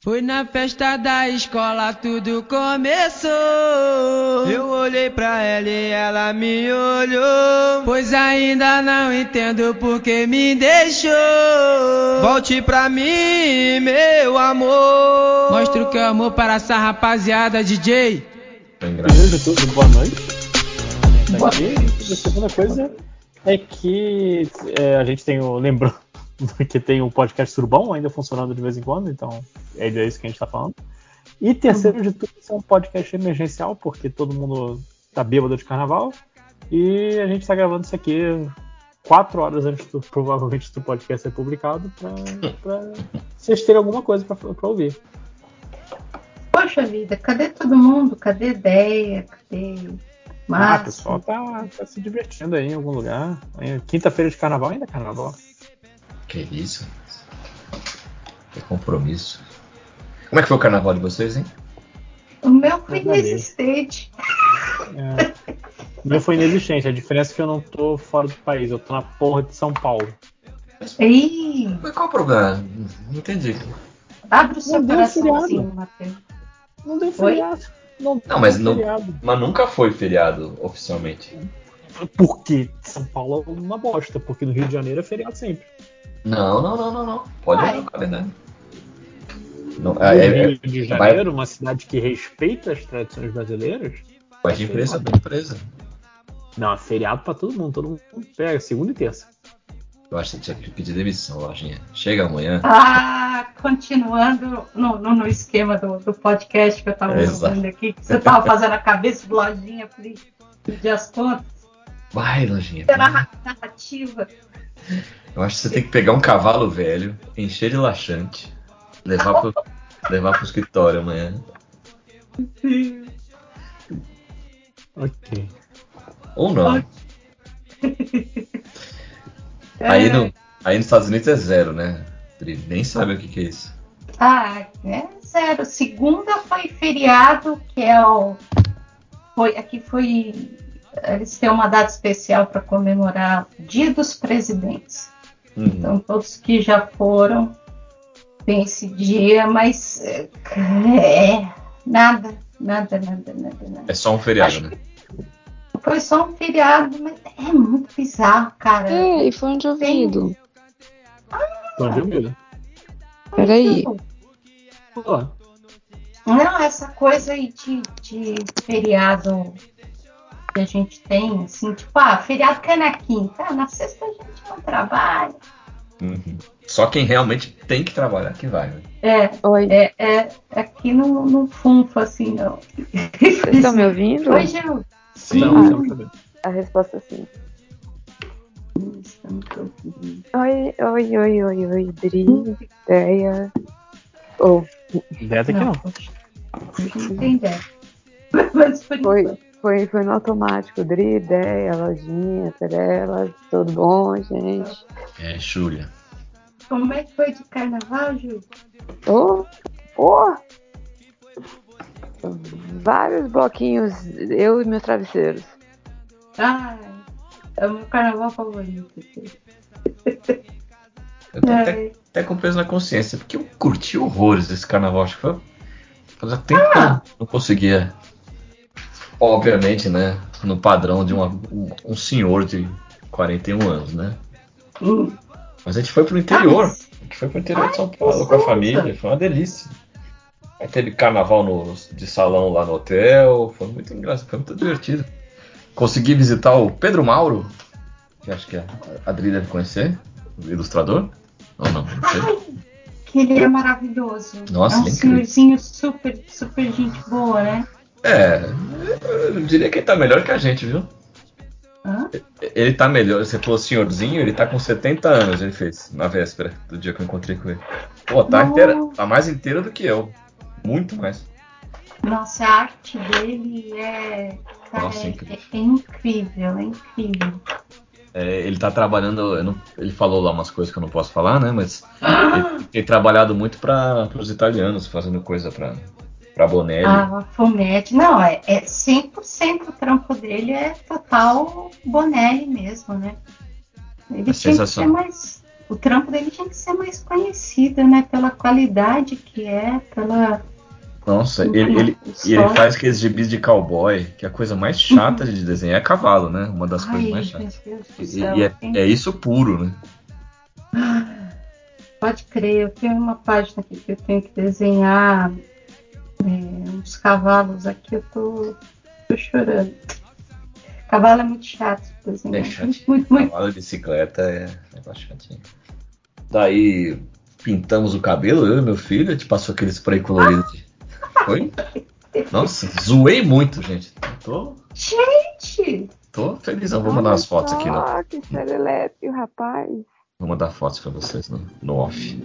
Foi na festa da escola tudo começou. Eu olhei pra ela e ela me olhou. Pois ainda não entendo por que me deixou. Volte pra mim, meu amor. Mostra o que é amor para essa rapaziada, DJ. Beleza, tudo boa noite. Boa noite. A segunda coisa é que é, a gente tem o. Lembrou que tem o podcast Turbão ainda funcionando de vez em quando, então é disso que a gente tá falando. E terceiro de tudo, isso é um podcast emergencial, porque todo mundo tá bêbado de carnaval. E a gente tá gravando isso aqui quatro horas antes do, provavelmente do podcast ser publicado, pra, pra vocês terem alguma coisa pra, pra ouvir. Poxa vida, cadê todo mundo? Cadê ideia? Cadê Ah, o pessoal tá, tá se divertindo aí em algum lugar. Quinta-feira de carnaval ainda é carnaval. Que isso? Que compromisso. Como é que foi o carnaval de vocês, hein? O meu foi inexistente. É. O meu foi inexistente. A diferença é que eu não tô fora do país, eu tô na porra de São Paulo. Ei! Mas qual o problema? Não entendi. Abre o seu Não feriado. Matheus. Não deu feriado. Não, Não, mas, não, feriado. mas nunca foi feriado oficialmente. Porque São Paulo é uma bosta, porque no Rio de Janeiro é feriado sempre. Não, não, não, não, não. Pode Vai. olhar no calendário. Não, No é, é, Rio de vai, Janeiro, uma cidade que respeita as tradições brasileiras, vai de empresa pra empresa. não, é feriado pra todo mundo, todo mundo pega, segunda e terça. Eu acho que você tinha que pedir demissão, Lojinha. Chega amanhã. Ah, continuando no, no, no esquema do, do podcast que eu tava Exato. ouvindo aqui, que você tava fazendo a cabeça de lojinha pedir as contas, Vai, Lojinha. vai. na narrativa. Eu acho que você tem que pegar um cavalo velho, encher de laxante, levar pro, levar pro escritório amanhã. Ok. Ou não. Aí, no, aí nos Estados Unidos é zero, né? Dri? Nem sabe o que, que é isso. Ah, é zero. Segunda foi feriado, que é o. Foi, aqui foi. Eles têm uma data especial para comemorar o Dia dos Presidentes. Uhum. Então, todos que já foram tem esse dia, mas. é, É. Nada, nada, nada, nada, nada. É só um feriado, Acho né? Foi só um feriado, mas é muito bizarro, cara. Ei, fone de ouvido. Onde eu vi? Peraí. Pô, Não, essa coisa aí de, de feriado que a gente tem, assim, tipo, ah, feriado que é na quinta, ah, na sexta a gente não trabalha. Uhum. Só quem realmente tem que trabalhar que vai, né? É, Oi, é, é aqui não, não funfa assim, não. vocês estão me ouvindo? Oi, Gil. Sim. não. A resposta é sim. Oi, oi, oi, oi, oi, Dri, ideia. Ou Ideia até que não. gente não tem ideia. Mas por foi. Foi, foi no automático. Dri, ideia, lojinha, Perela, tudo bom, gente? É, Júlia. Como é que foi de carnaval, Gil? Ô, ô! Vários bloquinhos, eu e meus travesseiros. Ai, é o meu carnaval favorito. Eu tô até, até com peso na consciência, porque eu curti horrores esse carnaval. Acho que foi. Fazia tempo que eu não conseguia. Obviamente, né? No padrão de uma- um, um senhor de 41 anos, né? Hum. Mas a gente foi pro interior. Ah, A gente foi pro interior de Ai, São Paulo com a família. Foi uma delícia. Aí teve carnaval no- de salão lá no hotel. Foi muito engraçado, foi muito divertido. Consegui visitar o Pedro Mauro, que acho que a Adri deve conhecer, o ilustrador. Ou não, não sei. Ai, que ele é maravilhoso. Nossa, é um ele é incrível. senhorzinho super, super gente boa, né? É, eu diria que ele tá melhor que a gente, viu? Hã? Ele tá melhor. Você falou senhorzinho, ele tá com 70 anos, ele fez, na véspera do dia que eu encontrei com ele. Pô, tá, inteira, tá mais inteiro do que eu. Muito mais. Nossa, a arte dele é, cara, Nossa, é, incrível. é incrível, é incrível. É, ele tá trabalhando. não- ele falou lá umas coisas que eu não posso falar, né? Mas ele tem trabalhado muito para os italianos, fazendo coisa pra, pra Bonelli. A Fumete, não, é, é 100% o trampo dele é total Bonelli mesmo, né? Ele É tinha que ser mais, o trampo dele tinha que ser mais conhecido, né? Pela qualidade que é, pela. Nossa, ele, ele, e ele faz aqueles gibis de cowboy, que a coisa mais chata de desenhar é cavalo, né? Uma das Ai, coisas mais chatas. E, e é, Tem- é isso puro, né? Pode crer, eu tenho uma página aqui que eu tenho que desenhar é, uns cavalos aqui, eu tô, tô chorando. Cavalo é muito chato de desenhar. É chatinho. muito, muito. Cavalo de bicicleta é negócio chatinho. Daí pintamos o cabelo, eu e meu filho, a gente passou aquele spray colorido. Foi? Nossa, zoei muito, gente. Tô, Gente! tô felizão. Vou mandar umas fotos aqui? Ah, que serelepe, rapaz. Vou mandar fotos pra vocês no, no off.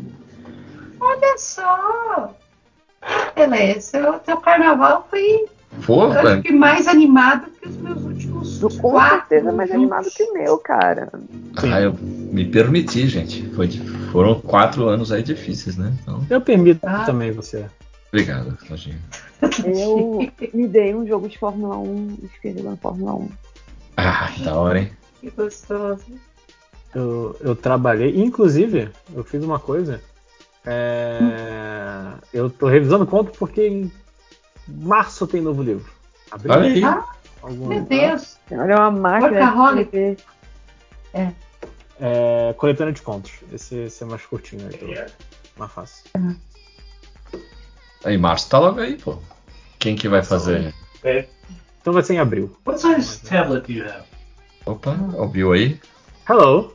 Olha só! Beleza, o teu carnaval foi eu acho é, que mais animado que os meus últimos Do, com quatro certeza mais juntos. animado que o meu, cara. ah, eu me permiti, gente. Foi, de- foram quatro anos aí difíceis, né? Então, Eu permito Ah. também você. obrigado, Lojinha. Eu me dei um jogo de Fórmula 1 e fiquei jogando Fórmula 1. Ah, da hora, hein? Que gostoso. Eu, eu trabalhei, inclusive, eu fiz uma coisa. É, eu tô revisando conto porque em março tem novo livro. Abril, Olha aí. Ah, algum- meu Deus! Olha, é uma máquina de escrever. É, coletânea de contos. Esse, esse é mais curtinho, aí, então, mais fácil. Aí, Márcio tá logo aí, pô. Quem que vai fazer? Então vai ser em abril. What size tablet do you have? Opa, ouviu aí? Hello,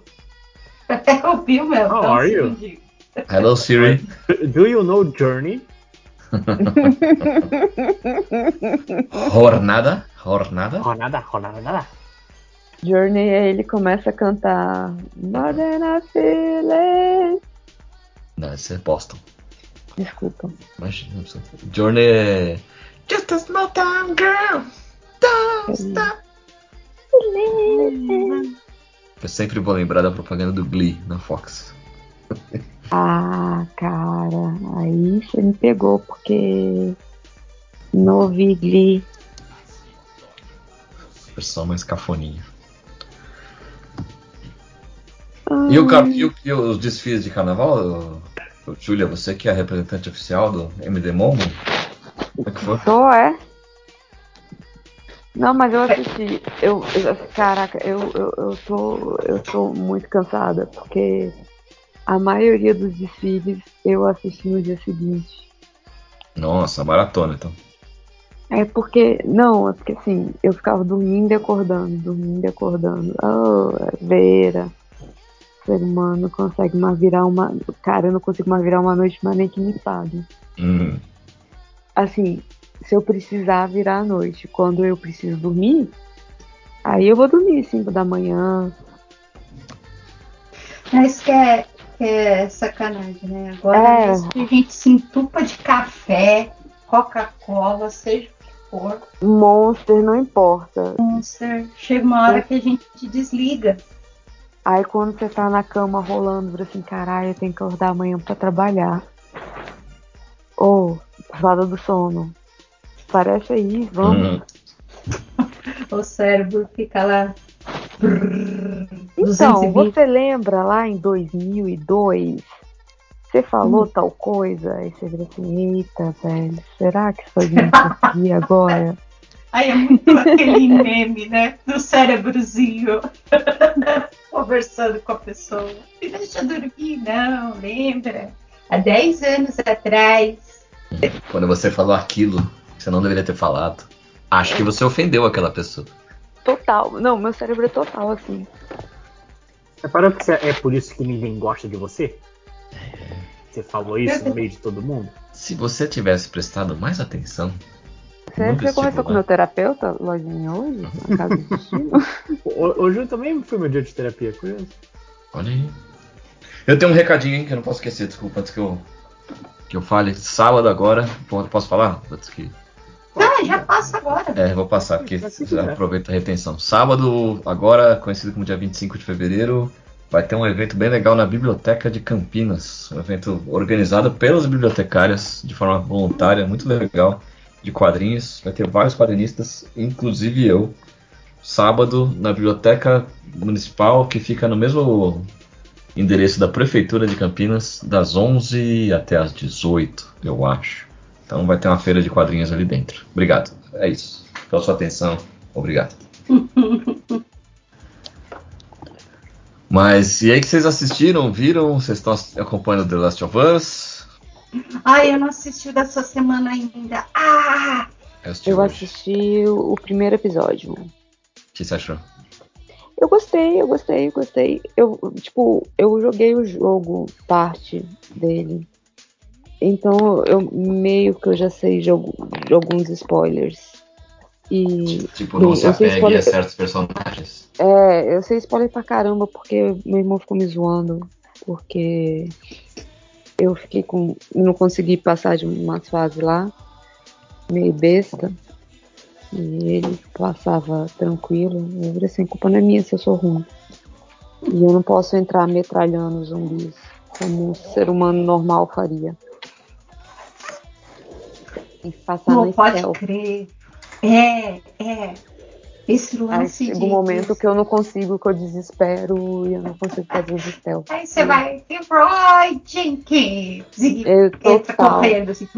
Até o Bill, meu. How are you? Hello, Siri. do you know Journey? Jornada? Jornada? Ronada, ronada, nada. Journey, aí ele começa a cantar More than a feeling. Não, esse é Boston. Desculpa. Imagina. Journey é. Just a small town girl. Don't stop. Eu sempre vou lembrar da propaganda do Glee na Fox. Ah, cara, aí você me pegou porque não ouvi Glee. Versão mais cafoninha. E, o, e, o- e os desfiles de carnaval? Júlia, você que é a representante oficial do MD Momo? Como é que foi? Tô, é? Não, mas eu assisti. Eu, eu- caraca, eu, eu, eu, tô, eu tô muito cansada, porque a maioria dos desfiles eu assisti no dia seguinte. Nossa, maratona então. É porque, não, é porque assim, eu ficava dormindo e acordando, dormindo e acordando. Oh, Vera, ser humano não consegue mais virar uma. Cara, eu não consigo mais virar uma noite, mas nem que me pague. Hum, assim, se eu precisar virar à noite, quando eu preciso dormir, aí eu vou dormir 5 da manhã. Mas que é, que é sacanagem, né? Agora É. a gente se entupa de café, Coca-Cola, seja o que for, Monster, não importa. Monster, chega uma hora que a gente desliga. Aí quando você tá na cama rolando, vira assim, caralho, eu tenho que acordar amanhã pra trabalhar. Ou, fada do sono. Parece aí, vamos. hum. O cérebro fica lá. Então, 220. você lembra lá em 2002? Você falou tal coisa? Aí você vira assim, eita, velho, será que isso vai conseguir agora? Aí é muito aquele meme, né? Do cérebrozinho conversando com a pessoa. Me deixa dormir, não, lembra? Há 10 anos atrás. Quando você falou aquilo que você não deveria ter falado, acho que você ofendeu aquela pessoa. Total. Não, meu cérebro é total assim. Reparou que é por isso que ninguém gosta de você? Você falou isso no meio de todo mundo? Se você tivesse prestado mais atenção, Você, você conversou com o meu terapeuta, lojinha, hoje? Na casa do Hoje eu também foi meu dia de terapia, curioso. olha aí. Eu tenho um recadinho hein, que eu não posso esquecer, desculpa, antes que eu, que eu fale. Sábado agora, posso falar? Antes que, Ah, já passa agora. é, vou passar, porque aproveita a retenção. Sábado, agora, conhecido como dia 25 de fevereiro, vai ter um evento bem legal na Biblioteca de Campinas. Um evento organizado pelas bibliotecárias, de forma voluntária, muito legal, de quadrinhos. Vai ter vários quadrinistas, inclusive eu. Sábado, na Biblioteca Municipal, que fica no mesmo endereço da Prefeitura de Campinas, das 11 até as 18, eu acho. Então vai ter uma feira de quadrinhos ali dentro. Obrigado. É isso. Pela sua atenção. Obrigado. Mas e aí que vocês assistiram, viram? Vocês estão acompanhando The Last of Us? Ai, eu não assisti dessa semana ainda. Ah! Eu assisti. Eu assisti o primeiro episódio. O que você achou? Eu gostei, eu gostei, eu gostei. Eu, tipo, eu joguei o jogo, parte dele. Então, eu meio que eu já sei de, alguns spoilers. E. Tipo, não Bem, se apegue spoiler- a certos personagens. É, eu sei spoiler pra caramba, porque meu irmão ficou me zoando. Porque eu fiquei com. Não consegui passar de umas fases lá, meio besta. E ele passava tranquilo. Eu falei assim, culpa não é minha se eu sou ruim. E eu não posso entrar metralhando zumbis como um ser humano normal faria. Tem que passar Não no pode crer. É, é. Esse Aí lance chega de. um momento que eu não consigo, que eu desespero e eu não consigo fazer o stealth. Aí você vai, Roy Jenkins! E Eu, entra correndo assim.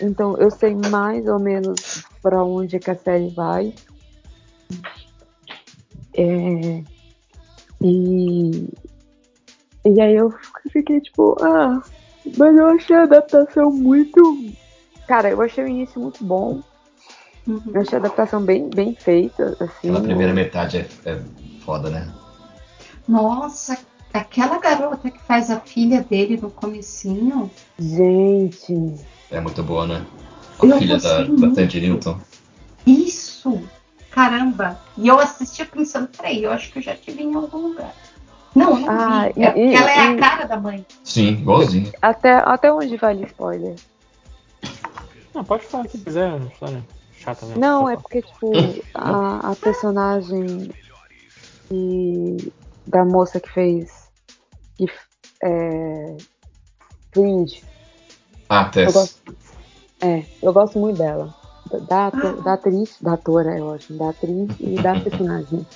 Então eu sei mais ou menos pra onde que a série vai. É, e, e aí eu fiquei tipo, ah, mas eu achei a adaptação muito. Cara, eu achei o início muito bom. Uhum. Eu achei a adaptação bem, bem feita, assim. Aquela primeira metade é, é foda, né? Nossa, aquela garota que faz a filha dele no comecinho. Gente, É muito boa, né? A Eu filha da, da. Tandy Newton. Isso! Caramba! E eu assisti pensando, peraí, eu acho que eu já te vi em algum lugar. Não, não Ah, vi. É e- porque ela é a e- cara da mãe. Sim, igualzinho. até, até onde vale spoiler? Não, pode falar se quiser, é uma história chata mesmo. Não, Pode é porque, tipo, a, a personagem que- da moça que fez que, é, Fringe, Ah, eu Tess. gosto, é, eu gosto muito dela. Da, da, atriz, da atora, eu acho, da atriz e da personagem.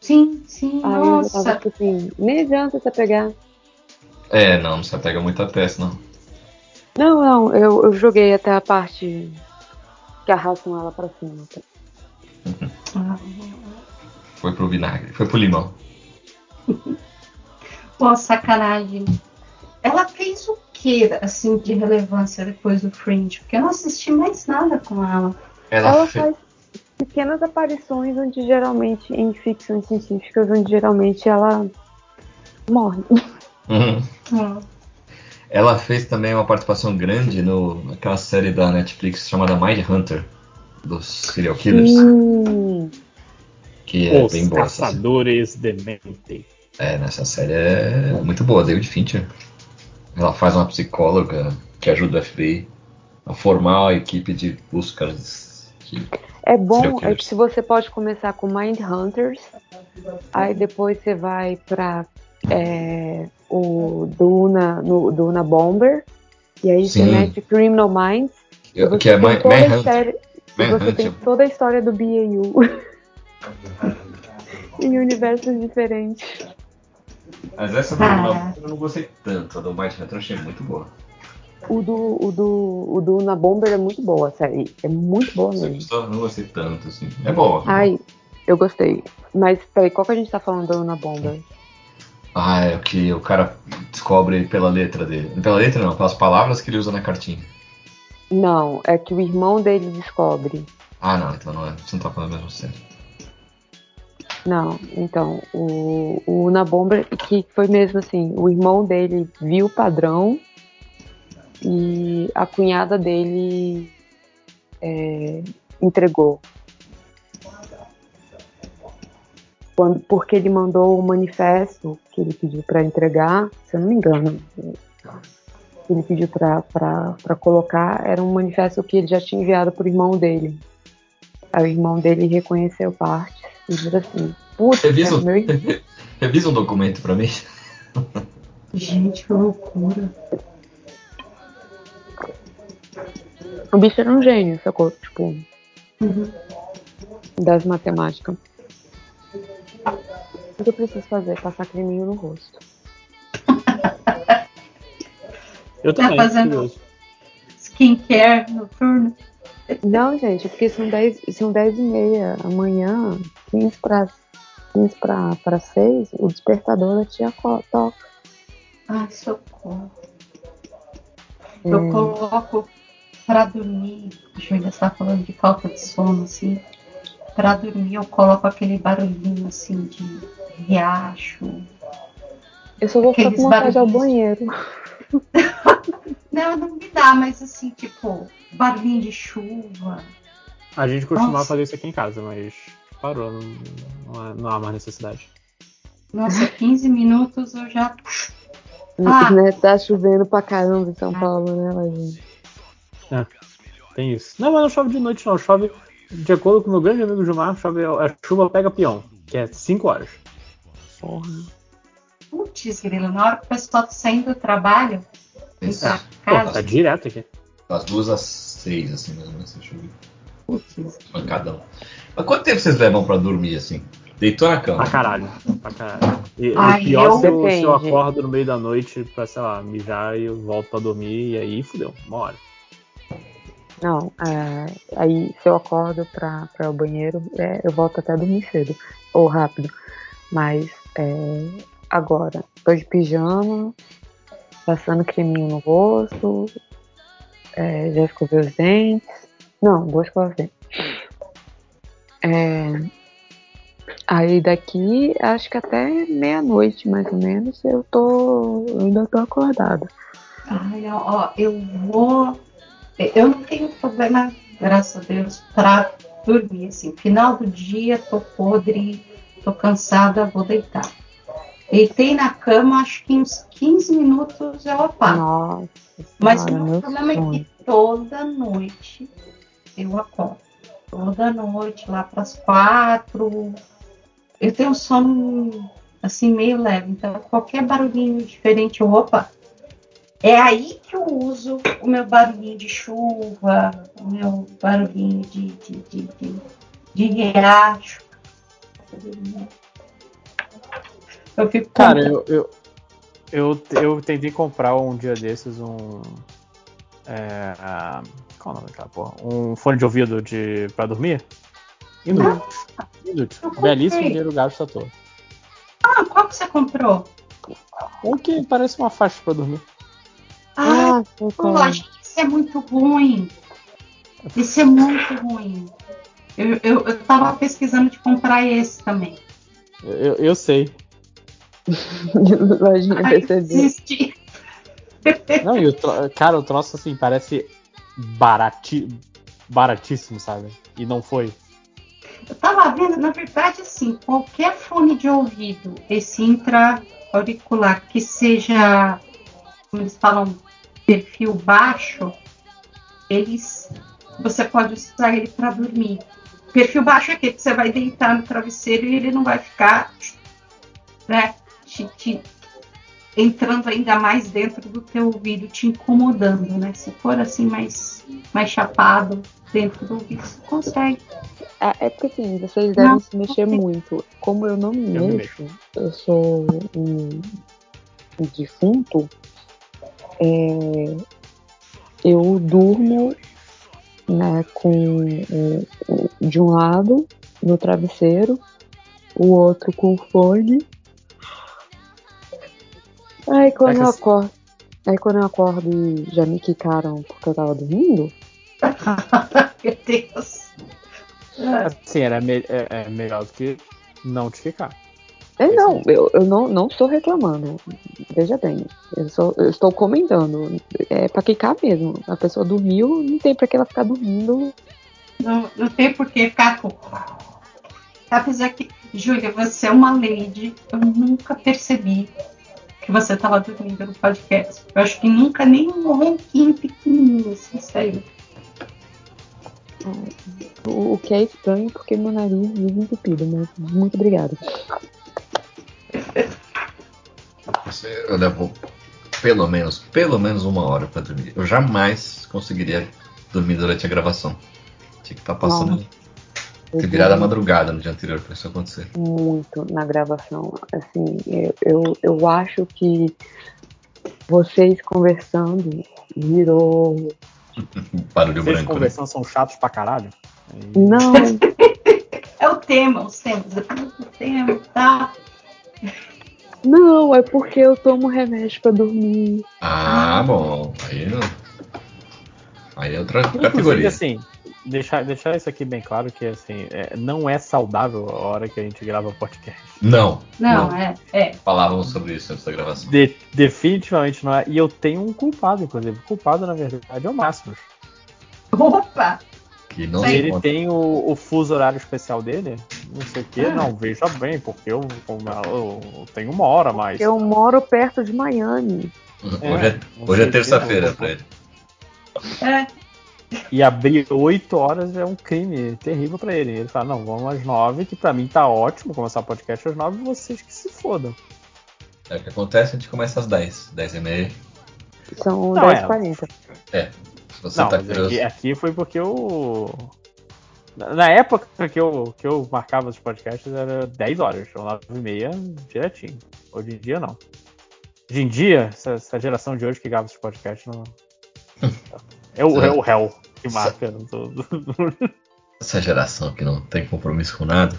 Sim, sim, Aí eu nossa. tava tipo assim, nem adianta você pegar. É, não, não se apega muito a Tess, não. Não, não, eu, eu joguei até a parte que arrastam ela pra cima. Foi pro vinagre, foi pro limão. Pô, sacanagem. Ela fez o que, assim, de relevância depois do Fringe? Porque eu não assisti mais nada com ela. Ela, Ela fe- faz pequenas aparições onde geralmente, em ficções científicas, onde geralmente ela morre. Uhum. Hum. Ela fez também uma participação grande no, naquela série da Netflix chamada Mind Hunter, dos serial killers, Hum, que é Os bem boa essa série. Caçadores de Mente. É, nessa série é muito boa, David Fincher. Ela faz uma psicóloga que ajuda o FBI a formar a equipe de buscas de é bom, é que se você pode começar com Mind Hunters, aí depois você vai pra é, o Duna, no Duna Bomber, e aí você Sim. mete Criminal Minds, Eu- você que é Man- toda a Manhunt. história, e você Manhunt. tem toda a história do BAU. em universos diferentes. Mas essa do Ah. eu não gostei tanto, a do Mind Hunter eu achei muito boa. O do, o do, o do Na Bomber é muito boa, série. É muito boa Você mesmo. gostou? Eu não gostei tanto, assim. É boa. Ai, eu gostei. Mas peraí, qual que a gente tá falando do Na Bomber? Ah, é o que o cara descobre pela letra dele. Pela letra não, pelas palavras que ele usa na cartinha. Não, é que o irmão dele descobre. Ah, não, então não é. Você não tá falando a mesma série. Não, então, o, o Na Bomber, que foi mesmo assim, o irmão dele viu o padrão e a cunhada dele é, entregou. Quando, porque ele mandou o manifesto que ele pediu para entregar, se eu não me engano, que ele pediu para colocar, era um manifesto que ele já tinha enviado pro irmão dele. Aí o irmão dele reconheceu partes e disse assim, putz, Revisa, é meu irmão. revisa um documento pra mim. Gente, que loucura. O bicho era um gênio, sacou? Tipo, Uhum. das matemáticas. O que eu preciso fazer? Passar creminho no rosto. eu tá também. Tá fazendo curioso. skincare noturno? Não, gente, é porque são 10, são 10 e meia. Amanhã, 15 para 15 para 6, o despertador da tia toca. Ai, socorro. É. Eu coloco pra dormir. Deixa eu Júlia está falando de falta de sono, assim. Pra dormir, eu coloco aquele barulhinho assim de riacho. eu só vou ficar aqueles com vontade ao banheiro. Não, não me dá, mas assim, tipo, barulhinho de chuva. A gente costumava Nossa. fazer isso aqui em casa, mas parou, não, não, há- não há mais necessidade. Nossa, 15 minutos eu já. Ah. Né, tá chovendo pra caramba em São Paulo, né, Lajinha? Tem isso. Não, mas não chove de noite, não. Chove, de acordo com o meu grande amigo Gilmar, chove, a chuva pega peão, que é 5 horas. Porra. Putz, grilo, na hora que o pessoal tá saindo do trabalho, pra Pô, tá direto aqui. Das duas às seis, assim, mais ou menos, essa chuva. Putz, Pancadão. Mas quanto tempo vocês levam pra dormir, assim? Deitou na cama. Pra caralho. Pra caralho. E, Ai, o pior eu- se, eu, se eu acordo no meio da noite pra, sei lá, mijar e eu volto pra dormir e aí fudeu, uma hora. Não, é, aí se eu acordo pra, pra o banheiro, é, eu volto até dormir cedo, ou rápido. Mas é, agora, tô de pijama, passando creminho no rosto, é, já escovei os dentes. Não, vou escovar os dentes. É, aí daqui, acho que até meia-noite, mais ou menos, eu tô. Eu ainda tô acordada. Ai, ó, eu vou. Eu não tenho problema, graças a Deus, pra dormir. Assim, final do dia, tô podre, tô cansada, vou deitar. Deitei na cama, acho que uns 15 minutos eu apago. Nossa, Mas o senhora, meu meu problema é sonho. que toda noite eu acordo. Toda noite, lá para as quatro. Eu tenho sono assim, meio leve. Então, qualquer barulhinho diferente, eu, opa. É aí que eu uso o meu barulhinho de chuva, o meu barulhinho de, de, de, de, de riacho. Eu fico Cara, eu, eu, eu, eu tentei comprar um dia desses um. É, ah, qual o nome daquela porra? Um fone de ouvido de, pra dormir? Inútil. Inútil. eu comprei. Belíssimo dinheiro gasto à toa. Ah, qual que você comprou? Um que parece uma faixa pra dormir. Ah, Ah, eu Pô, tô- gente, isso é muito ruim. Isso é muito ruim. Eu, eu, eu tava pesquisando de comprar esse também. Eu, eu sei. Lojinha desisti. Não, e o tro... cara, o troço assim parece barati... baratíssimo, sabe? E não foi. Eu tava vendo, na verdade, assim, qualquer fone de ouvido, esse intra-auricular, que seja, como eles falam, perfil baixo, eles, você pode usar ele para dormir. Perfil baixo é aquele que você vai deitar no travesseiro e ele não vai ficar, né, te, te- entrando ainda mais dentro do teu ouvido, te incomodando, né? Se for assim mais, mais chapado dentro do ouvido, você consegue. É, é porque assim, vocês devem Não, se mexer não muito. Como eu não me Eu me mexo, eu sou um, um defunto, é, eu durmo né, com de um lado no travesseiro, o outro com o fone. Aí quando que eu assim- acordo, aí quando eu acordo e já me quicaram porque eu tava dormindo, Meu Deus. Assim, era me- é, é melhor do que não te ficar. É, não, eu, eu não, não estou reclamando. Veja bem, eu, só, eu estou comentando. É pra quicar mesmo. A pessoa dormiu, não tem pra que ela ficar dormindo. Não, não tem por que ficar com. Apesar que, Júlia, você é uma lady. Eu nunca percebi que você estava dormindo no podcast. Eu acho que nunca nem um ronquinho pequenininho, assim, saiu. O, o que é estranho porque meu nariz vive entupido, mas muito obrigada. Eu levo pelo menos, pelo menos uma hora pra dormir. Eu jamais conseguiria dormir durante a gravação. Tinha que estar passando Nossa. Virada à durmo madrugada no dia anterior pra isso acontecer. muito na gravação. Assim, eu, eu, eu acho que vocês conversando virou. Barulho Vocês branco. Né? conversando são chatos pra caralho? Não, É o tema, os temas. Depois do tema, tá? Não, é porque eu tomo remédio pra dormir. Ah, bom. Aí não. Aí é outra Inclusive, categoria. assim, deixar, deixar isso aqui bem claro que assim, é, não é saudável a hora que a gente grava podcast. Não. Não, é, é. Falávamos sobre isso antes da gravação. De- definitivamente não é. E eu tenho um culpado, inclusive. O culpado, na verdade, é o Máximos. Opa! Que não Ele tem o, o fuso horário especial dele. Não sei o que, Ah. não, veja bem, porque eu, eu, eu tenho uma hora mais. Eu moro perto de Miami. Hoje É, é, hoje é terça-feira pra ele. É. E abrir 8 horas é um crime terrível pra ele. Ele fala, não, vamos às 9, que pra mim tá ótimo começar o podcast às 9 vocês que se fodam. É o que acontece, a gente começa às 10, 10 e meia. São Não, é. 10h40. É. Se você não, tá curioso. aqui, aqui foi porque eu. Na época que eu, que eu marcava os podcasts era 10 horas, ou 9 e meia direitinho. Hoje em dia não. Hoje em dia, essa, essa geração de hoje que grava os podcasts não. É o, é o Hell que marca tudo. Essa geração que não tem compromisso com nada.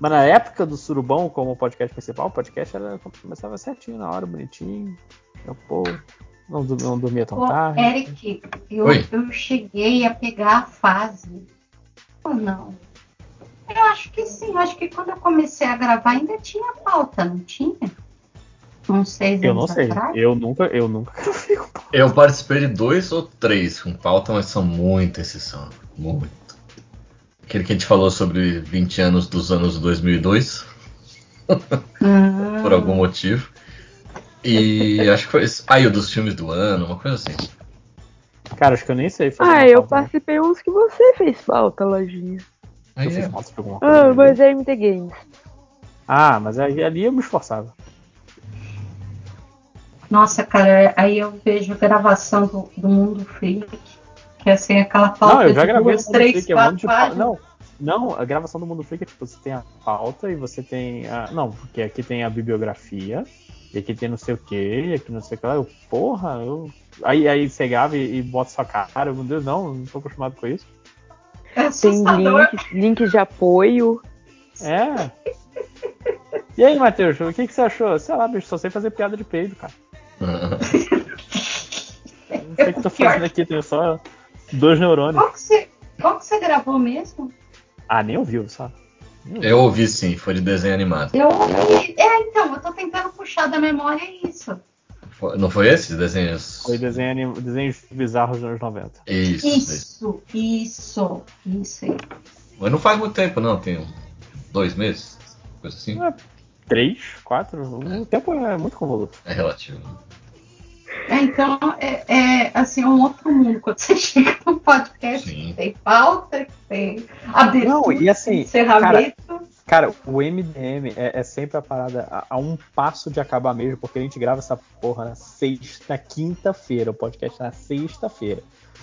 Mas na época do Surubão, como podcast principal, o podcast era, começava certinho, na hora, bonitinho. Eu, pô, não, não dormia tão Ô, tarde. Eric, eu, Oi. eu cheguei a pegar a fase. Ou não? Eu acho que sim. Eu acho que quando eu comecei a gravar ainda tinha pauta, não tinha? Uns seis Eu anos não sei. atrás? Eu nunca, eu nunca fico. Eu participei de dois ou três com pauta, mas são muita exceção. Muito. Aquele que a gente falou sobre 20 anos dos anos 2002, Hum, por algum motivo. E acho que foi esse. Ah, e o dos filmes do ano, uma coisa assim. Cara, acho que eu nem sei fazer. Ah, eu pauta, né? participei uns que você fez falta, lojinha. Aí Eu fiz é. pauta de alguma coisa. Ah, né? mas é MT Games. Ah, mas aí- ali eu me esforçava. Nossa, cara, aí eu vejo a gravação do, do Mundo Freak, que é assim, aquela pauta Não, eu já de gravei duas, três, Freak, é um quatro. Não, não, a gravação do Mundo Freak é tipo, você tem a pauta e você tem a. Não, porque aqui tem a bibliografia, e aqui tem não sei o que, aqui não sei o que lá. Eu, porra, eu. Aí, aí você grava e, e bota sua cara, meu Deus, não, não tô acostumado com isso. É Tem assustador. links, links de apoio. É. E aí, Matheus, o que, que você achou? Sei lá, bicho, só sei fazer piada de peido, cara. Não sei o que eu tô fazendo aqui, tenho só dois neurônios. Qual que, você, qual que você gravou mesmo? Ah, nem ouviu, sabe? Eu ouvi sim, foi de desenho animado. Eu ouvi. É, então, eu tô tentando puxar da memória isso. Foi- Não foi esse? Desenhos. Foi desenho, anim- desenhos bizarros dos anos 90. Isso, isso. Isso, isso, aí. Mas não faz muito tempo, não. Tem dois meses. Coisa assim. Três, quatro, o tempo é muito convoluto. É relativo. É, então, é, é, assim, é um outro mundo. Quando você chega num podcast Sim. que tem pauta, que tem abertura, Não, e assim, encerramento. Cara, o MDM é, é sempre a parada a, a um passo de acabar mesmo, porque a gente grava essa porra na sexta, na quinta-feira, o podcast na sexta-feira.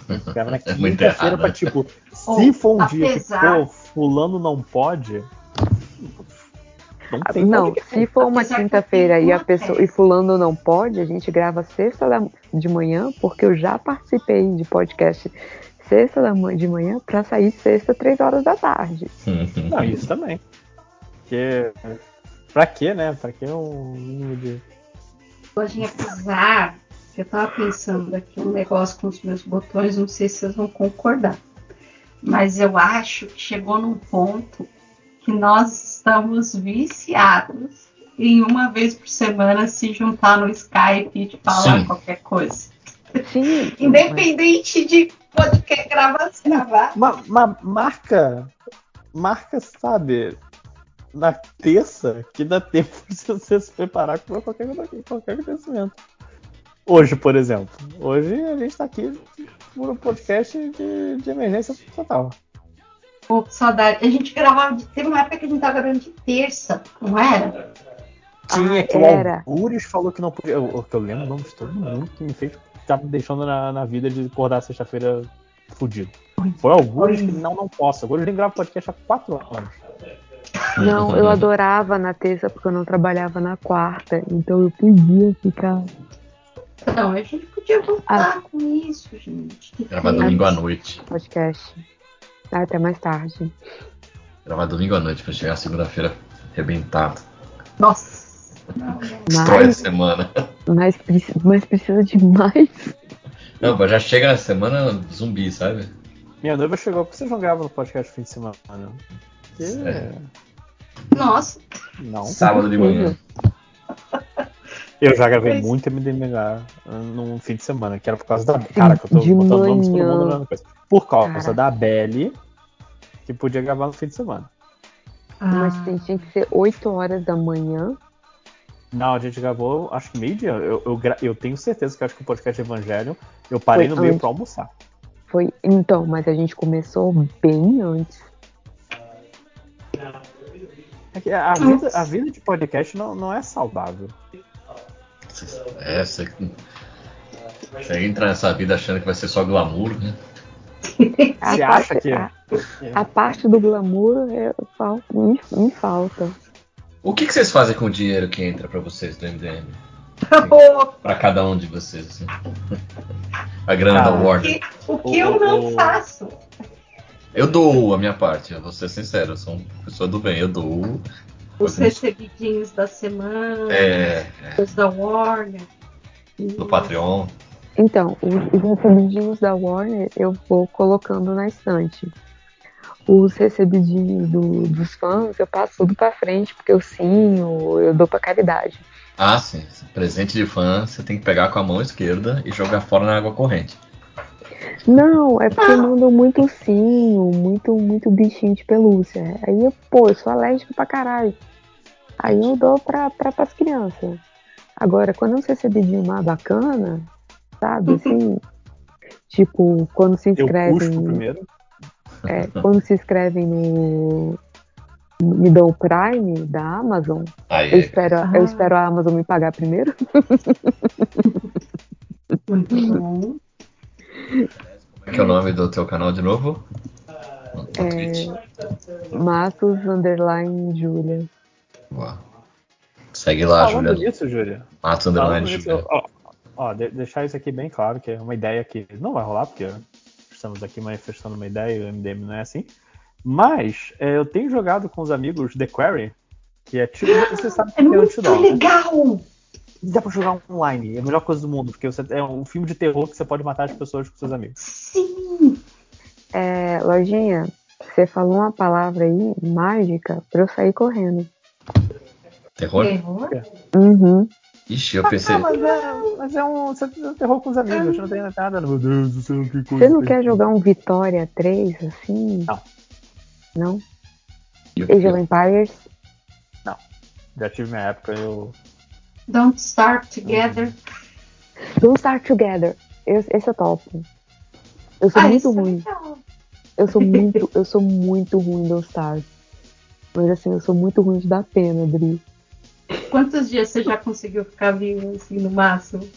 A gente grava na É quinta-feira pra, tipo, se for um dia que, apesar- pô, fulano não pode. Não tem Não, podcast. se for uma quinta-feira e a pessoa e fulano não pode, a gente grava sexta da- de manhã, porque eu já participei de podcast sexta da de manhã pra sair sexta três horas da tarde. Não, isso também. Porque. Pra quê, né? Pra que um mínimo de. Lojinha apesar eu tava pensando aqui um negócio com os meus botões, não sei se vocês vão concordar. Mas eu acho que chegou num ponto que nós estamos viciados em uma vez por semana se juntar no Skype e falar Sim. qualquer coisa. Sim, Independente de podcast gravar, se gravar. Ma, ma- marca. Marca, sabe? Na terça, que dá tempo de você se preparar para qualquer, qualquer acontecimento. Hoje, por exemplo. Hoje a gente tá aqui por um podcast de, de emergência total. Pô, que saudade. A gente gravava, de, teve uma época que a gente tava gravando de terça, não era? Tinha Ah, que era. o Algures falou que não podia. Eu, eu- que eu lembro o nome de todo mundo que me fez. Tá me deixando na, na vida de acordar sexta-feira fudido. Foi o Algures que não, não posso. Algures nem grava podcast há quatro anos. Não, eu adorava na terça porque eu não trabalhava na quarta, então eu podia ficar Não, a gente podia voltar com isso, gente. Que Gravar domingo à noite. Podcast. Até mais tarde. Gravar domingo à noite pra chegar segunda-feira arrebentado. Nossa. Não, não. Destrói a semana. mas, mas precisa de mais. Não, mas já chega na semana zumbi, sabe? Minha noiva chegou porque você jogava no podcast no fim de semana. Que... É. Nossa. Não. Sábado de manhã. Eu já gravei Pois. muito MDMA num fim de semana, que era por causa da. Cara, que eu tô de botando nome de todo manhã. mundo na coisa. Por causa Cara. da Belly, que podia gravar no fim de semana. Mas Ah, tem, tinha que ser 8 horas da manhã. Não, a gente gravou, acho que meio dia. Eu, eu, eu tenho certeza que eu acho que o podcast Evangelho eu parei Foi no meio antes. pra almoçar. Foi. Então, mas a gente começou bem antes. É que a, vida, a vida de podcast não, não é saudável. É, você, você entra nessa vida achando que vai ser só glamour, né? A Você parte, acha que. a, a parte do glamour é, fal- me, me falta. O que, que vocês fazem com o dinheiro que entra pra vocês do MDM? o Pra cada um de vocês, assim. A grana da Cara, Warner. que, o que eu não O- faço? Eu dou a minha parte, eu vou ser sincero, eu sou uma pessoa do bem, eu dou. Os recebidinhos da semana, É, os da Warner. do Patreon. Então, os, os recebidinhos da Warner eu vou colocando na estante. Os recebidinhos do- dos fãs eu passo tudo pra frente, porque eu sim, eu, eu dou pra caridade. Ah, sim. Presente de fã, você tem que pegar com a mão esquerda e jogar fora na água corrente. Não, é porque mandam muito ursinho, muito, muito bichinho de pelúcia. Aí eu, pô, eu sou alérgico pra caralho. Aí eu dou pra, pra, pras crianças. Agora, quando é um recebidinho mais bacana, sabe, assim, tipo, quando se Eu inscrevem. É, quando se inscrevem no, Me Dão Prime da Amazon, eu Aí, espero, Ah. eu espero a Amazon me pagar primeiro. Muito bom. Como é que é o nome do teu canal de novo? No, no É. Matos Underline Julia. Uau. Segue lá, Falando Juliano. nisso, Júlia. Matos Underline Juliano. ó, ó, de- deixar isso aqui bem claro, que é uma ideia que não vai rolar, porque estamos aqui manifestando uma ideia e o MDM não é assim. Mas é, eu tenho jogado com os amigos The Quarry, que é tipo. Você sabe que É é muito anti-dó, né? Dá pra jogar online, é a melhor coisa do mundo, porque você, é um filme de terror que você pode matar as pessoas com seus amigos. Sim! É, Lojinha, você falou uma palavra aí mágica pra eu sair correndo. Terror? Terror? Uhum. Ixi, eu pensei. Ah, mas é, mas é um, você é um terror com os amigos, não tem nada. Meu Deus do céu, que coisa. Você não quer jogar um Vitória 3 assim? Não. Não? Eu- Age of Empires? Já tive minha época, eu. Don't Start Together. Don't Start Together. Esse, esse eu topo. Eu sou Ah, muito é ruim. legal. Eu sou muito, eu sou muito ruim Don't Start. Mas assim, eu sou muito ruim de dar pena, Dri. Quantos dias você já conseguiu ficar vivo assim no máximo?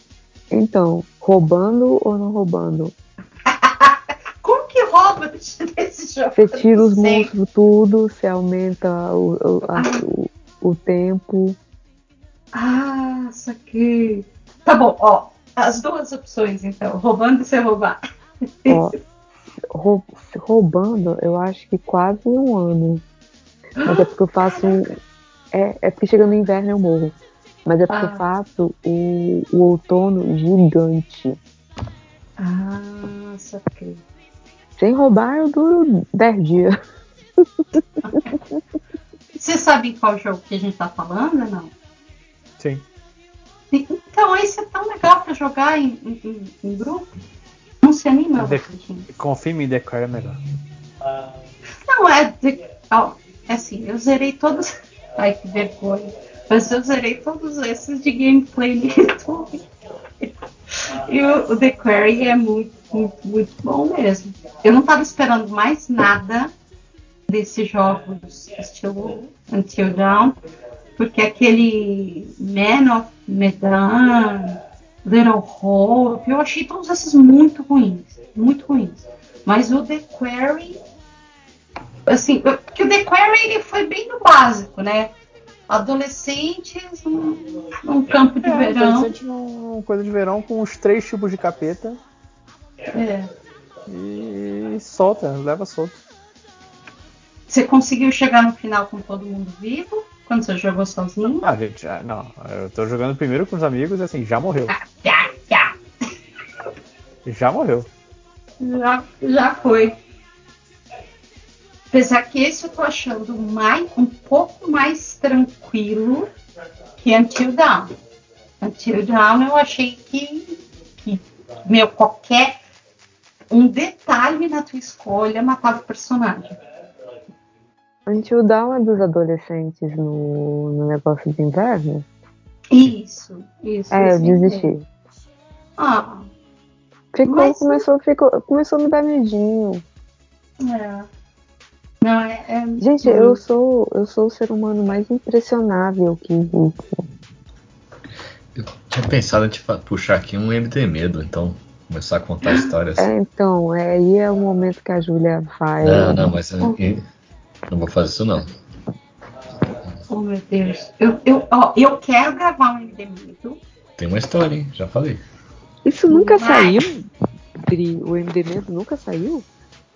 Então, roubando ou não roubando? Como que rouba desse jogo? Você tira os monstros tudo, você aumenta o, o, a- o, o tempo. Ah, saquei. Tá bom, ó. As duas opções, então. Roubando e sem roubar. Ó, rou- roubando, eu acho que quase um ano. Mas é porque eu faço. É, é porque chega no inverno eu morro. Mas é porque Ah. eu faço o, o outono gigante. Ah, saquei. Sem roubar, eu duro 10 dias. Você sabe qual jogo que a gente tá falando, ou não? Sim. Então, esse é tão legal pra jogar em, em- em- grupo. Não se anima, De-? Confirme em The Quarry é melhor. Não, é. De, é assim, eu zerei todos. Ai, que vergonha. Mas eu zerei todos esses de gameplay no YouTube. E o, o The Quarry é muito, muito, muito bom mesmo. Eu não tava esperando mais nada desses jogos estilo Until Dawn, porque aquele Man of Medan, Little Hope, eu achei todos esses muito ruins, muito ruins. Mas o The Quarry, assim, porque o The Quarry ele foi bem no básico, né? adolescentes num, num campo de É, verão. adolescente coisa de verão com os três tipos de capeta É. e solta, leva solto. Você conseguiu chegar no final com todo mundo vivo? Quando você jogou sozinho? Ah, gente, ah, não. Eu tô jogando primeiro com os amigos e assim, já morreu. Já, já, Já morreu. já, já foi. Apesar que esse eu tô achando mais, um pouco mais tranquilo que Until Dawn. Until Dawn eu achei que, que meu, qualquer um detalhe na tua escolha matava o personagem. Until Dawn é dos adolescentes no, no negócio de inverno? Isso, isso. É, eu desisti. Ah, Ficou, Mas- começou, ficou, começou a me dar medinho. é. Não, é. é- Gente, eu sou, eu sou o ser humano mais impressionável que existe. Eu tinha pensado em te puxar aqui um MD Medo, então começar a contar histórias. É, então, é, aí é o momento que a Júlia vai. Não, não, mas eu, eu não vou fazer isso não. Oh, meu Deus. Eu, eu, ó, eu quero gravar um MD Mito. Tem uma história, hein? Já falei. Isso nunca Vai. saiu? Dri? O MD mesmo nunca saiu?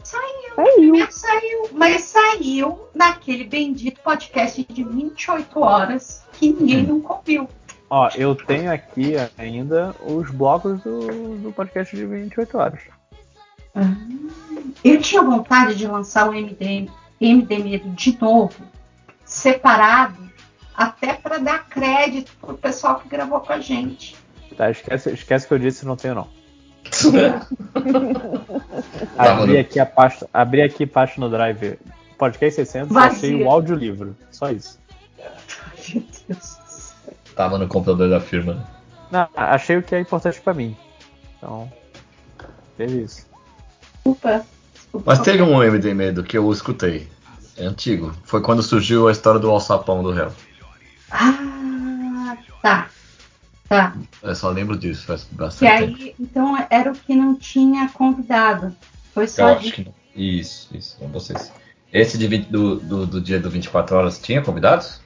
Saiu. Saiu. Saiu, mas saiu naquele bendito podcast de 28 horas que ninguém nunca ouviu. Ó, eu tenho aqui ainda os blocos do, do podcast de 28 horas. Eu tinha vontade de lançar o MD, MD Medo de novo, separado, até para dar crédito pro pessoal que gravou com a gente. Tá, esquece, esquece que eu disse, não tenho não. Tava Abri aqui a pasta, abri aqui a pasta no Drive. Podcast 600, Vazia. achei o audiolivro. Só isso. Meu Deus do céu. Tava no computador da firma. né? Não, achei o que é importante pra mim. Então, teve isso. Desculpa. Mas teve um MD Medo que eu escutei. É antigo. Foi quando surgiu a história do alçapão do réu. Ah, tá. Tá. Eu só lembro disso, faz bastante tempo. aí, então, era o que não tinha convidado. Foi Eu só acho de... que não. Isso, isso, são vocês. Esse de 20 do, do, do dia do 24 horas tinha convidados?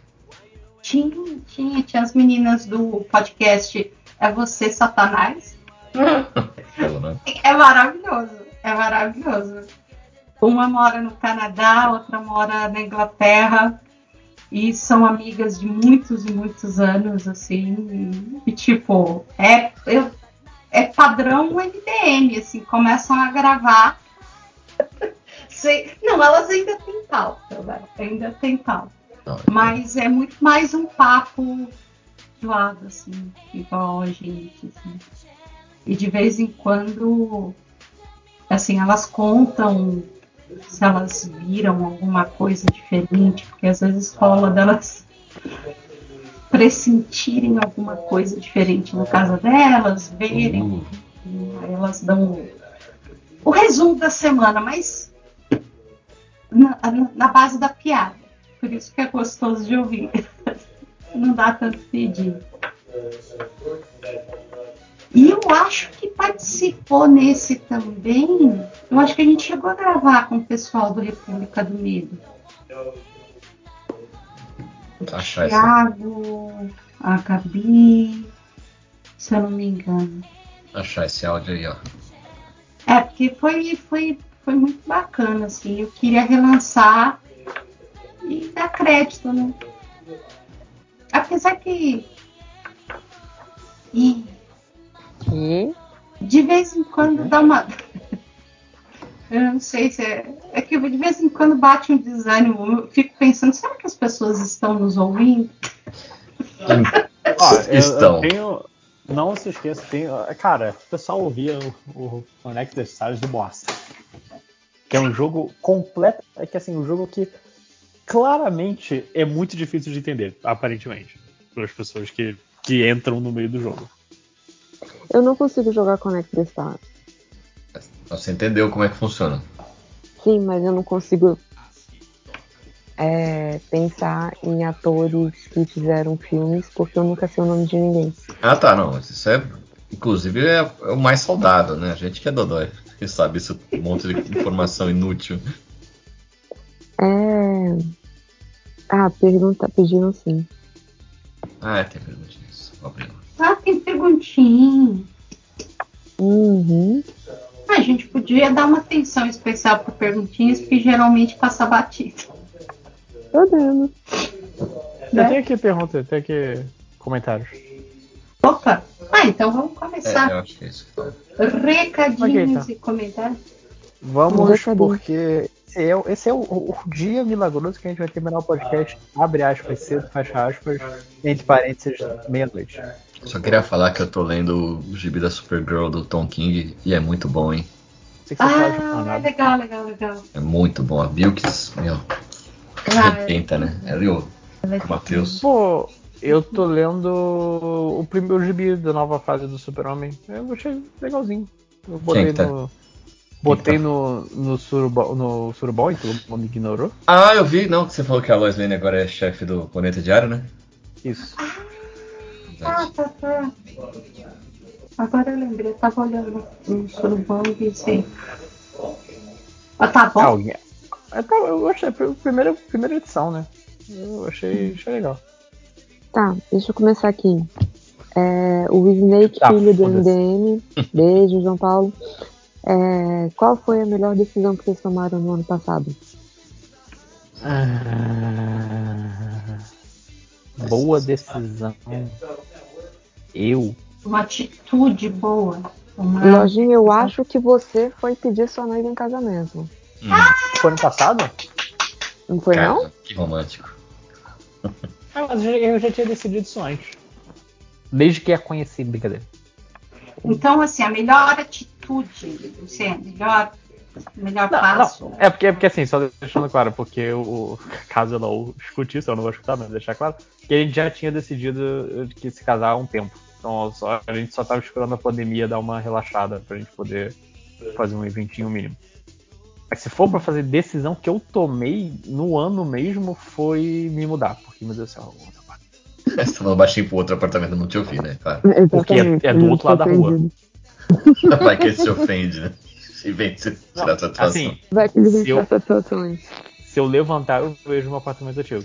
Tinha, tinha, tinha as meninas do podcast É Você, Satanás. É maravilhoso, é maravilhoso. Uma mora no Canadá, outra mora na Inglaterra. E são amigas de muitos e muitos anos, assim. E, tipo, é, eu- é padrão MDM, assim, começam a gravar. Sei- não, elas ainda têm pauta, né? ainda tem pauta. Não, Mas é muito mais um papo do lado, assim, igual a gente, assim. E de vez em quando, assim, elas contam se elas viram alguma coisa diferente, porque às vezes rola delas pressentirem alguma coisa diferente na casa delas, verem, Uh, aí elas dão o, o resumo da semana, mas na, na- na base da piada. Por isso que é gostoso de ouvir. Não dá tanto pedir. E eu acho que participou nesse também. Eu acho que a gente chegou a gravar com o pessoal do República do Medo. achar esse. Thiago, a Gabi, se eu não me engano. Achar esse áudio aí, ó. É, porque foi, foi, foi muito bacana, assim. Eu queria relançar e dar crédito, né? Apesar que. E E de vez em quando dá uma. Eu não sei se é. É que de vez em quando bate um desânimo. Eu fico pensando, será que as pessoas estão nos ouvindo? Eu- eu Estão. tenho- não se esqueça, tem, cara, o pessoal ouvia o, o Connect the Stars de bosta. Que é um jogo completo. É que assim, um jogo que claramente é muito difícil de entender, aparentemente. Para as pessoas que, que entram no meio do jogo. Eu não consigo jogar Connect the Stars. Você entendeu como é que funciona. Sim, mas eu não consigo é, pensar em atores que fizeram filmes porque eu nunca sei o nome de ninguém. Ah, tá, não. Isso é. Inclusive é, é o mais saudável, né? A gente que é dodói. Que sabe isso, um monte de informação inútil. É. Ah, pergunta, pediram sim. Ah, é, tem perguntinhas. Lá. Ah, tem perguntinha. Uhum. A gente podia dar uma atenção especial para perguntinhas, porque geralmente passa batido. Tô dando. Eu Né? tenho aqui pergunta, eu tenho aqui comentários. Opa! Ah, então vamos É, eu começar. acho que é isso. Recadinhos Ok, tá. e comentários. Vamos, porque esse é, o- esse é o, o- o dia milagroso que a gente vai terminar o podcast. Abre aspas cedo, fecha aspas, entre parênteses, meia-noite. Só queria falar que eu tô lendo o gibi da Supergirl do Tom King e é muito bom, hein? Ah, nada. legal, legal, legal. É muito bom. A Bilks, meu, Ah, arrebenta, né? Ela e o o Matheus. Pô, eu tô lendo o primeiro gibi da nova fase do Super-Homem. Eu achei legalzinho. Eu botei que tá? no. Botei tá? no, no, surubol, no surubol e todo mundo ignorou. Ah, eu vi, não, que você falou que a Lois Lane agora é chefe do Planeta Diário, né? Isso. Ah, tá, tá. Agora eu lembrei, eu tava olhando no surubão e pensei. Ah, tá bom. Ah, alguém- Ah, tá, eu achei, primeira, primeira edição, né? Eu achei, achei legal. Tá, deixa eu começar aqui. É, o Snake, Tá, filho do. MDM. Beijo, João Paulo. É, qual foi a melhor decisão que vocês tomaram no ano passado? Ah, boa decisão. Eu? Uma atitude boa. Uma... Lojinha, eu acho que você foi pedir sua noiva em casamento. Hum, Foi ano passado? Não foi, cara, não? Que romântico. Ah, mas eu já, tinha decidido isso antes. Desde que a conheci, brincadeira. Então, assim, a melhor atitude, você, a melhor, melhor Não, passo. não. É porque, é porque assim, só deixando claro, porque o, caso ela o escute isso, eu não vou escutar, mas deixar claro, que a gente já tinha decidido que se casar há um tempo. Então só- a gente só tava esperando a pandemia dar uma relaxada pra gente poder fazer um eventinho mínimo. Mas se for pra fazer decisão que eu tomei no ano mesmo, foi me mudar. Porque, meu Deus do céu, Você tá falando baixinho pro outro apartamento, não te ouvi, né? Claro. Porque é- é do outro lado da rua. Vai que ele se ofende, né? Se vem se tirar a satisfação. assim, Vai que ele eu- aí. se eu levantar, eu vejo um apartamento antigo.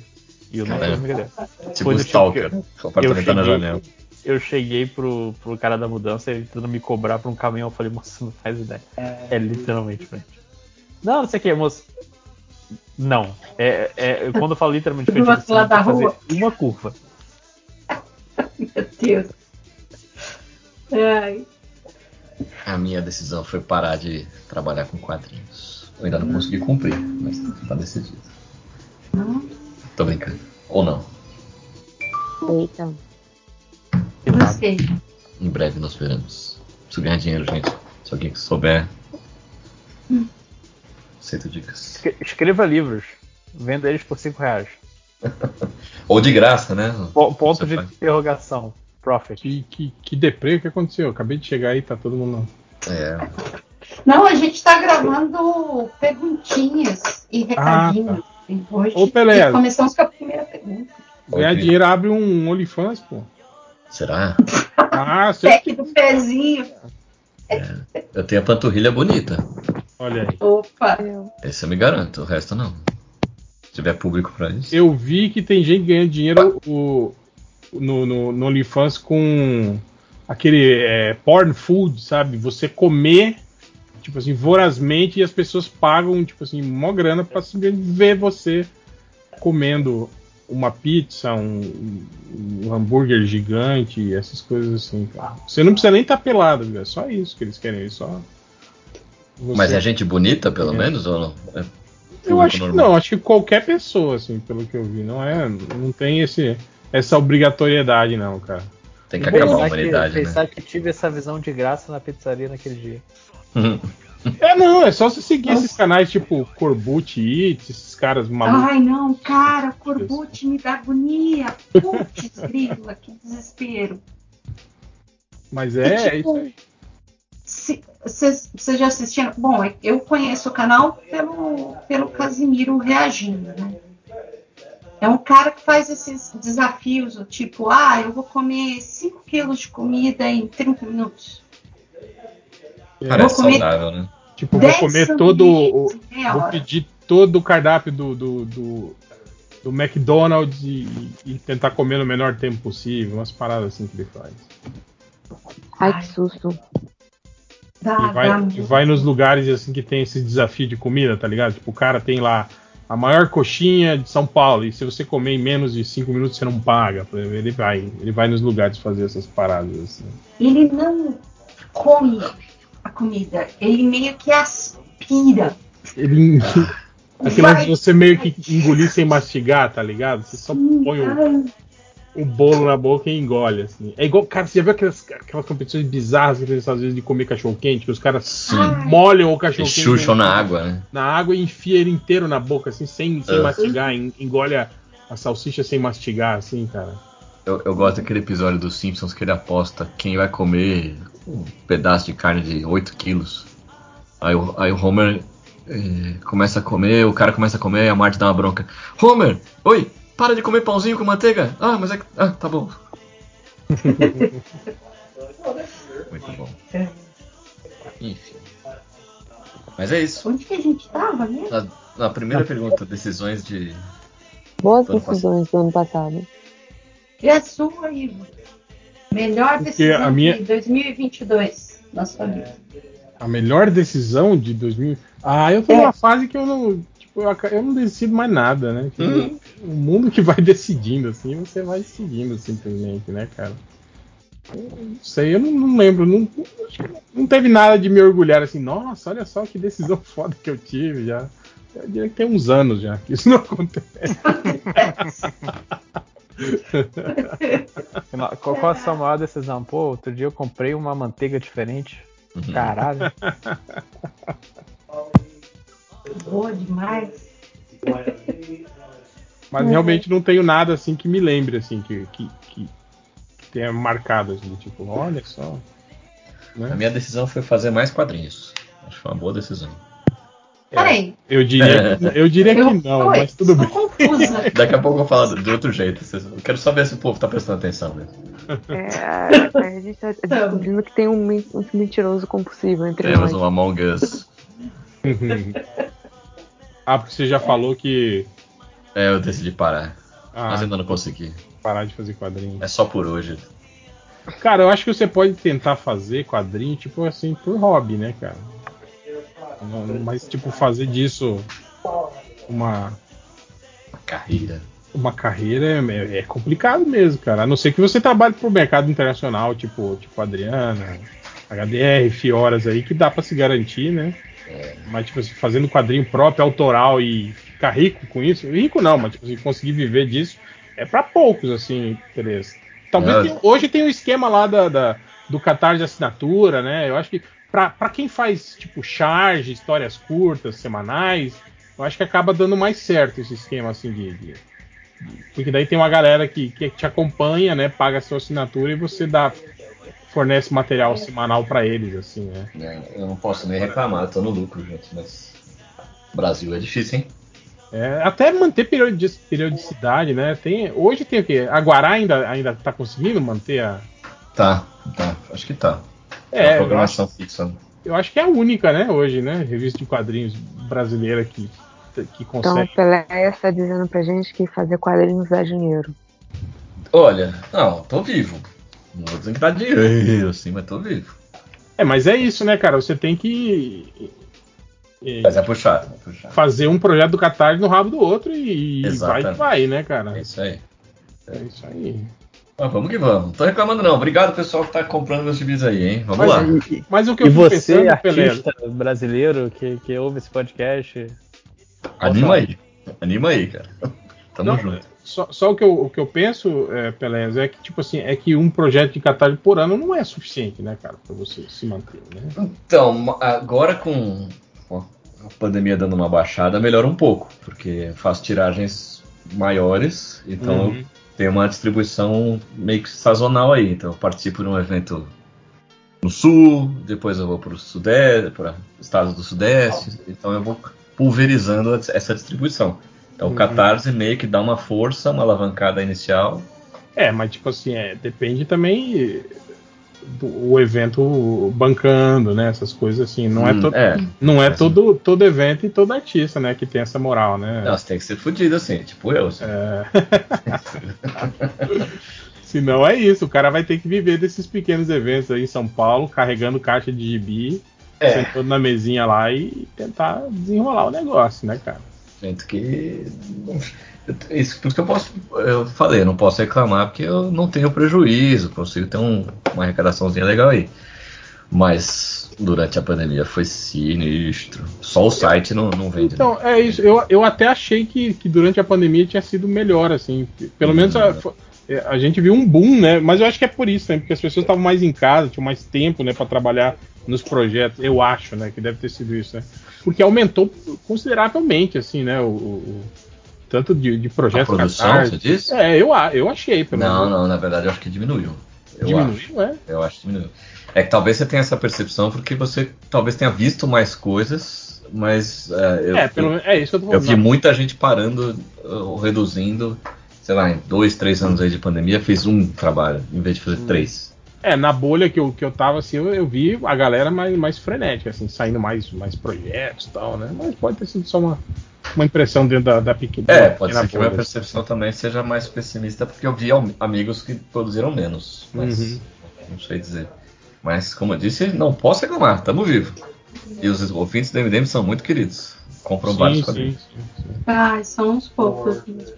E eu não Caramba. brincadeira. tipo o tipo Stalker. O apartamento tá na cheguei- janela. eu cheguei pro, pro cara da mudança, ele tentando me cobrar pra um caminhão. Eu falei, moço, não faz ideia. É, literalmente frente. Não, não sei o que, moço. Não. É, é, quando eu falo literalmente frente, você tem da fazer rua. uma curva. Meu Deus. Ai. A minha decisão foi parar de trabalhar com quadrinhos. Eu ainda não consegui cumprir, mas tá decidido. Tô brincando. Ou não. Eita. Gostei. Em breve nós veremos. Preciso ganhar dinheiro, gente. Se alguém souber. Aceito dicas. Escre- Escreva livros. Venda eles por 5 reais. Ou de graça, né? Po- Ponto de faz. interrogação. Profit. Que, que, que deprê, que aconteceu? Eu acabei de chegar aí, tá todo mundo. É. Não, a gente tá gravando perguntinhas e recadinhos. E Hoje Ô, Pelé. começamos com a primeira pergunta. Ganhar dinheiro abre um OnlyFans, pô. Será? Ah, sei. Pack do pezinho. Eu tenho a panturrilha bonita. Olha aí. Opa. Esse eu me garanto, o resto não. Se tiver público pra isso. Eu vi que tem gente ganhando dinheiro o- no, no, no OnlyFans com aquele é, porn food, sabe? Você comer, tipo assim, vorazmente e as pessoas pagam, tipo assim, mó grana pra simplesmente ver você comendo uma pizza, um, um hambúrguer gigante, essas coisas assim, cara. Você não precisa nem estar pelado, viu? é só isso que eles querem, é só. você- Mas é gente bonita, pelo É. menos, ou não? É Eu acho que normal? não, acho que qualquer pessoa, assim, pelo que eu vi, não é, não tem esse essa obrigatoriedade não, cara. Tem que acabar a que, humanidade, né? pensar que tive essa visão de graça na pizzaria naquele dia. É não, é só você seguir esses canais tipo Corbucci Eats, esses caras malucos. Ai, não, cara, Corbucci me dá agonia. Putz, grila, que desespero. Mas é, é isso aí. Vocês já assistiram? Bom, é- eu conheço o canal pelo, pelo Casimiro Reagindo, né? É um cara que faz esses desafios, o tipo, ah, eu vou comer 5 quilos de comida em 30 minutos. Parece Vou comer- saudável, né? Tipo, vou 10 comer todo o, vou pedir todo o cardápio do, do, do, do McDonald's e, e tentar comer no menor tempo possível, umas paradas assim que ele faz. Ai, que susto. Dá, E vai, dá e vai nos lugares assim que tem esse desafio de comida, tá ligado? Tipo, o cara tem lá a maior coxinha de São Paulo, e se você comer em menos de 5 minutos você não paga. Ele vai, ele vai nos lugares fazer essas paradas assim. Ele não come a comida, ele meio que aspira. Ele aquilo de você meio que engolir sem mastigar, tá ligado? Você só põe o, o bolo na boca e engole, assim. É igual, cara, você já viu aquelas, aquelas competições bizarras que tem nos Estados Unidos de comer cachorro quente, que os caras Sim. molham o cachorro quente chucham na água, né? na água e enfia ele inteiro na boca, assim, sem, sem Ah. mastigar, en- engole a, a salsicha sem mastigar, assim, cara. Eu, eu gosto daquele episódio dos Simpsons que ele aposta quem vai comer um pedaço de carne de 8 quilos. Aí, o- aí o Homer eh, começa a comer, o cara começa a comer e a Marge dá uma bronca. Homer, oi, para de comer pãozinho com manteiga. Ah, mas é que. Ah, tá bom. Muito bom. Enfim. Mas é isso. Onde que a gente tava mesmo? Na, na primeira pergunta, decisões de. Boas Ano decisões do ano passado. E a sua, Ivo? Melhor Porque decisão a minha- de 2022 na sua vida. A melhor decisão de 2000. Ah, eu tô É. numa fase que eu não. Tipo, eu, não decido mais nada, né? Tipo, Hum. O mundo que vai decidindo, assim, você vai seguindo simplesmente, né, cara? Eu não sei, eu não, não lembro. Não, acho que não teve nada de me orgulhar assim, nossa, olha só que decisão foda que eu tive já. Eu diria que tem uns anos já que isso não acontece. Qual, qual a sua maior decisão? Pô, outro dia eu comprei uma manteiga diferente. Uhum. Caralho. Boa demais. Mas realmente não tenho nada assim que me lembre, assim, que, que, que, tenha marcado, assim, tipo, olha só. A Né? minha decisão foi fazer mais quadrinhos. Acho que foi uma boa decisão. Peraí, Eu diria que, eu diria que não, Oi, mas tudo bem. confusa. Daqui a pouco eu vou falar de outro jeito. Eu quero só ver se o povo tá prestando atenção mesmo. É, a gente tá descobrindo que tem um, men- um mentiroso compulsivo entre Temos nós. um Among Us. Ah, porque você já falou que. É, eu decidi parar. Ah, Mas ainda não consegui. parar de fazer quadrinho. É só por hoje. Cara, eu acho que você pode tentar fazer quadrinho, tipo assim, por hobby, né, cara? Mas, tipo, fazer disso uma, Uma carreira. uma carreira é, é complicado mesmo, cara. A não ser que você trabalhe pro mercado internacional, tipo, tipo Adriana, HDR, Fioras aí, que dá pra se garantir, né? Mas, tipo assim, fazendo quadrinho próprio, autoral e ficar rico com isso. Rico não, mas tipo, assim, conseguir viver disso é pra poucos, assim, Tereza. Talvez É. tenha- hoje tem um esquema lá da, da- do Catar de assinatura, né? Eu acho que pra quem faz, tipo, charge, histórias curtas, semanais, eu acho que acaba dando mais certo esse esquema, assim, de. de- de- porque daí tem uma galera que, que te acompanha, né? Paga a sua assinatura e você dá. Fornece material semanal pra eles, assim, né? É, Eu não posso nem reclamar, eu tô no lucro, gente. Mas. Brasil é difícil, hein? É, até manter periodi- periodicidade, né? Tem, hoje tem o quê? A Guará ainda, ainda tá conseguindo manter a. Tá, tá. Acho que tá. É, É, uma eu programação fixa. Eu acho que é a única, né, hoje, né? Revista de quadrinhos brasileira que, que Então, consegue. o Pelé está dizendo pra gente que fazer quadrinhos dá dinheiro. Olha, não, tô vivo. Não vou dizer que dá dinheiro, assim, mas tô vivo. É, mas é isso, né, cara? Você tem que é, Mas é puxado, é puxado. fazer um projeto do Catarse no rabo do outro e, e vai Exatamente. que vai, né, cara? É isso aí. É isso aí. Mas vamos que vamos. Não tô reclamando, não. Obrigado, pessoal, que tá comprando meus gibis aí, hein? Vamos Mas lá. E, Mas o que eu e fico você, pensando, Pelé, artista brasileiro que, que ouve esse podcast, Anima aí. Anima aí, cara. Tamo Não, junto. Só, só o, que eu, o que eu penso, é, Pelé, é que, tipo assim, é que um projeto de catarse por ano não é suficiente, né, cara, pra você se manter, né? Então, agora com a pandemia dando uma baixada, melhora um pouco, porque faço tiragens maiores, então Uhum. tenho uma distribuição meio que sazonal aí. Então eu participo de um evento no sul, depois eu vou para o sudeste, para estados do sudeste, então eu vou pulverizando essa distribuição. Então o Uhum. Catarse meio que dá uma força, uma alavancada inicial. É, mas tipo assim, é, depende também. do- evento bancando, né? Essas coisas assim. Não é, Hum, to- é. não é Assim. todo, todo evento e todo artista, né? Que tem essa moral, né? Não, você tem que ser fudido assim, tipo eu. assim. É. Senão é isso, o cara vai ter que viver desses pequenos eventos aí em São Paulo, carregando caixa de gibi, É. sentando na mesinha lá e tentar desenrolar o negócio, né, cara? Sinto que. Isso, por isso que eu posso. Eu falei, eu não posso reclamar porque eu não tenho prejuízo, consigo ter um- uma arrecadaçãozinha legal aí. Mas durante a pandemia foi sinistro. Só o site não, não vende. Então, né? é isso. Eu, eu até achei que, que durante a pandemia tinha sido melhor, assim. Pelo menos a, fo- é, a gente viu um boom, né? Mas eu acho que é por isso, né? Porque as pessoas estavam mais em casa, tinham mais tempo, né, para trabalhar nos projetos. Eu acho, né, que deve ter sido isso, né? Porque aumentou consideravelmente, assim, né? O, o- o- tanto de, de A projetos produção, catarse. você disse? É, eu, a- eu achei, pelo Não, menos. não, na verdade eu acho que diminuiu. Eu Diminuiu, acho. é? Eu acho que diminuiu. É que talvez você tenha essa percepção porque você talvez tenha visto mais coisas, mas é, eu, É, pelo menos. É isso que eu tô eu falando. vi muita gente parando ou reduzindo. Sei lá, em dois, três anos aí de pandemia, fez um trabalho em vez de fazer três. É, na bolha que eu, que eu tava, assim, eu, eu vi a galera mais, mais frenética, assim, saindo mais, mais projetos e tal, né? Mas pode ter sido só uma, uma impressão dentro da, da pequena. É, pode ser que a minha bolha. percepção também seja mais pessimista, porque eu vi am- amigos que produziram menos. Mas Uhum. não sei dizer. Mas, como eu disse, não posso reclamar, tamo vivo. E os ouvintes do MDM são muito queridos. Compram vários Sim, sim, quadrinhos. sim, sim. Ai, são uns poucos.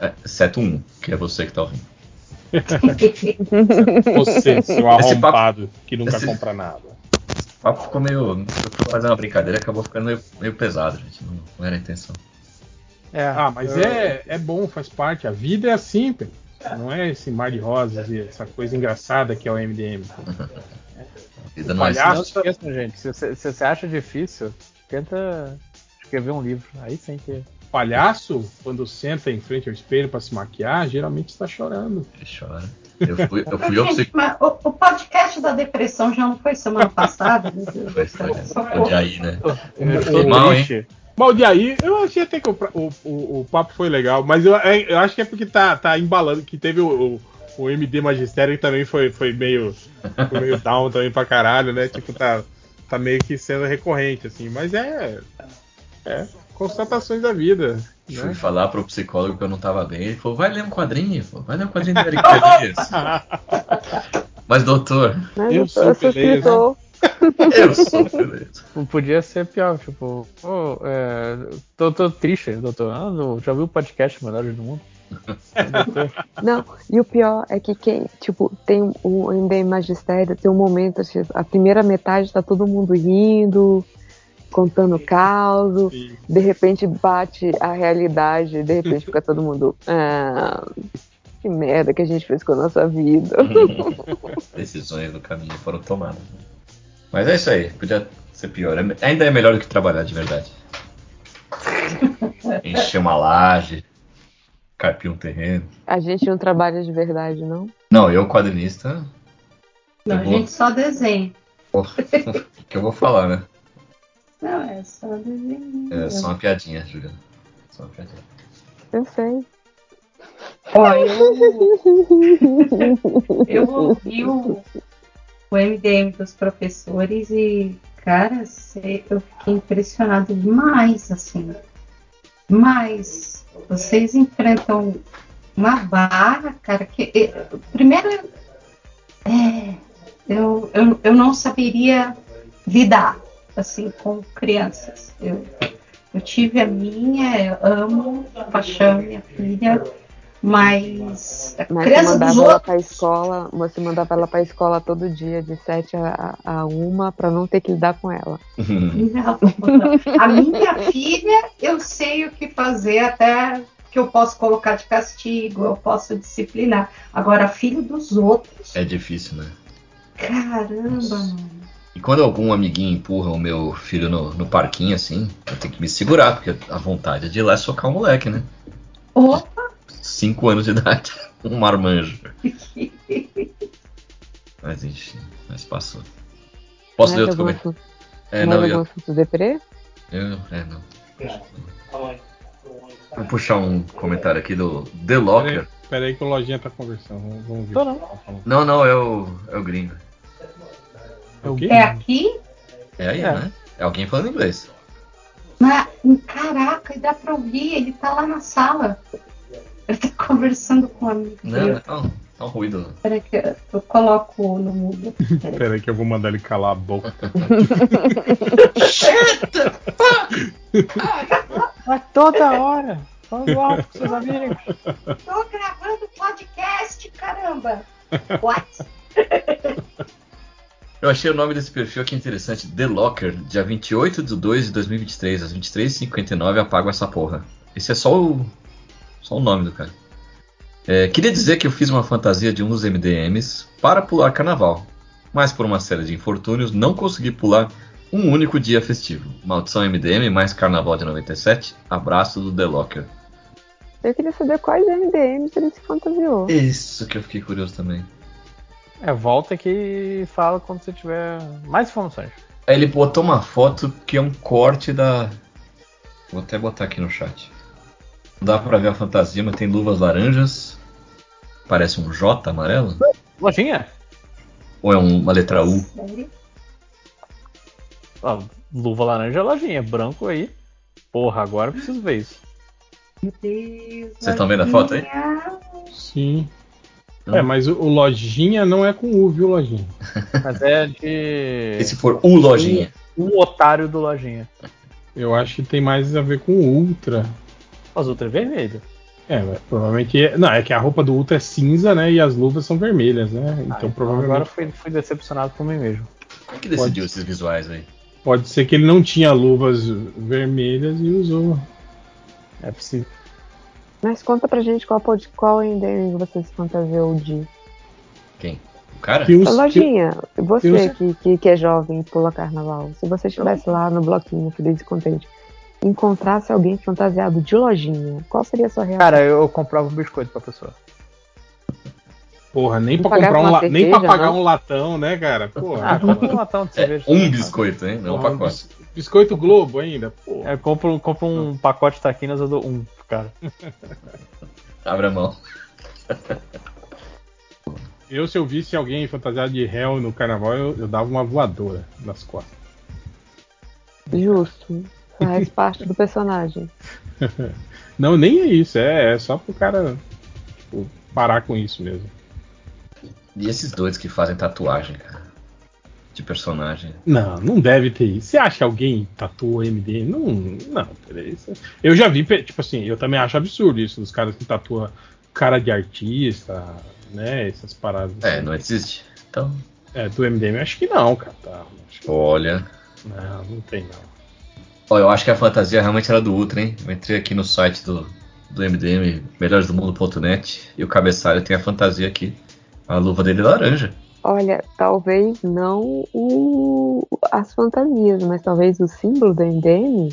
É, exceto um, que é você que tá ouvindo. Você, seu Esse papo- arrombado, que nunca esse- compra nada. O papo ficou meio. Eu fui fazer uma brincadeira acabou ficando meio, meio pesado, gente. Não, não era a intenção. É, Ah, mas é, é bom, faz parte. A vida é assim, não é esse mar de rosas e essa coisa engraçada que é o MDM. A vida não é assim. Não Palhaço. esqueçam, gente. Se você, se você acha difícil, tenta escrever um livro. Aí sim que. Palhaço, quando senta em frente ao espelho para se maquiar, geralmente está chorando. Ele chora. Eu fui, eu fui ao Gente, mas o, o podcast da depressão já não foi semana passada? Foi, foi, foi de aí, né? O- Foi o- mal, hein? o de aí, eu achei até que o, o, o, o papo foi legal, mas eu, é- eu acho que é porque tá, tá embalando, que teve o, o, o MD Magistério que também foi, foi meio, foi meio down também pra caralho, né? Tipo, tá, tá meio que sendo recorrente, assim, mas é. É, constatações da vida. Fui Né? falar pro psicólogo que eu não tava bem. Ele falou: vai ler um quadrinho, pô, vai ler um quadrinho do Eric Feliz. Mas, doutor, Mas Eu eu, sou beleza. escritor. eu sou feliz. Não Podia ser pior, tipo, "Ô, é, tô, tô triste, doutor. Ah, não, já viu o podcast Melhores do Mundo? Não, e o pior é que quem, tipo, tem o MDM Magistério, tem um momento, assim, a primeira metade tá todo mundo rindo, contando caos, de repente bate a realidade, de repente fica todo mundo. Ah, que merda que a gente fez com a nossa vida. Decisões no caminho foram tomadas. Mas é isso aí, podia ser pior. É- Ainda é melhor do que trabalhar de verdade. Encher uma laje, carpir um terreno. A gente não trabalha de verdade, não? Não, eu, quadrinista, Não, a gente só desenha. o que eu vou falar, né? Não, é só desenho. É só uma piadinha, Juliana. Só uma piadinha. Eu sei. Ó, eu, eu ouvi o, o MDM dos professores e, cara, eu fiquei impressionado demais, assim. Mas vocês enfrentam uma barra, cara, que eh, primeiro é, eu, eu, eu não saberia lidar assim com crianças. Eu, eu tive a minha, eu amo paixão minha filha, mas Mas você criança dos mandava ela pra escola, você mandava ela pra escola todo dia, de 7 a, a 1, pra não ter que lidar com ela. Não, não. A minha filha, eu sei o que fazer, até que eu posso colocar de castigo, eu posso disciplinar. Agora, filho dos outros, É difícil, né? caramba, mano. E quando algum amiguinho empurra o meu filho no, no parquinho, assim, eu tenho que me segurar, porque a vontade é de ir lá socar o moleque, né? Opa, 5 anos de idade, um marmanjo. Mas enfim, mas passou. Posso ler Mais outro comentário? É, não, algum eu, assunto deprê? eu. É, não. Vou puxar um comentário aqui do The Locker. Pera aí que o Lojinha tá conversando. Vamos, ver. Tô não. Não, não, é o, é o gringo. É o quê? É aqui? É aí, É. né? É alguém falando inglês. Na, caraca, e dá pra ouvir, ele tá lá na sala. Ele tá conversando com um amigo Não, dele. é tão, tão ruído. Peraí que eu, eu coloco no mudo. Peraí. Pera que eu vou mandar ele calar a boca. Mas toda hora. Falando alto com seus amigos. Tô gravando podcast, caramba! What? Eu achei o nome desse perfil aqui interessante. The Locker, dia 28 de 2 de 2023, às 23h59, apago essa porra. Esse é só o, só o nome do cara. É, queria dizer que eu fiz uma fantasia de um dos MDMs para pular carnaval, mas por uma série de infortúnios não consegui pular um único dia festivo. Maldição MDM mais carnaval de 97, abraço do The Locker. Eu queria saber quais MDMs ele se fantasiou. Isso que eu fiquei curioso também. É, volta aqui e fala quando você tiver mais informações. Aí ele botou uma foto que é um corte da. Vou até botar aqui no chat. Não dá pra ver a fantasia, mas tem luvas laranjas. Parece um J amarelo? Lojinha? Ou é um- uma letra U? Ó, luva laranja é lojinha. Branco aí. Porra, agora eu preciso ver isso. Meu Deus. Vocês estão vendo a foto aí? Sim. Hum. É, mas o, o Lojinha não é com U, viu, Lojinha? Mas é de. E se for U lojinha? Um otário do lojinha. Eu acho que tem mais a ver com o Ultra. Mas outra é vermelho. É, mas provavelmente. é- Não, é que a roupa do Ultra é cinza, né? E as luvas são vermelhas, né? Então Ah, então provavelmente. agora fui, fui decepcionado por mim mesmo. Quem que decidiu Pode. esses visuais aí? Pode ser que ele não tinha luvas vermelhas e usou. É possível. Mas conta pra gente qual, pod- qual MDM você se fantasiou de. Quem? O cara? Uns- Ô, Lojinha, você tem uns- que, que, que é jovem e pula carnaval, se você estivesse lá no bloquinho feliz e contente, encontrasse alguém fantasiado de lojinha, qual seria a sua reação? Cara, eu comprava um biscoito pra pessoa. Porra, nem Não pra comprar um la- nem pra cerveja, pagar não? um latão, né, cara? Porra. Ah, compra um latão de É, cerveja. um biscoito, hein? Não um pacote. bis- Biscoito Globo ainda? Porra. É, compro, compro um pacote de taquinas, eu dou um, cara. Abre a mão. Eu, se eu visse alguém fantasiado de réu no carnaval, eu, eu dava uma voadora nas costas. Justo. Faz parte do personagem. Não, nem é isso, é, é só pro cara tipo, parar com isso mesmo. E esses dois que fazem tatuagem, cara? De personagem. Não, não deve ter isso. Você acha que alguém tatuou MD? Não, não, peraí. Eu já vi, tipo assim, eu também acho absurdo isso, dos caras que tatuam cara de artista, né? Essas paradas. É, assim. não existe. Então, É, do MDM, acho que não, cara. Tá, que- olha. Não, não tem não. Ó, eu acho que a fantasia realmente era do Ultra, hein? Eu entrei aqui no site do, do MDM, melhoresdomundo.net, e o cabeçalho tem a fantasia aqui. A luva dele é laranja. Olha, talvez não o, as fantasias, mas talvez o símbolo do MDM.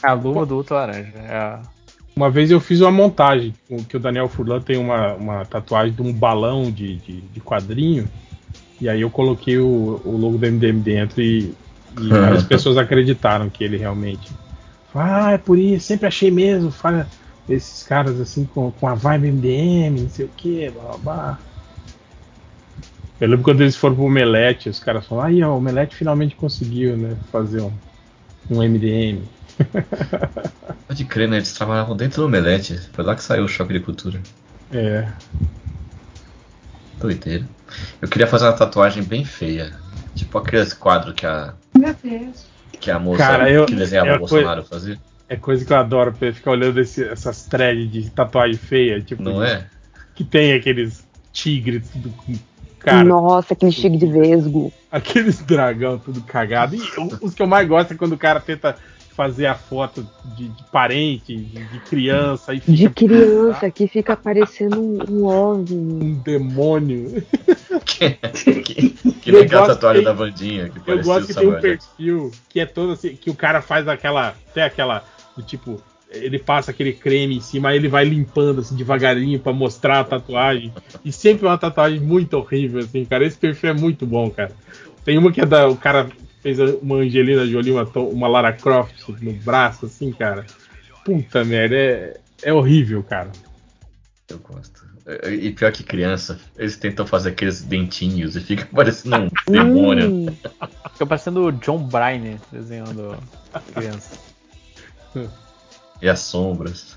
A luva do Ultra Laranja. É a... Uma vez eu fiz uma montagem, que o Daniel Furlan tem uma, uma tatuagem de um balão de, de, de quadrinho, e aí eu coloquei o, o logo do MDM dentro e, e as pessoas acreditaram que ele realmente. Ah, é por isso, sempre achei mesmo, fala esses caras assim com, com a vibe MDM, não sei o que, blá blá blá. Eu lembro quando eles foram pro Omelete, os caras falaram, aí ó, o Omelete finalmente conseguiu, né, fazer um, um MDM. Pode crer, né? Eles trabalhavam dentro do Omelete. Foi lá que saiu o choque de cultura. É, Doideira. Eu queria fazer uma tatuagem bem feia. Tipo aqueles quadros que a, Meu Deus. que a moça Cara, eu- que desenhava eu o Bolsonaro fazia. É coisa que eu adoro, pra ficar olhando esse- essas threads de tatuagem feia, tipo, Não é? que tem aqueles tigres tudo com cara, Nossa, aquele chique de vesgo. aqueles dragão tudo cagado. E os que eu mais gosto é quando o cara tenta fazer a foto de, de parente, de, de criança, e De fica criança que fica parecendo um, um OVNI. um demônio. que que, que que- da Vandinha que Eu gosto que tem um perfil que é todo assim, que o cara faz aquela, até aquela, do tipo, ele passa aquele creme em cima, aí ele vai limpando assim devagarinho pra mostrar a tatuagem. E sempre é uma tatuagem muito horrível, assim, cara. Esse perfil é muito bom, cara. Tem uma que é da. O cara fez uma Angelina Jolie, uma, uma Lara Croft no braço, assim, cara. puta merda, é, é horrível, cara. Eu gosto. E pior que criança, eles tentam fazer aqueles dentinhos e fica parecendo um demônio. Hum, fica parecendo o John Bryan desenhando criança. E as sombras.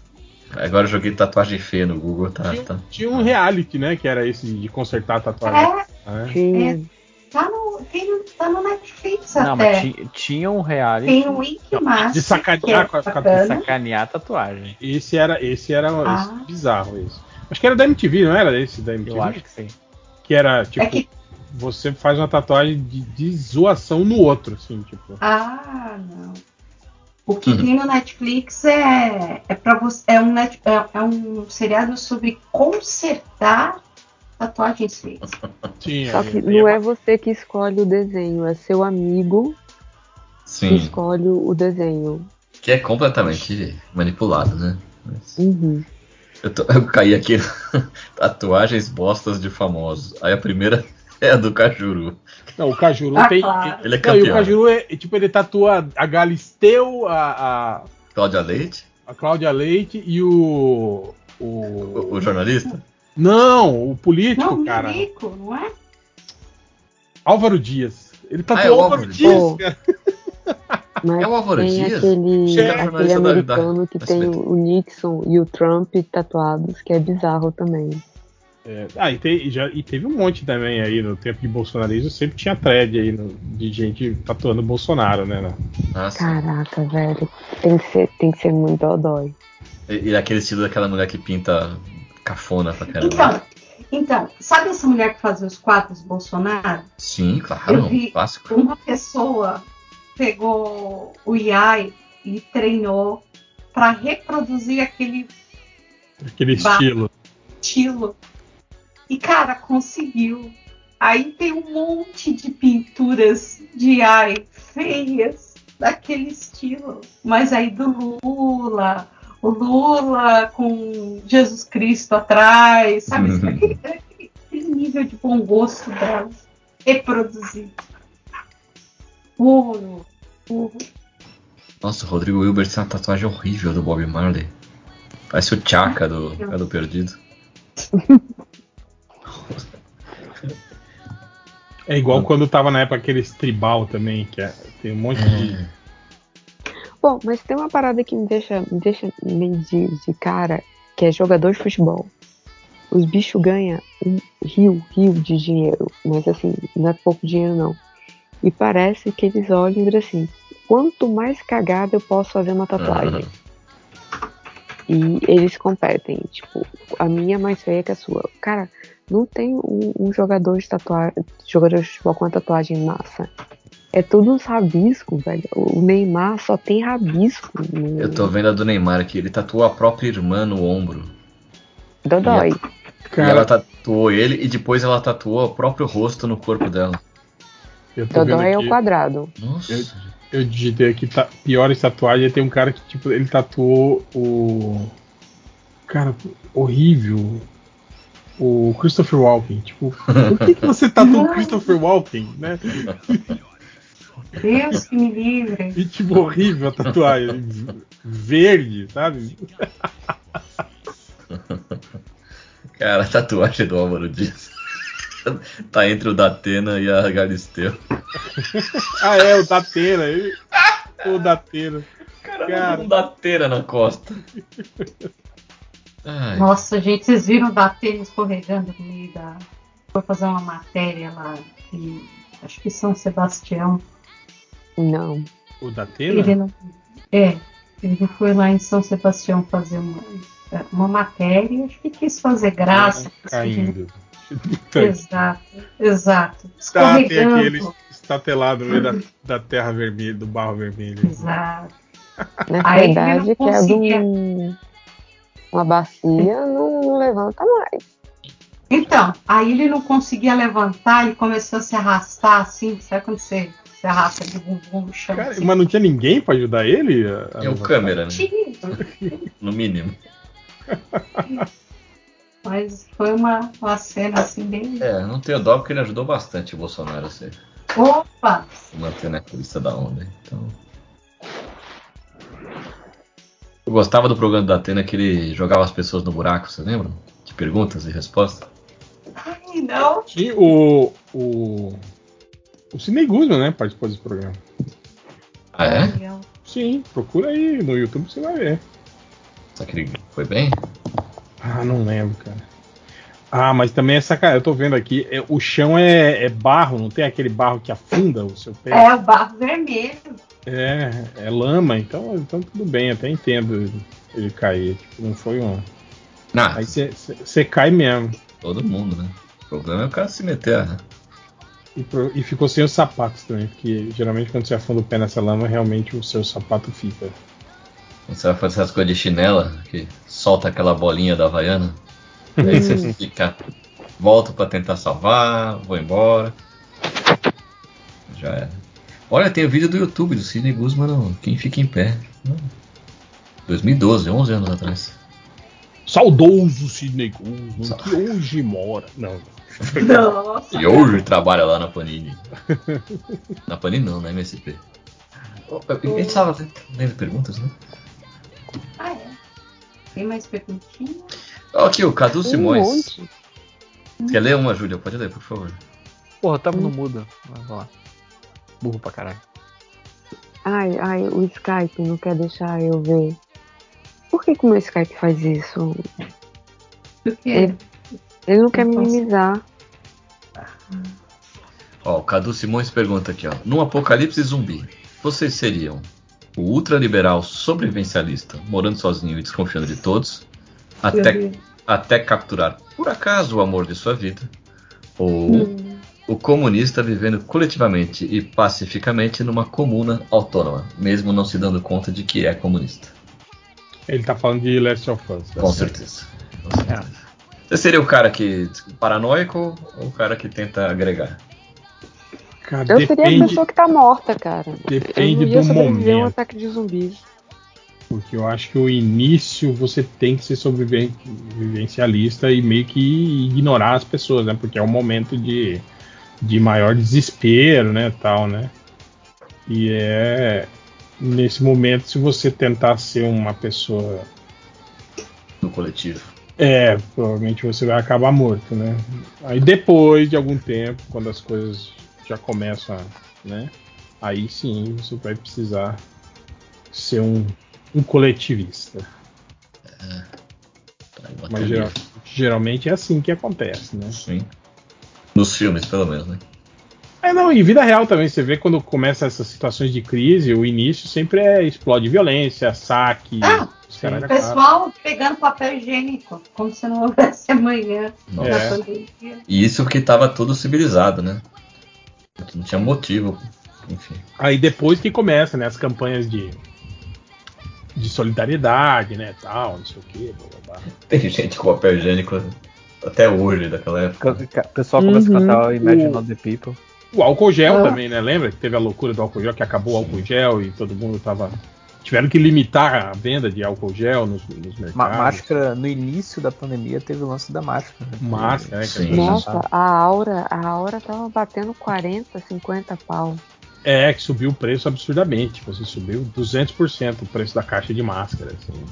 Agora eu joguei tatuagem feia no Google, tá? Tinha, tá. tinha um reality, né? Que era esse de consertar a tatuagem. É, né? Sim. tá no, tem, tá no Netflix Não, até. mas ti- tinha um reality Tem o Wikimaster, de sacanear é de sacanear a tatuagem. Esse era, esse era Ah. esse bizarro esse. Acho que era da MTV, não era esse da MTV? Eu acho que sim. Que era tipo, É que- você faz uma tatuagem de, de zoação no outro, assim, tipo. Ah, não. O que Uhum. tem no Netflix é, é, pra você, é, um, net- é, é um seriado sobre consertar tatuagens. Tinha. Só que e- não é você que escolhe o desenho, é seu amigo que Sim. escolhe o desenho. Que é completamente manipulado, né? Mas Uhum. Eu, tô- eu caí aqui tatuagens bostas de famosos. Aí a primeira é a do Cajuru. Não, o Cajuru Ah, tem. claro. Ele é Não, e o campeão. Cajuru é, tipo, ele tatua a Galisteu, a, a, Cláudia Leite, a Cláudia Leite e o. O. o, o jornalista. Não, o político, Não, cara. Milico, não é? Álvaro Dias. Ele Ah, tatuou é o Álvaro Álvaro Dias, cara. Mas É o Álvaro tem Dias? aquele, Chega aquele jornalista da- americano da- que da tem o Nixon e o Trump tatuados, que é bizarro também. É, ah, e, te- já, e teve um monte também aí no tempo de bolsonarismo, sempre tinha thread aí no- de gente tatuando Bolsonaro, né? né? Caraca, velho. Tem que ser, tem que ser muito odói. E, e aquele estilo daquela mulher que pinta cafona pra caramba. Então, então, sabe essa mulher que fazia os quadros Bolsonaro? Sim, claro, Eu vi. clássico. Uma pessoa pegou o IAI e treinou para reproduzir aquele Aquele estilo. estilo. E, cara, conseguiu. Aí tem um monte de pinturas de ai feias daquele estilo. Mas aí do Lula, o Lula com Jesus Cristo atrás, sabe? Uhum. Aquele, aquele- nível de bom gosto delas. Reproduzido. Puro. Puro. Nossa, o Rodrigo Wilbert tem uma tatuagem horrível do Bob Marley. Parece o Chaka do, é do Perdido. É igual quando tava na época aqueles tribal também, que é, tem um monte de. Bom, mas tem uma parada que me deixa, me deixa meio de, de cara, que é jogador de futebol. Os bichos ganham um rio, rio de dinheiro, mas assim, não é pouco dinheiro não. E parece que eles olham e dizem assim, quanto mais cagada eu posso fazer uma tatuagem. E eles competem, tipo, a minha é mais feia que a sua. Cara, não tem um, um jogador de tatuagem, jogador de futebol com uma tatuagem massa. É tudo uns rabisco, velho. O Neymar só tem rabisco. No... Eu tô vendo a do Neymar aqui, ele tatuou a própria irmã no ombro. Dodói. E ela tatuou ele e depois ela tatuou o próprio rosto no corpo dela. Dodói é o quadrado. Nossa. Eu- eu digitei aqui, tá, piores tatuagens, tem um cara que, tipo, ele tatuou o. Cara, horrível. O Christopher Walken. Tipo, por que, que você tatuou o Christopher Walken, né? Deus que me livre. E tipo, horrível a tatuagem. Verde, sabe? Cara, a tatuagem do Álvaro Dias. tá entre o Datena e a Galisteu. Ah, é, o Datena. ele- O Datena. Cara, Cara. um Datena na costa. Ai, Nossa, gente, vocês viram o Datena escorregando no meio da. Foi fazer uma matéria lá em. Acho que São Sebastião. Não. O Datena? Ele não. É, ele foi lá em São Sebastião fazer uma, uma matéria, acho que quis fazer graça. Caindo. Exato, exato. Tá, tem aquele estatelado no meio da, da terra vermelha, do barro vermelho. Exato. Na Aí verdade, que é um, uma bacia, não, não levanta mais. Então, aí ele não conseguia levantar e começou a se arrastar assim, sabe quando você se arrasta de bumbum no chão? Cara, assim? mas não tinha ninguém pra ajudar ele? a- a é o câmera, né? Tinha, No mínimo. Mas foi uma, uma cena assim bem. É, não tenho dó porque ele ajudou bastante o Bolsonaro a se Opa! manter na crista da onda. Então, Eu gostava do programa da Atena que ele jogava as pessoas no buraco, você lembra? De perguntas e respostas. Ai, não. Sim, o. O, o Sidney Guzman, né? Participou desse programa. Ah, é? Sim, procura aí no YouTube você vai ver. Só que ele foi bem? Ah, não lembro, cara. Ah, mas também essa cara, eu tô vendo aqui, é- o chão é, é barro, não tem aquele barro que afunda o seu pé? É o barro vermelho. É, é lama, então, então tudo bem, até entendo ele, cair. Tipo, não foi um. Não, Aí você cai mesmo. todo mundo, né? O problema é o cara se meter. né? E, pro- e ficou sem os sapatos também, porque geralmente quando você afunda o pé nessa lama, realmente o seu sapato fica. Quando Você vai fazer essas coisas de chinela, que solta aquela bolinha da Havaiana. E aí você fica. Volto pra tentar salvar, vou embora. Já era. Olha, tem o vídeo do YouTube do Sidney Guzman, no Quem Fica em Pé. 2012, 11 anos atrás. Saudoso Sidney Guzman, Sa- que hoje mora. Não, Nossa. E hoje trabalha lá na Panini. na Panini não, na MSP. A gente estava lendo perguntas, né? Ah, é. Tem mais perguntinhas? Aqui, o Cadu Um Simões. monte. Quer ler uma, Júlia? Pode ler, por favor. Porra, tava no mudo. Mas, vamos lá. Burro pra caralho. Ai, ai, o Skype não quer deixar eu ver. Por que, que o meu Skype faz isso? Porque Ele, ele não quer Nossa. minimizar. Ó, o Cadu Simões pergunta aqui, ó. Num apocalipse zumbi, vocês seriam o ultraliberal sobrevivencialista, morando sozinho e desconfiando de todos, até, até capturar por acaso o amor de sua vida, ou o comunista vivendo coletivamente e pacificamente numa comuna autônoma, mesmo não se dando conta de que é comunista. ele tá falando de Last of Us. tá Com certo. certeza. Com certeza. Você seria o cara que paranoico ou o cara que tenta agregar? Cara, Eu seria a depende, pessoa que tá morta, cara. depende eu não ia do a um momento. ataque de zumbis. Porque eu acho que o início você tem que ser sobrevivencialista e meio que ignorar as pessoas, né? Porque é um momento de, de maior desespero, né? Tal, né? E é nesse momento, se você tentar ser uma pessoa. No coletivo. É, provavelmente você vai acabar morto, né? Aí depois de algum tempo, quando as coisas já começam a. né? Aí sim você vai precisar ser um, um coletivista. Tá, uma Mas geral- geralmente é assim que acontece, né? Sim. Nos filmes, pelo menos, né? É, não, em vida real também, você vê quando começa essas situações de crise, o início sempre é explode violência, saque, Ah, O pessoal pegando papel higiênico, como se não houvesse amanhã Nossa. na É. pandemia. E isso que tava tudo civilizado, né? Não tinha motivo. Enfim. Aí depois que começa, né, as campanhas de, de solidariedade, né, tal, não sei o que, blá, blá, blá. Tem gente com papel higiênico até hoje daquela época. O pessoal começa Uhum. a cantar Imagine All the People. O álcool gel Ah. também, né, lembra que teve a loucura do álcool gel, que acabou o álcool gel e todo mundo tava... Tiveram que limitar a venda de álcool gel nos, nos mercados. Ma máscara, no início da pandemia, teve o lance da máscara. Máscara, né, que Sim. a gente Nossa, a aura, a aura tava batendo 40, 50 pau. É, que subiu o preço absurdamente. Tipo assim, subiu 200% o preço da caixa de máscara. Assim.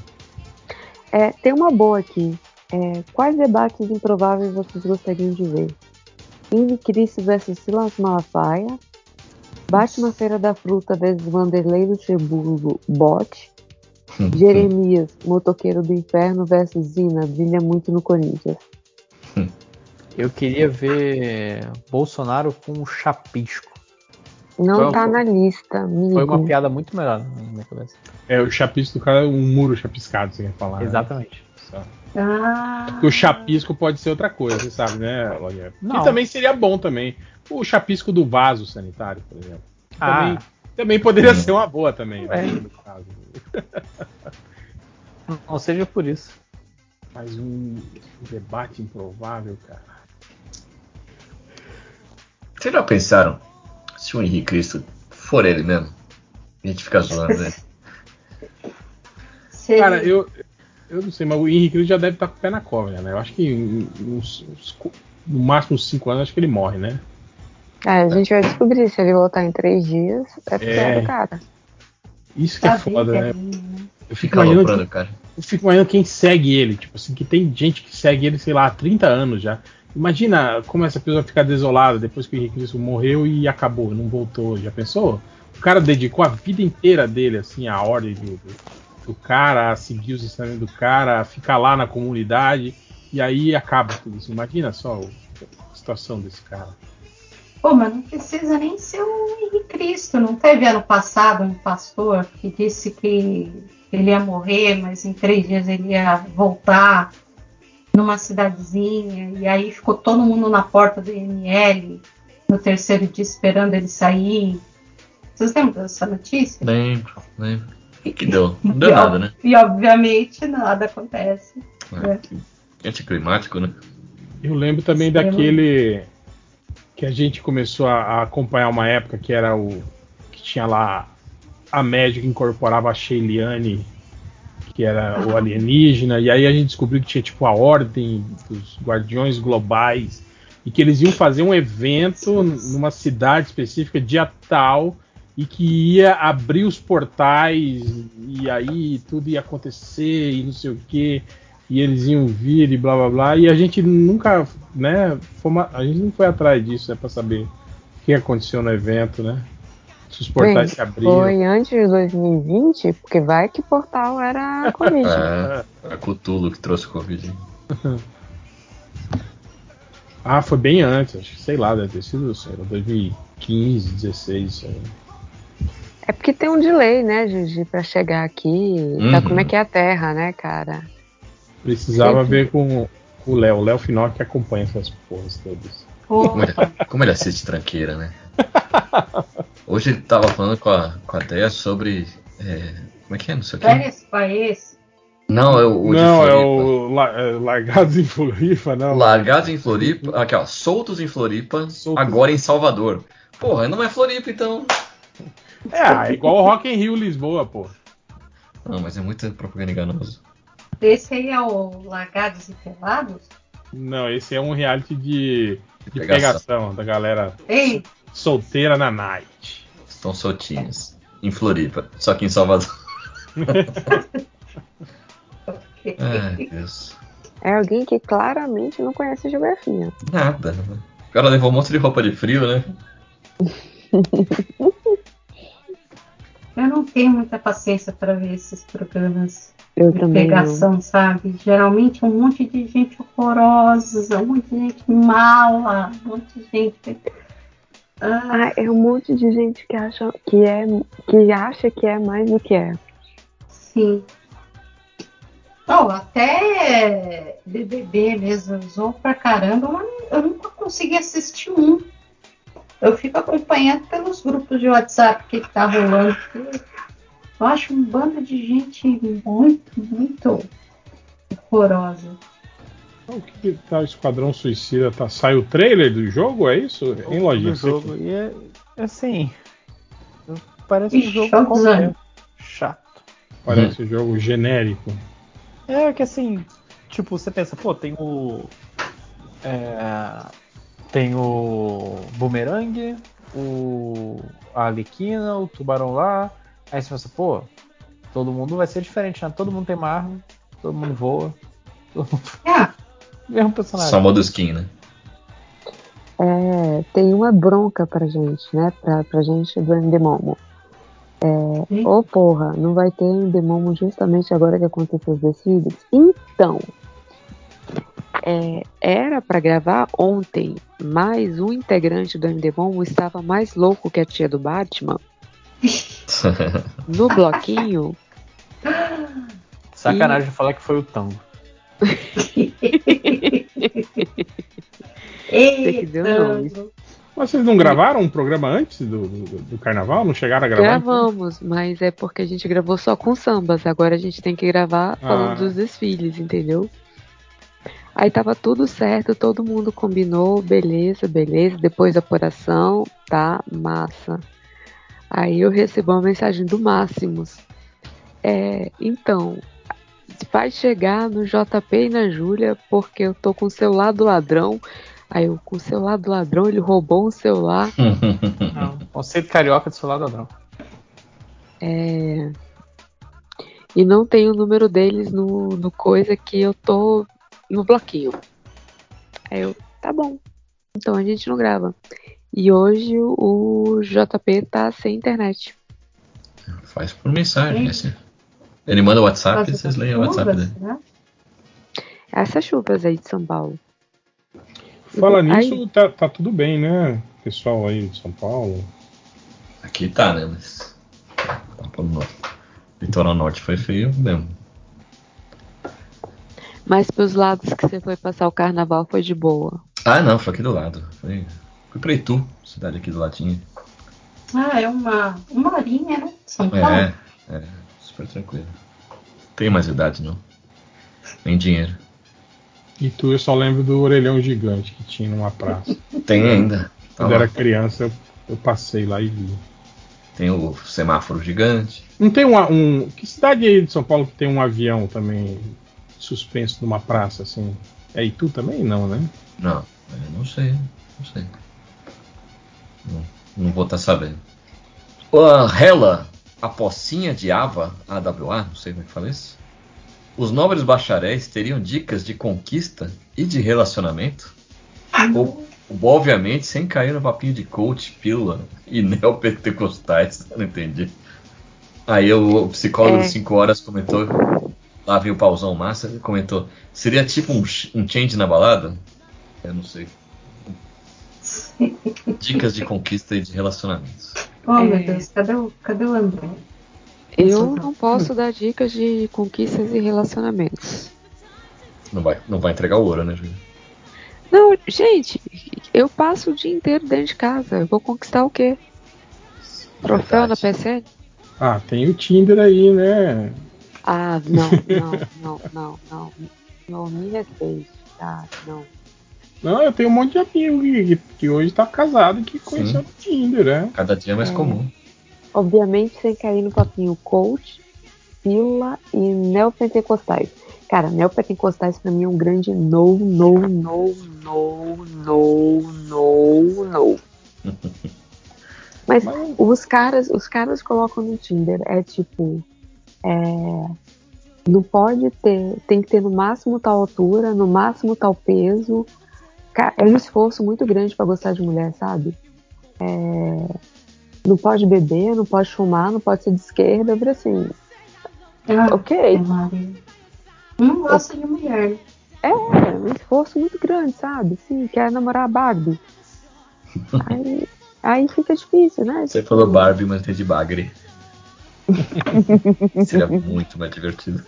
É, tem uma boa aqui. É, quais debates improváveis vocês gostariam de ver? Ine Cristo versus Silas Malafaia, Batman Feira da Fruta versus Vanderlei Luxemburgo Bot, Jeremias, Motoqueiro do Inferno versus Zina, brilha muito no Corinthians. Eu queria ver Bolsonaro com um chapisco. Não Foi- tá na lista, amigo. Foi uma piada muito melhor na minha cabeça. É, o chapisco do cara é um muro chapiscado, você quer falar. né? Ah, Porque o chapisco pode ser outra coisa, você sabe, né, Logé? Não. E também seria bom também. O chapisco do vaso sanitário, por exemplo. Também, Ah, também poderia ser uma boa também. né, É. no caso. não seja por isso. Mas um debate improvável, cara. Vocês já pensaram se o Henrique Cristo for ele mesmo? A gente fica zoando, né? Cara, eu, eu não sei, mas o Henrique Cristo já deve estar com o pé na cova, né? Eu acho que uns- uns no máximo uns 5 anos, acho que ele morre, né? É, a gente vai descobrir se ele voltar em três dias. É porque É. é do cara. Isso que é Tá foda, bem né? velhinho, né? Eu fico imaginando aloprando, cara. Eu fico imaginando quem segue ele, tipo assim, que tem gente que segue ele, sei lá, há 30 anos já. Imagina como essa pessoa fica desolada depois que o Henrique Cristo morreu e acabou, não voltou. Já pensou? O cara dedicou a vida inteira dele, assim, a ordem do, do, cara, a seguir os ensinamentos do cara, a ficar lá na comunidade, e aí acaba tudo isso. Imagina só a situação desse cara. Pô, mas não precisa nem ser o Henrique Cristo. Não teve ano passado um pastor que disse que ele ia morrer, mas em três dias ele ia voltar numa cidadezinha. E aí ficou todo mundo na porta do IML no terceiro dia esperando ele sair. Vocês lembram dessa notícia? Lembro, lembro. O que deu? Não E, deu ó- nada, né? E obviamente nada acontece. Ah, que anticlimático, né? Eu lembro também Extremo. daquele que a gente começou a, a acompanhar uma época que era o que tinha lá a médica que incorporava a Sheiliane, que era o alienígena, e aí a gente descobriu que tinha tipo a ordem dos guardiões globais e que eles iam fazer um evento numa cidade específica dia tal e que ia abrir os portais e aí tudo ia acontecer e não sei o que e eles iam vir e blá blá blá e a gente nunca né a gente não foi atrás disso né para saber o que aconteceu no evento né se os portais Bem, se abriram Foi antes de 2020, porque vai que portal era a Covid. É, a Cthulhu que trouxe Covid. ah foi bem antes acho que sei lá deve ter sido sei lá, 2015 16 isso aí. É porque tem um delay, né, Gigi, pra chegar aqui. Tá Uhum. como é que é a Terra, né, cara? precisava ver com com o Léo o Léo Finó que acompanha essas porras todas Como ele, Opa, como ele assiste tranqueira, né? Hoje ele tava falando com a, com a Dea sobre. é, como é que é? Não sei o quê. Férias Paes. Não, é o, o de não é Floripa. o la, é, largados em Floripa não Largados em Floripa. Aqui, ó. Soltos em Floripa, Soltos. agora em Salvador. Porra, não é Floripa então. É, é igual o Rock in Rio Lisboa pô Não, mas é muita propaganda enganosa. Esse aí é o Largados e Pelados? não esse é um reality de de Pegação. pegação da galera Ei, solteira na night Estão soltinhos. Em Floripa. Só que em Salvador. Ai, Deus. É alguém que claramente não conhece geografia. Nada. O cara levou um monte de roupa de frio, né? eu não tenho muita paciência para ver esses programas Eu de também não. pegação, sabe? Geralmente um monte de gente horrorosa, um monte de gente mala, um monte de gente. Ah, Ah, é um monte de gente que acha que é que acha que é mais do que é. sim. Não, até BBB mesmo usou pra caramba, mas eu nunca consegui assistir um. Eu fico acompanhando pelos grupos de WhatsApp que tá rolando. Eu acho um bando de gente muito, muito horrorosa. o que, que tá o Esquadrão Suicida tá sai o trailer do jogo é isso em lojinha do jogo. E é assim. Parece um jogo. Chato. parece um jogo genérico É que assim, tipo, você pensa, pô, tem o. é, tem o Boomerang, o. a Arlequina, o Tubarão lá. Aí você pensa, pô, todo mundo vai ser diferente, né? Todo mundo tem uma arma, todo mundo voa, todo mundo. Ah, Mesmo personagem. Só muda o skin, né? É, tem uma bronca pra gente, né? Pra, pra gente do Endemomo. Sim. Ô porra, não vai ter Endemomo justamente agora que aconteceu os desfiles? Então, é, era pra gravar ontem, mas o integrante do Endemomo estava mais louco que a tia do Batman. No bloquinho, Sacanagem falar que foi o tango. Mas vocês não gravaram um programa antes do, do, do carnaval não chegaram a gravar gravamos, mas é porque a gente gravou só com sambas. Agora a gente tem que gravar falando Ah. dos desfiles, entendeu? Aí tava tudo certo, todo mundo combinou, beleza, beleza. Depois da apuração, tá, massa. Aí eu recebo uma mensagem do Máximos. É, então, vai chegar no JP e na Júlia porque eu tô com o celular do ladrão. Aí eu, com o celular do ladrão, ele roubou um celular. Não, conceito carioca de celular ladrão. É, e não tem o número deles no, no coisa que eu tô no bloquinho. Aí eu, tá bom. Então a gente não grava. E hoje o JP tá sem internet. Faz por mensagem, assim. Ele manda o WhatsApp e Faz vocês leem o WhatsApp dele. né? Essas chuvas aí de São Paulo. Fala Aí- nisso, tá, tá tudo bem, né? Pessoal aí de São Paulo. Aqui tá, né? Mas. Tá. Litoral norte foi feio mesmo. Mas pros lados que você foi passar o carnaval foi de boa. Ah, não, foi aqui do lado. Foi, fui pra Itu, cidade aqui do ladinho. Ah, é uma, uma horinha, né? São Paulo. É, é, super tranquilo. Tenho mais idade, não. Nem dinheiro. E tu, eu só lembro do orelhão gigante que tinha numa praça. Tem ainda. Tá Quando lá. era criança, eu, eu passei lá e vi. Tem o semáforo gigante. Não tem uma, um. Que cidade aí de São Paulo que tem um avião também suspenso numa praça, assim? É Itu também? Não, né? Não, eu não sei, não sei. Não, não vou estar sabendo. A Hela, a pocinha de Ava, AWA, não sei como é que fala isso. Os nobres bacharéis teriam dicas de conquista e de relacionamento? Ou, obviamente, sem cair no papinho de coach, pílula e neopentecostais. Não entendi. Aí o, o psicólogo É. de 5 horas comentou. Lá veio o pauzão massa, ele comentou. Seria tipo um, um change na balada? Eu não sei. Dicas de conquista e de relacionamentos. Oh, É. meu Deus, cadê o, cadê o André? Eu não posso dar dicas de conquistas e relacionamentos. Não vai, não vai entregar o ouro, né, Júlio? Não, gente, eu passo o dia inteiro dentro de casa. Eu vou conquistar o quê? Troféu na. PSN? Ah, tem o Tinder aí, né? Ah, não, não, não, não, não. Não me respeite, tá? Não. Não, eu tenho um monte de amigo que, que hoje tá casado e que conheceu no Tinder, né? Cada dia mais É. comum. Obviamente sem cair no papinho coach, pílula e neopentecostais. Cara, neopentecostais pra mim é um grande no, no, no, no, no, no, no. Mas Mas- os caras, os caras colocam no Tinder, é tipo, é, não pode ter, tem que ter no máximo tal altura, no máximo tal peso. É um esforço muito grande pra gostar de mulher, sabe? É, não pode beber, não pode fumar, não pode ser de esquerda, eu assim, Ah, ok. Maria. Não gosta de mulher. É, um esforço muito grande, sabe? Sim, quer namorar a Barbie. Aí, aí fica difícil, né? Você falou Barbie, mas tem de bagre. Seria muito mais divertido.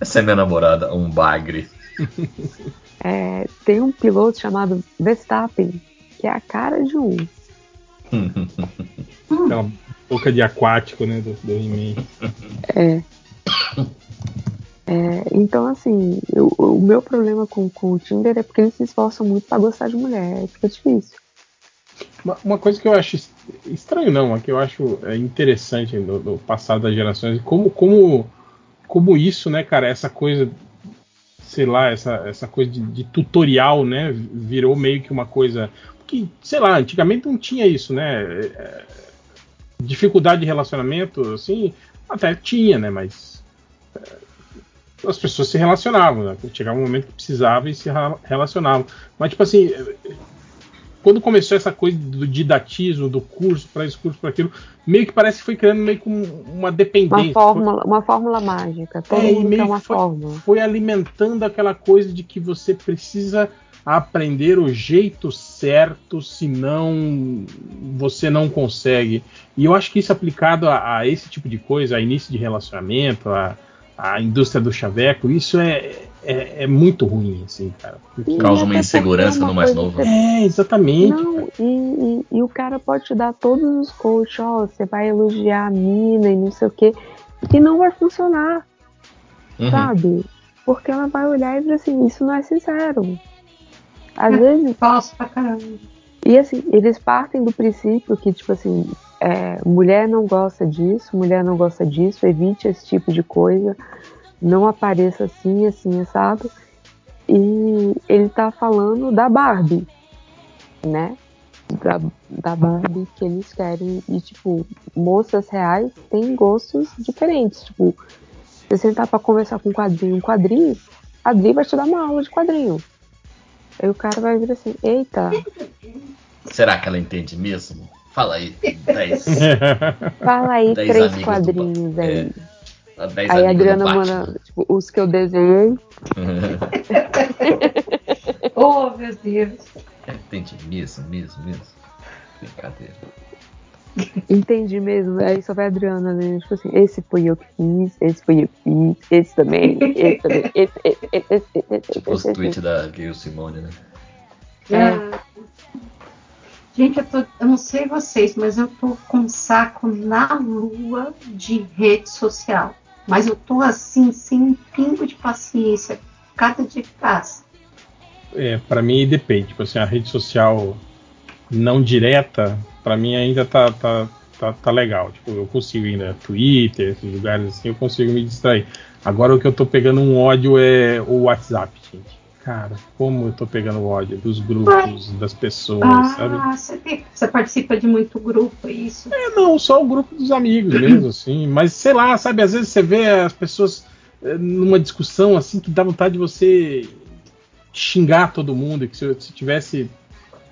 Essa é minha namorada, um bagre. é, tem um piloto chamado Verstappen, que é a cara de um. Aquela boca de aquático, né? Do, do He-Man. É. É, então, assim, eu- o meu problema com, com o Tinder é porque eles se esforçam muito pra gostar de mulher. Fica difícil. Uma, uma coisa que eu acho est- estranho, não, mas que eu acho é, interessante do, do passado das gerações, como, como, como isso, né, cara, essa coisa, sei lá, essa, essa coisa de, de tutorial, né, virou meio que uma coisa que, sei lá, antigamente não tinha isso, né, é, é, dificuldade de relacionamento, assim, até tinha, né, mas as pessoas se relacionavam, né, chegava um momento que precisava e se relacionavam, mas tipo assim, quando começou essa coisa do didatismo, do curso para isso, curso para aquilo, meio que parece que foi criando meio que um- uma dependência. Uma fórmula, uma fórmula mágica. Todo É, e mundo meio uma foi- fórmula. Foi alimentando aquela coisa de que você precisa aprender o jeito certo, senão você não consegue. E eu acho que isso aplicado a, a esse tipo de coisa, a início de relacionamento, a, a indústria do chaveco, isso é, é, é muito ruim, assim, cara. Porque- Causa uma até insegurança é no mais novo. É, exatamente. Não, e, e- e o cara pode te dar todos os coaches, ó, você vai elogiar a mina e não sei o quê, e não vai funcionar, Uhum. sabe? Porque ela vai olhar e dizer assim, isso não é sincero. Às É. vezes, Posso pra caramba. e assim, eles partem do princípio que, tipo assim, é, mulher não gosta disso, mulher não gosta disso, evite esse tipo de coisa, não apareça assim, assim, assado. E ele tá falando da Barbie, né? Da, da Barbie que eles querem. E, tipo, moças reais têm gostos diferentes. Tipo, Você sentar pra conversar com um quadrinho, um quadrinho, a Adri vai te dar uma aula de quadrinho. Aí o cara vai vir assim, eita, Será que ela entende mesmo? Fala aí, 10. fala aí Dez três do quadrinhos aí. é, dez aí a Adriana manda, tipo, os que eu desenhei. Oh, meu Deus. Entende mesmo, mesmo, mesmo. Brincadeira. Entendi mesmo. Aí só vai a Adriana, né? Tipo assim, esse foi eu que fiz, esse foi eu que fiz, esse também, esse também, esse, esse, esse, esse, esse, Tipo os esse, esse. tweets da Gayle Simone, né? É. Gente, eu, tô, eu não sei vocês, mas eu tô com um saco na lua de rede social. Mas eu tô assim, sem um pingo de paciência. Cada dia que passa. É, pra mim depende. Tipo assim, a rede social não direta, pra mim ainda tá, tá, tá, tá legal. Tipo, eu consigo ainda Twitter, esses lugares assim, eu consigo me distrair. Agora o que eu tô pegando um ódio é o WhatsApp, gente. Cara, como eu tô pegando ódio dos grupos, das pessoas, sabe? Ah, você, tem- você participa de muito grupo, é isso? É, não, só o grupo dos amigos mesmo, assim. Mas sei lá, sabe, às vezes você vê as pessoas eh, numa discussão assim que dá vontade de você xingar todo mundo, e que se eu se tivesse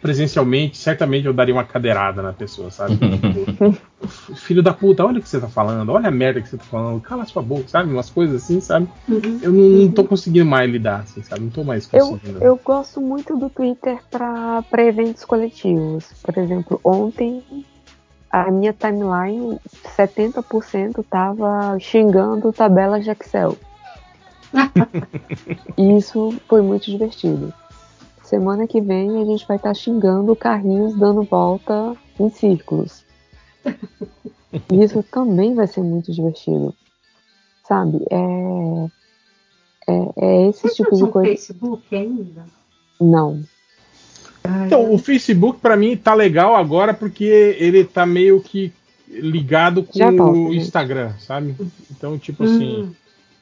presencialmente, certamente eu daria uma cadeirada na pessoa, sabe? Filho da puta, olha o que você tá falando, olha a merda que você tá falando, cala sua boca, sabe? Umas coisas assim, sabe? Uhum. Eu não, não tô conseguindo mais lidar, assim, sabe? Não tô mais Eu, conseguindo. eu gosto muito do Twitter para eventos coletivos. Por exemplo, ontem a minha timeline, 70% tava xingando tabelas de Excel. E isso foi muito divertido. Semana que vem a gente vai estar xingando carrinhos dando volta em círculos. E isso também vai ser muito divertido. Sabe? É, é, é esse Vocês tipo de coisa. Facebook ainda? Não. Então, o Facebook pra mim tá legal agora porque ele tá meio que ligado com Já volto, o gente. Instagram, sabe? Então, tipo assim, Hum,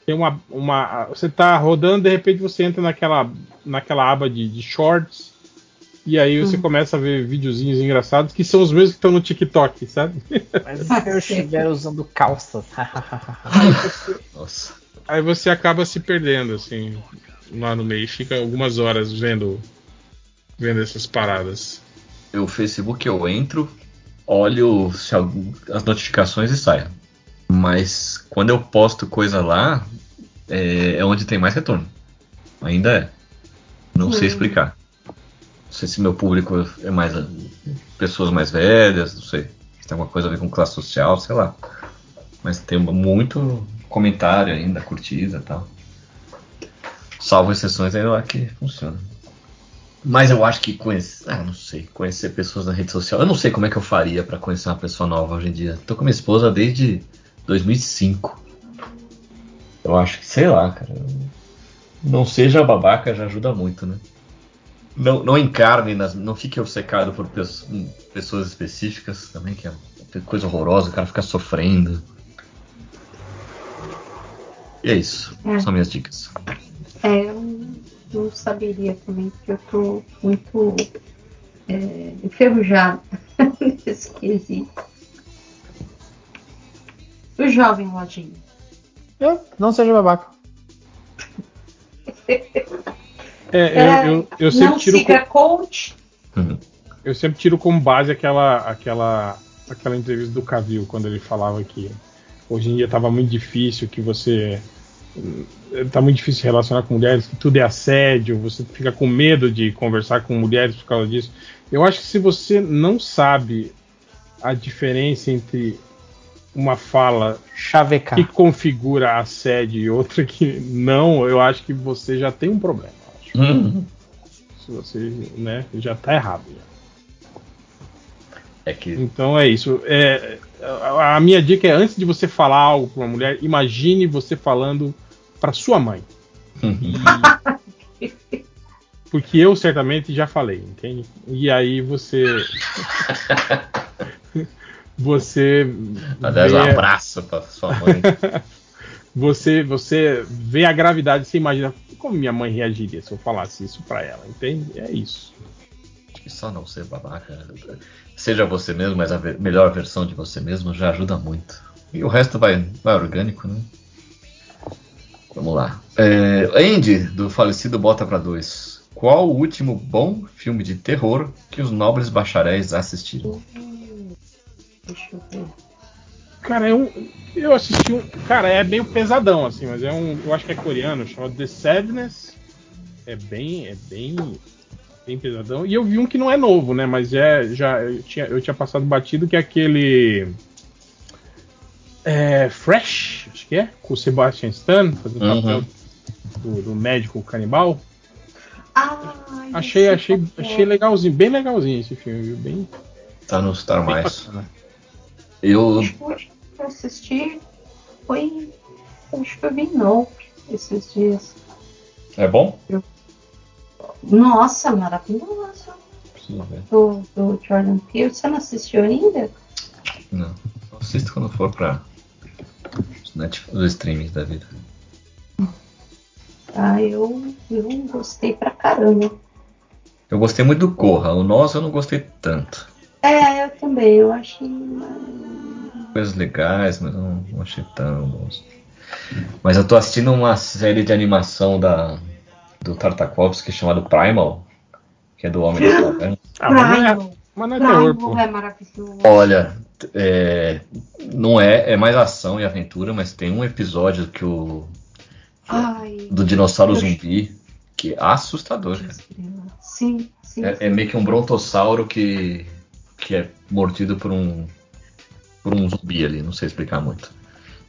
tem uma, uma. Você tá rodando, de repente você entra naquela, naquela aba de, de shorts. E aí você Hum. começa a ver videozinhos engraçados que são os mesmos que estão no TikTok, sabe? Mas se eu estiver usando calças. Nossa. Aí você acaba se perdendo, assim, lá no meio. Fica algumas horas vendo, vendo essas paradas. Eu, o Facebook eu entro, olho se algum- as notificações e saio. Mas quando eu posto coisa lá, é, é onde tem mais retorno. Ainda é. Não sei Hum. explicar. Não sei se meu público é mais pessoas mais velhas, não sei. Se tem alguma coisa a ver com classe social, sei lá. Mas tem muito comentário ainda, curtida e tal. Salvo exceções aí lá que funciona. Mas eu acho que conhecer. Ah, não sei. Conhecer pessoas na rede social. Eu não sei como é que eu faria pra conhecer uma pessoa nova hoje em dia. Tô com minha esposa desde 2005. Eu acho que, sei lá, cara. Não seja babaca já ajuda muito, né? Não, não encarne, nas, não fique obcecado por pes- pessoas específicas também, que é coisa horrorosa, o cara fica sofrendo. E é isso. É. São minhas dicas. é, eu não saberia também, porque eu tô muito é, enferrujada nesse quesito. O jovem lojinha. Eu não seja babaca. É, eu, eu, eu sempre não tiro. siga coach. Eu sempre tiro como base aquela, aquela, aquela entrevista do Cavil, quando ele falava que hoje em dia estava muito difícil, que você. Tá muito difícil se relacionar com mulheres, que tudo é assédio, você fica com medo de conversar com mulheres por causa disso. Eu acho que se você não sabe a diferença entre uma fala Chavecar. que configura assédio e outra que não, eu acho que você já tem um problema. eu acho. Hum. Se você né, já tá errado. já. É que Então é isso. É, a, a minha dica é antes de você falar algo para uma mulher, imagine você falando para sua mãe. E- porque eu certamente já falei, entende? E aí você você Aliás, um vê, abraço pra sua mãe. você você vê a gravidade, você imagina como minha mãe reagiria se eu falasse isso para ela, entende? É isso. Só não ser babaca. Seja você mesmo, mas a melhor versão de você mesmo já ajuda muito. E o resto vai, vai orgânico, né? Vamos lá. É, Andy, do falecido Bota pra Dois. Qual o último bom filme de terror que os nobres bacharéis assistiram? Deixa eu ver. Cara, eu, eu assisti um. Cara, é meio pesadão, assim, mas é um. Eu acho que é coreano, chamado The Sadness. É bem. É bem. Bem pesadão. E eu vi um que não é novo, né? Mas é. Já, eu, tinha, eu tinha passado batido que é aquele. É, Fresh, acho que é, com o Sebastian Stan, fazendo Uhum. papel do, do médico canibal. Ai, Achei, achei, papel. achei legalzinho, bem legalzinho esse filme, viu? Bem, Tá no Star bem Mais. bacana. Eu. Acho que eu assisti foi. Acho que eu vi esses dias. É bom? Nossa, maravilhoso. Preciso ver. Do, do Jordan Peele. Você não assistiu ainda? Não. Só assisto quando for pra. Os, Netflix, os streams da vida. Ah, eu, eu gostei pra caramba. Eu gostei muito do Corra. O Nós eu não gostei tanto. É, eu também. Eu achei. Coisas legais, mas eu não, não achei tão bons. Mas eu tô assistindo uma série de animação da, do Tartakovsky chamado Primal, que é do Homem das Cavernas. Ah, mas não é, mas não é terror, pô. Primal é maravilhoso. Olha, é, não é, é mais ação e aventura, mas tem um episódio que o Ai. do dinossauro zumbi que é assustador. cara. Sim, sim. É, é meio que um brontossauro que que é mordido por um por um zumbi ali, não sei explicar muito.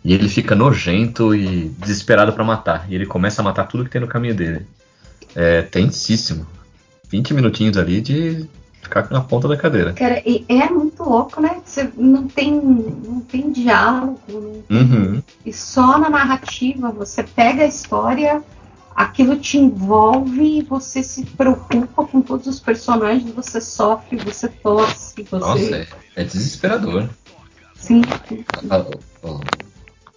E ele fica nojento e desesperado pra matar. E ele começa a matar tudo que tem no caminho dele. É tensíssimo. 20 minutinhos ali de ficar na ponta da cadeira. Cara, e é muito louco, né? Você não tem, não tem diálogo, não tem- Uhum. e só na narrativa você pega a história, aquilo te envolve e você se preocupa com todos os personagens, você sofre, você torce, você. Nossa, é, é desesperador. Sim, A- a-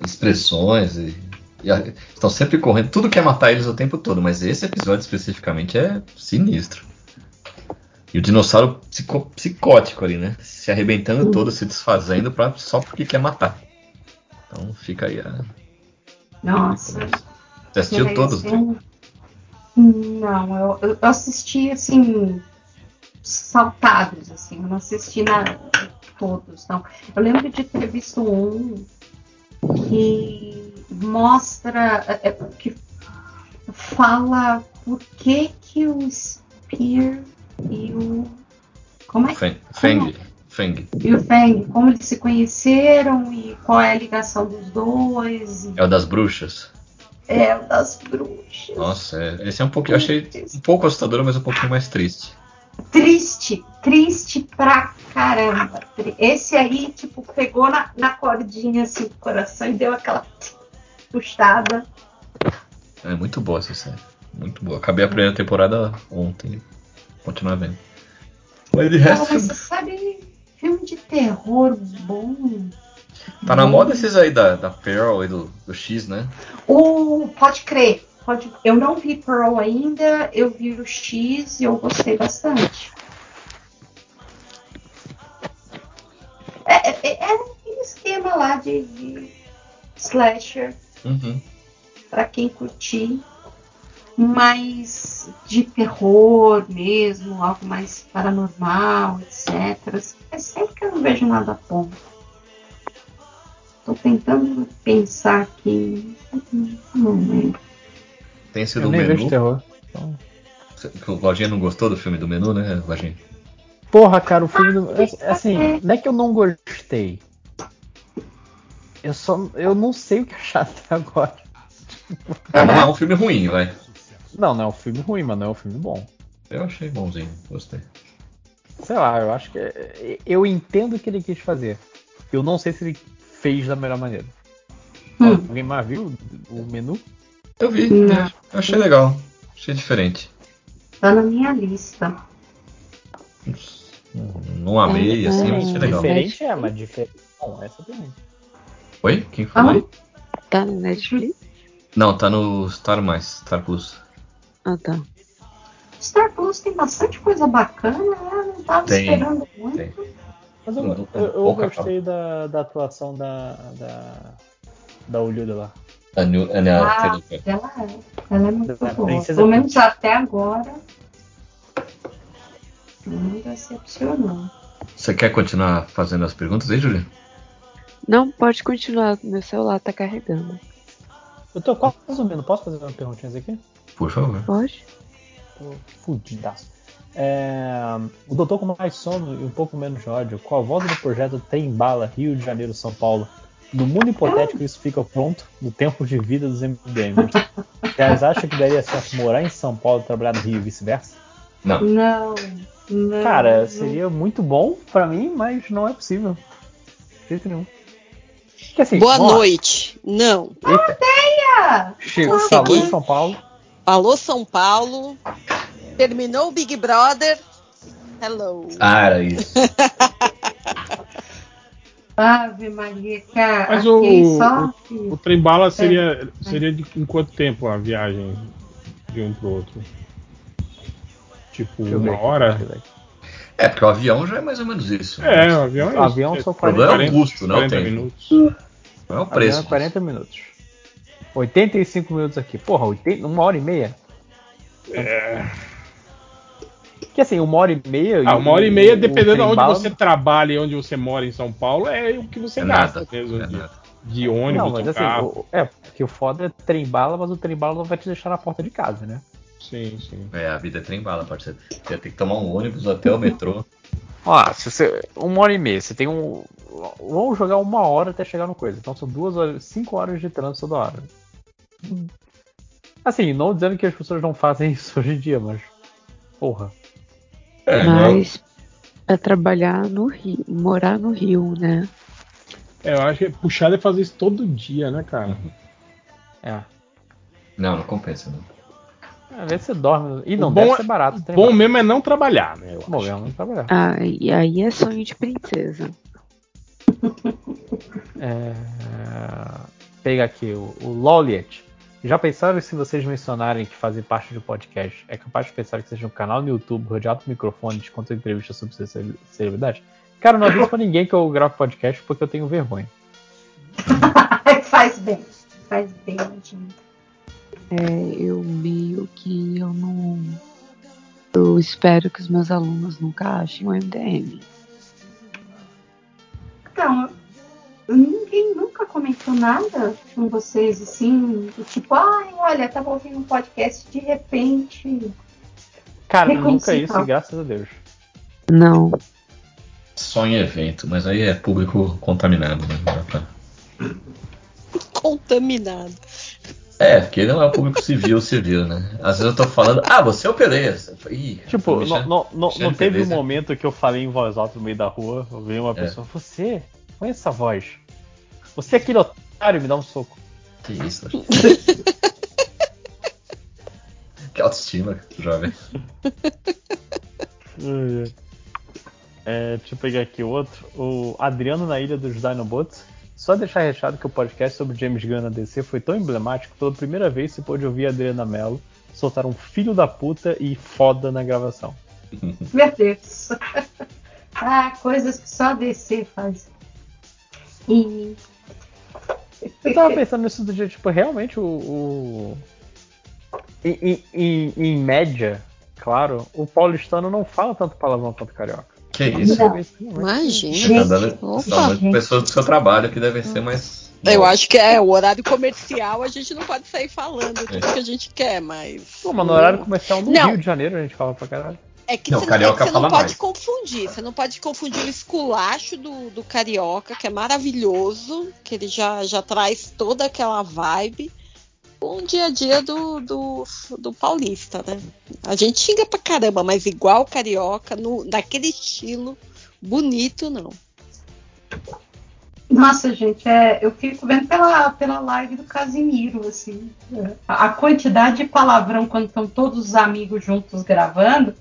expressões e, e a- estão sempre correndo. Tudo quer matar eles o tempo todo, mas esse episódio especificamente é sinistro. E o dinossauro psico- psicótico ali, né? Se arrebentando todo, se desfazendo pra, só porque quer matar. Então fica aí a. nossa. Você assistiu todos? eu- Não, eu, eu assisti assim saltados, assim, eu não assisti na, todos, não. Eu lembro de ter visto um que mostra, é, é, que fala por que que o Spear e o como é que Feng. Feng. Feng. e o Feng, como eles se conheceram e qual é a ligação dos dois, e É o das bruxas. É o das bruxas. Nossa, é- esse é um pouquinho. Eu achei um pouco assustador, mas um pouquinho mais triste. Triste, triste pra caramba. Esse aí, tipo, pegou na, na cordinha assim do coração e deu aquela puxada. É muito boa essa série. Muito boa. Acabei a primeira temporada ontem. Continuar vendo. Mas de resto. mas você sabe, filme de terror bom. Tá na moda esses aí da, da Pearl e do, do X, né? O, pode crer. Pode, eu não vi Pearl ainda, eu vi o X e eu gostei bastante. É, é, é aquele esquema lá de, de slasher. Uhum. para quem curtir, mais de terror mesmo, algo mais paranormal, etc. É sempre que eu não vejo nada bom. Tô tentando pensar aqui. Não lembro. Tem esse Eu do nem vejo menu. terror. Então... Que O Lojinha não gostou do filme do menu, né, Lojinha? Porra, cara, o filme do. Assim, não é que eu não gostei. Eu só. Eu não sei o que achar até agora. Ah, não é um filme ruim, vai. Não, não é um filme ruim, mas não é um filme bom. Eu achei bonzinho, gostei. Sei lá, eu acho que. é- Eu entendo o que ele quis fazer. Eu não sei se ele fez da melhor maneira. Hum. Alguém mais viu o menu? Eu vi, né? Eu achei legal. Achei diferente. Tá na minha lista. Não, não amei, assim, mas achei legal. Diferente é, mas diferente. Não, essa também. Oi? Quem falou aí? Tá no Netflix? Não, tá no Star Mais, Star Plus. Ah, tá. Star Plus tem bastante coisa bacana, né? Não tava Tem, esperando muito. tem. Mas eu, eu, eu gostei da, da atuação da. da. da Olhuda lá. A, New, a, New- Ah, ela é. Ela é muito boa. Princesa Pelo menos até agora. Não decepcionou. Você quer continuar fazendo as perguntas aí, Julia? Não, pode continuar. Meu celular tá carregando. Eu tô quase resumindo. Posso fazer umas perguntinhas aqui? Por favor. Pode? Tô fudidaço. É, o Doutor com mais sono e um pouco menos de ódio. Com a volta do projeto Tem Bala Rio de Janeiro São Paulo. No mundo hipotético isso fica pronto no tempo de vida dos MDMs. Vocês acham que daria certo morar em São Paulo e trabalhar no Rio e vice-versa? Não. Não. não Cara, não. seria muito bom pra mim, mas não é possível. De jeito nenhum. Porque, assim, Boa noite. Não. Eita, Ah, em São Paulo. Alô, São Paulo. Terminou o Big Brother. Hello. Ah, era isso. Ave Maria, cara. Mas o- só O trem bala seria, seria de em quanto tempo a viagem de um pro outro? Tipo, Deixa uma hora? É, porque o avião já é mais ou menos isso. né? É, o avião é O avião são O problema é o 40, custo, não 40 tem. minutos. Não é o avião preço. é 40 minutos. 85 minutos aqui. Porra, 80, uma hora e meia? É. Que assim, uma hora e meia. Ah, uma hora e meia, o- dependendo de onde você trabalha e onde você mora em São Paulo, é o que você É gasta nada. mesmo. É de, nada. de ônibus, Não, mas de assim, carro. o- é, porque o foda é trem bala, mas o trem bala não vai te deixar na porta de casa, né? Sim, sim. É, a vida é trem bala, parceiro. Você tem que tomar um ônibus até o metrô. Ó, se você. Uma hora e meia, você tem um. Vamos jogar uma hora até chegar no coisa. Então são duas horas, cinco horas de trânsito toda hora. Assim, não dizendo que as pessoas não fazem isso hoje em dia, mas. Porra. É, Mas pra trabalhar no Rio, morar no Rio, né? É, eu acho que puxado é fazer isso todo dia, né, cara? É. não, não compensa, não. Às vezes você dorme. E não O deve bom ser é- barato. o trem Bom bala. mesmo é não trabalhar, né? Eu Bom acho. mesmo, não trabalhar. Ah, e aí é sonho de princesa. É... Pega aqui o, o Loliet. Já pensaram se vocês mencionarem que fazem parte do podcast? É capaz de pensar que seja um canal no YouTube rodeado de microfones contando entrevistas sobre ce- celebridade? Cara, não aviso pra ninguém que eu gravo podcast porque eu tenho vergonha. faz bem. Faz bem, gente. É, eu meio que eu não. Eu espero que os meus alunos nunca achem um MDM. Então, ninguém nunca comentou nada com vocês assim, do tipo, ai, olha, tava ouvindo um podcast de repente. Cara, nunca isso, graças a Deus. Não. Só em evento, mas aí é público contaminado, né? Pra- Contaminado. É, porque não é o público civil, civil, né? Às vezes eu tô falando, ah, você é o. Ih, Tipo, Michel- não, não, não, Michel não teve um Peleza. momento que eu falei em voz alta no meio da rua, eu vi uma pessoa, você, põe essa voz. Você é aquele otário, me dá um soco. Que isso, né? Que autoestima, jovem. É, deixa eu pegar aqui outro. O Adriano na Ilha dos Dinobots. Só deixar recheado que o podcast sobre James Gunn na DC foi tão emblemático que pela primeira vez se pôde ouvir a Adriana Mello soltar um filho da puta e foda na gravação. Meu Deus. ah, coisas que só a DC faz. E. Eu tava pensando nisso do dia, tipo, realmente o. o- Em, em- em- média, claro, o paulistano não fala tanto palavrão quanto o carioca. Que isso? Imagina. Tá pessoas do seu trabalho que devem ser mais. Eu acho que é o horário comercial, a gente não pode sair falando tudo que a gente quer, mas. Pô, mas no horário comercial no Não. Rio de Janeiro a gente fala pra caralho. É que Não, você, carioca é que você não pode mais. confundir. Você não pode confundir o esculacho do, do carioca, que é maravilhoso, que ele já, já traz toda aquela vibe, com o dia a dia do, do, do paulista, né? A gente xinga pra caramba, mas igual o carioca, no, naquele estilo bonito, não. Nossa, gente, é, eu fico vendo pela, pela live do Casimiro, assim. é, a a quantidade de palavrão quando estão todos os amigos juntos gravando.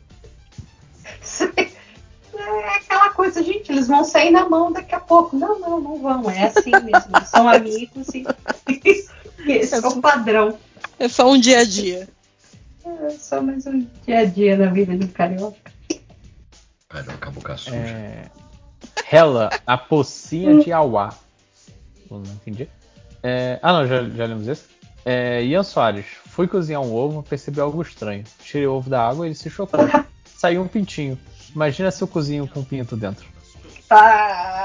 É aquela coisa, gente, eles vão sair na mão daqui a pouco. Não, não, não vão. É assim mesmo. São amigos e esse é o padrão. É só um dia a dia. É só mais um dia a dia na vida de um carioca. Carioca, boca suja. É... Hela, a pocinha de Auá. Não entendi. É, ah, não, já, já lemos esse. É, Ian Soares. Fui cozinhar um ovo, percebi algo estranho. Tirei o ovo da água e ele se chocou. Saiu um pintinho. Imagina se eu cozinho com um pinto dentro.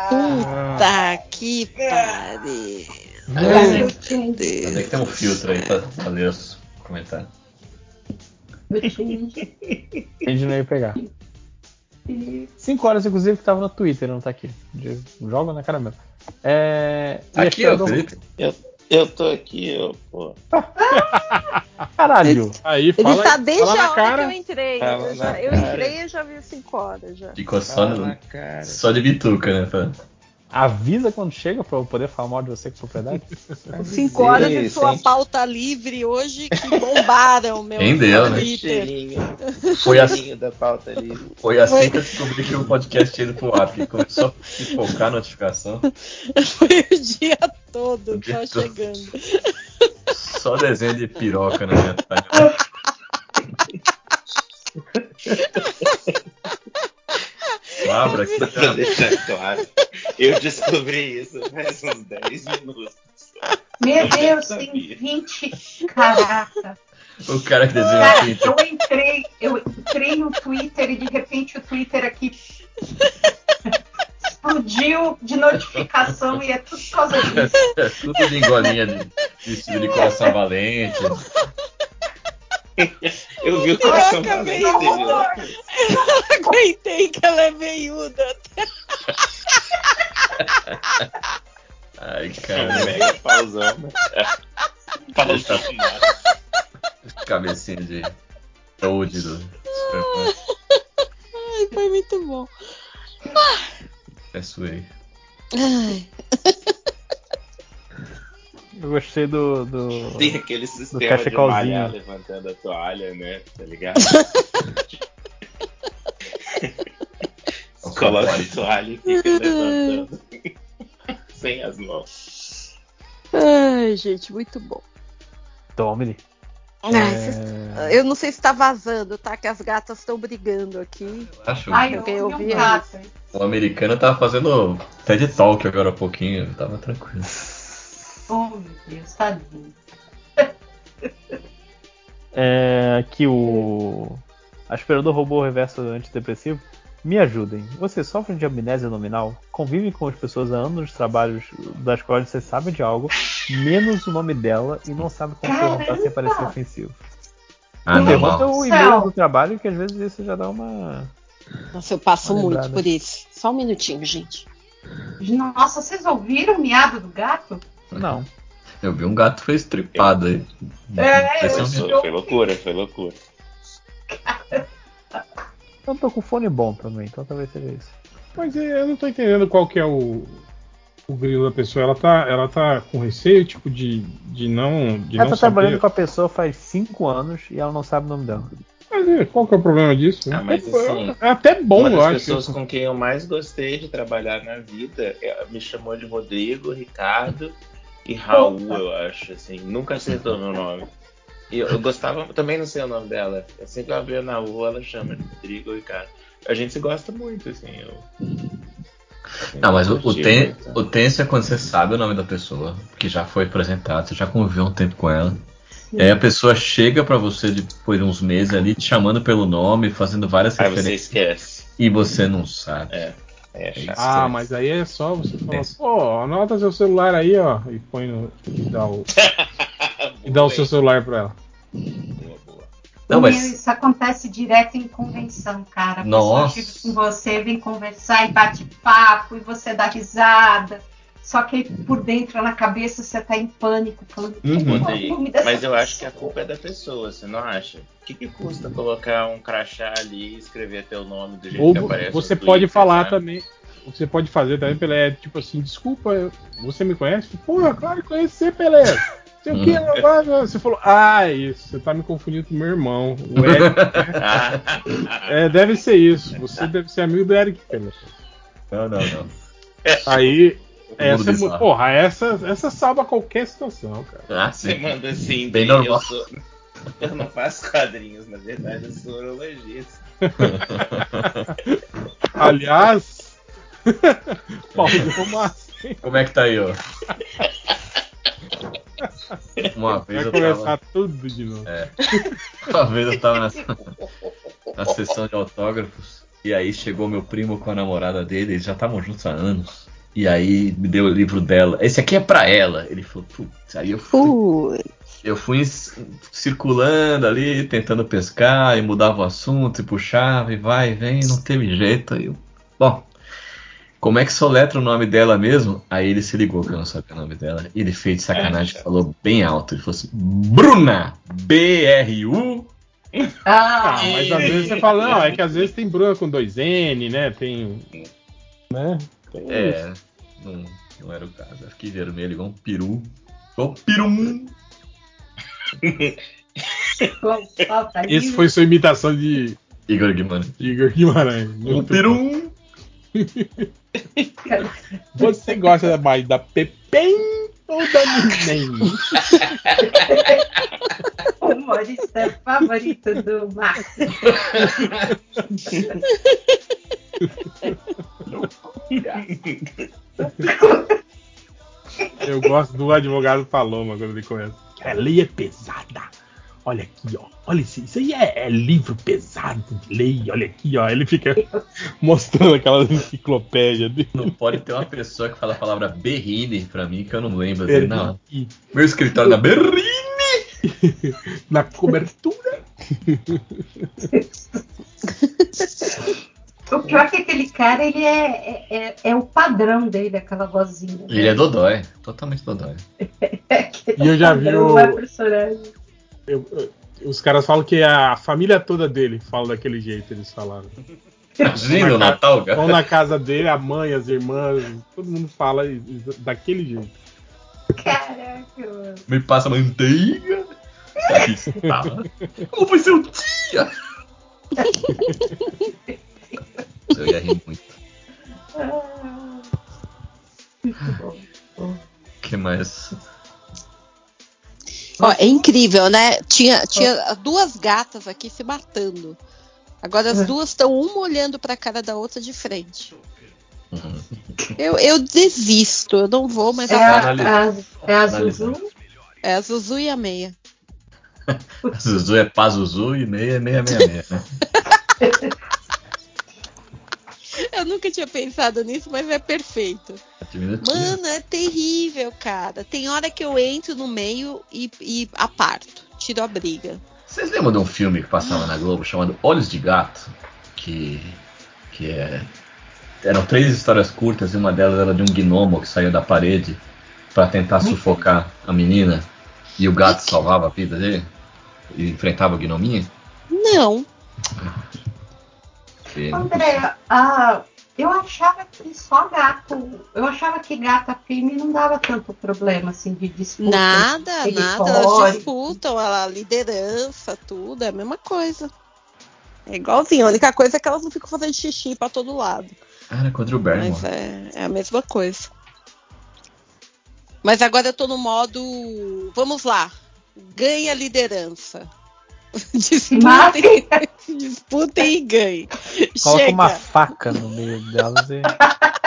Puta que pariu. Ai, Meu Onde é Deus. que tem um filtro aí pra, ler os comentários? A gente não ia pegar. 5 horas, inclusive, que tava no Twitter, não tá aqui. Joga na cara mesmo. É, Aqui, ó, aspirador- Felipe. Eu tô aqui, eu, pô. Caralho! Aí, Ele fala, tá desde fala a hora cara. que eu entrei. Fala Eu, já, eu entrei e já vi 5 horas já. Ficou só, no- só de bituca, né? Pra... Avisa quando chega pra eu poder falar mal de você com propriedade. 5 horas de sua sim. pauta livre hoje que bombaram meu Rendeu, né? Twitter. Cheirinho. Foi assim, da pauta ali. foi assim Foi. que eu descobri que o podcast tinha ido pro ar, que começou a pipocar a notificação. Foi o dia todo, O dia só todo. chegando. Só desenho de piroca na minha timeline. Abra aqui. Pra deixar claro. Eu descobri isso faz uns 10 minutos. Meu Deus, tem 20. Caraca. O cara que desenha o Cara, Twitter. eu entrei, eu entrei no Twitter e de repente o Twitter aqui explodiu de notificação e é tudo por causa disso. É tudo de golinha de vestido de coração valente. Eu vi o coração de- viu? Eu não aguentei que ela é veiuda. Ai, É cara. mega pauzão. né? Pauzão. Cabecinha de Toad do Ai, foi muito bom. É Sway. Ai, Eu gostei do. do... Tem aquele sistema de cachecolzinho. malhar levantando a toalha, né? Tá ligado? Coloca a toalha e fica levantando. Sem as mãos. ai, gente, muito bom. Domini. É... Eu não sei se tá vazando, tá? Que as gatas estão brigando aqui. Acho Ai, eu ouvi um gato. o americano tava fazendo TED Talk agora há pouquinho. Tava tranquilo. Oh, meu Deus, tadinho. É, que o aspirador robô reverso antidepressivo. Me ajudem. Vocês sofrem de amnésia nominal? Convivem com as pessoas há anos de trabalhos das quais vocês sabem de algo, menos o nome dela, e não sabem como perguntar sem parecer ofensivo. Ah, o e-mail do trabalho, que às vezes isso já dá uma. Nossa, eu passo Uma muito lembrada. por isso. Só um minutinho, gente. Nossa, vocês ouviram o miado do gato? Não. Eu vi um gato foi estripado aí. É, é eu- Foi, foi loucura, foi loucura. Eu tô com fone bom também, então talvez seja isso. Mas é, eu não tô entendendo qual que é o, o grilo da pessoa. Ela tá, ela tá com receio, tipo, de, de não. De Ela não tá trabalhando saber. com a pessoa faz 5 anos e ela não sabe o nome dela. Mas é, qual que é o problema disso? Ah, mas é, assim, é até bom, Uma eu das acho. pessoas com quem eu mais gostei de trabalhar na vida é- me chamou de Rodrigo, Ricardo e Raul, eu acho. Assim, nunca acertou meu nome. E eu, eu gostava, também não sei o nome dela. Eu sempre a vejo na rua, ela chama de Rodrigo ou Ricardo. A gente se gosta muito, assim. Eu... Não, mas o, ten, o tenso é quando você sabe o nome da pessoa, que já foi apresentado, você já conviveu um tempo com ela. E aí a pessoa chega pra você depois de uns meses ali, te chamando pelo nome, fazendo várias Aí você referências. esquece. E você não sabe. É, é chato. Ah, mas aí é só você falar, Isso. pô, anota seu celular aí, ó, e põe no. e dá o, e dá o seu celular pra ela. Boa, boa. Não, mas Isso acontece direto em convenção, cara. A Nossa. pessoa chega com você, vem conversar e bate papo, e você dá risada. Só que aí por dentro, na cabeça, você tá em pânico, falando, Uhum. "Qual é Mas eu acho que a pessoa?" culpa é da pessoa, você não acha? O que, que custa colocar um crachá ali e escrever teu nome do jeito Ou que aparece você no pode Twitter, falar sabe? também. O que você pode fazer também, Pelé, é tipo assim, desculpa, você me conhece? Porra, claro que conhece você, Pelé. Sei o que, você falou, ah, isso, você tá me confundindo com meu irmão, o Eric. É, deve ser isso, você deve ser amigo do Eric, Pelé. Não, não, não. Aí, essa, é porra, essa, essa salva qualquer situação, cara. Ah, você sim. manda assim, Bem de- normal. Eu, sou- eu não faço quadrinhos, na verdade, eu sou urologista. Aliás, Paulo de fumaça. hein? Como é que tá aí, ó? Uma vez Vai eu começar tava. tudo de novo. É. Uma vez eu tava nessa, na sessão de autógrafos. E aí chegou meu primo com a namorada dele, eles já estavam juntos há anos. E aí me deu o livro dela. Esse aqui é pra ela. Ele falou, putz, aí eu fui. Ui. Eu fui circulando ali, tentando pescar, e mudava o assunto, e puxava, e vai, e vem, não teve jeito. Aí eu, bom, como é que soletra o nome dela mesmo? Aí ele se ligou que eu não sabia o nome dela. E ele fez de sacanagem, falou bem alto. Ele falou assim: Bruna! B-R-U. Ah, mas às vezes você fala, não, é que às vezes tem Bruna com dois N, né? Tem. Né? Tem isso. É, não, não era o caso. Eu fiquei vermelho igual um peru. Igual um pirum. falta Esse foi sua imitação de Igor Guimarães. Igor Guimarães. Um pirum. Você gosta mais da Pepem ou da Neném? O humorista favorito do Márcio. Eu gosto do advogado Paloma quando ele começa. A lei é pesada. Olha aqui, ó. Olha isso. Isso aí é, é livro pesado de lei. Olha aqui, ó. Ele fica mostrando aquela enciclopédia dele. Não pode ter uma pessoa que fala a palavra berrine pra mim que eu não lembro dele, não. Meu escritório da berrine. na cobertura. O pior é que aquele cara, ele é, é, é- é o padrão dele, aquela vozinha. né? Ele é Dodói, totalmente Dodói. Aquele E eu já vi o- não é. Eu- eu- os caras falam que a família toda dele fala daquele jeito, eles falaram. Imagina o Natal, Vão cara. na casa dele, a mãe, as irmãs, todo mundo fala daquele jeito. Caraca, mano. Me passa manteiga. Como foi seu dia? Eu ia rir muito. Ah, que mais? Ó, é incrível, né? Tinha, tinha duas gatas aqui se matando. Agora as É. duas estão uma olhando pra cara da outra de frente. Uhum. Eu, eu desisto, eu não vou mais É a a, a, é a analisa. Zuzu? É a Zuzu e a meia. Zuzu é Pazuzu e meia é meia meia meia. né? Eu nunca tinha pensado nisso, mas é perfeito. Diminutiva. Mano, é terrível, cara. Tem hora que eu entro no meio e, e aparto, tiro a briga. Vocês lembram de um filme que passava na Globo chamado Olhos de Gato? Que. que é. Eram três histórias curtas e uma delas era de um gnomo que saiu da parede pra tentar sufocar a menina e o gato salvava a vida dele e enfrentava o gnominho. Não, E- André, ah, eu achava que só gato. Eu achava que gata firme não dava tanto problema assim de disputa. nada, Ele nada. Elas disputam, ela liderança, tudo, é a mesma coisa. É igualzinho, a única coisa é que elas não ficam fazendo xixi pra todo lado. Ah, era contra o Barrymore. Mas é, é a mesma coisa. Mas agora eu tô no modo. Vamos lá. Ganha a liderança. Disputem, disputem e ganhem. Coloca Chega. uma faca no meio delas e.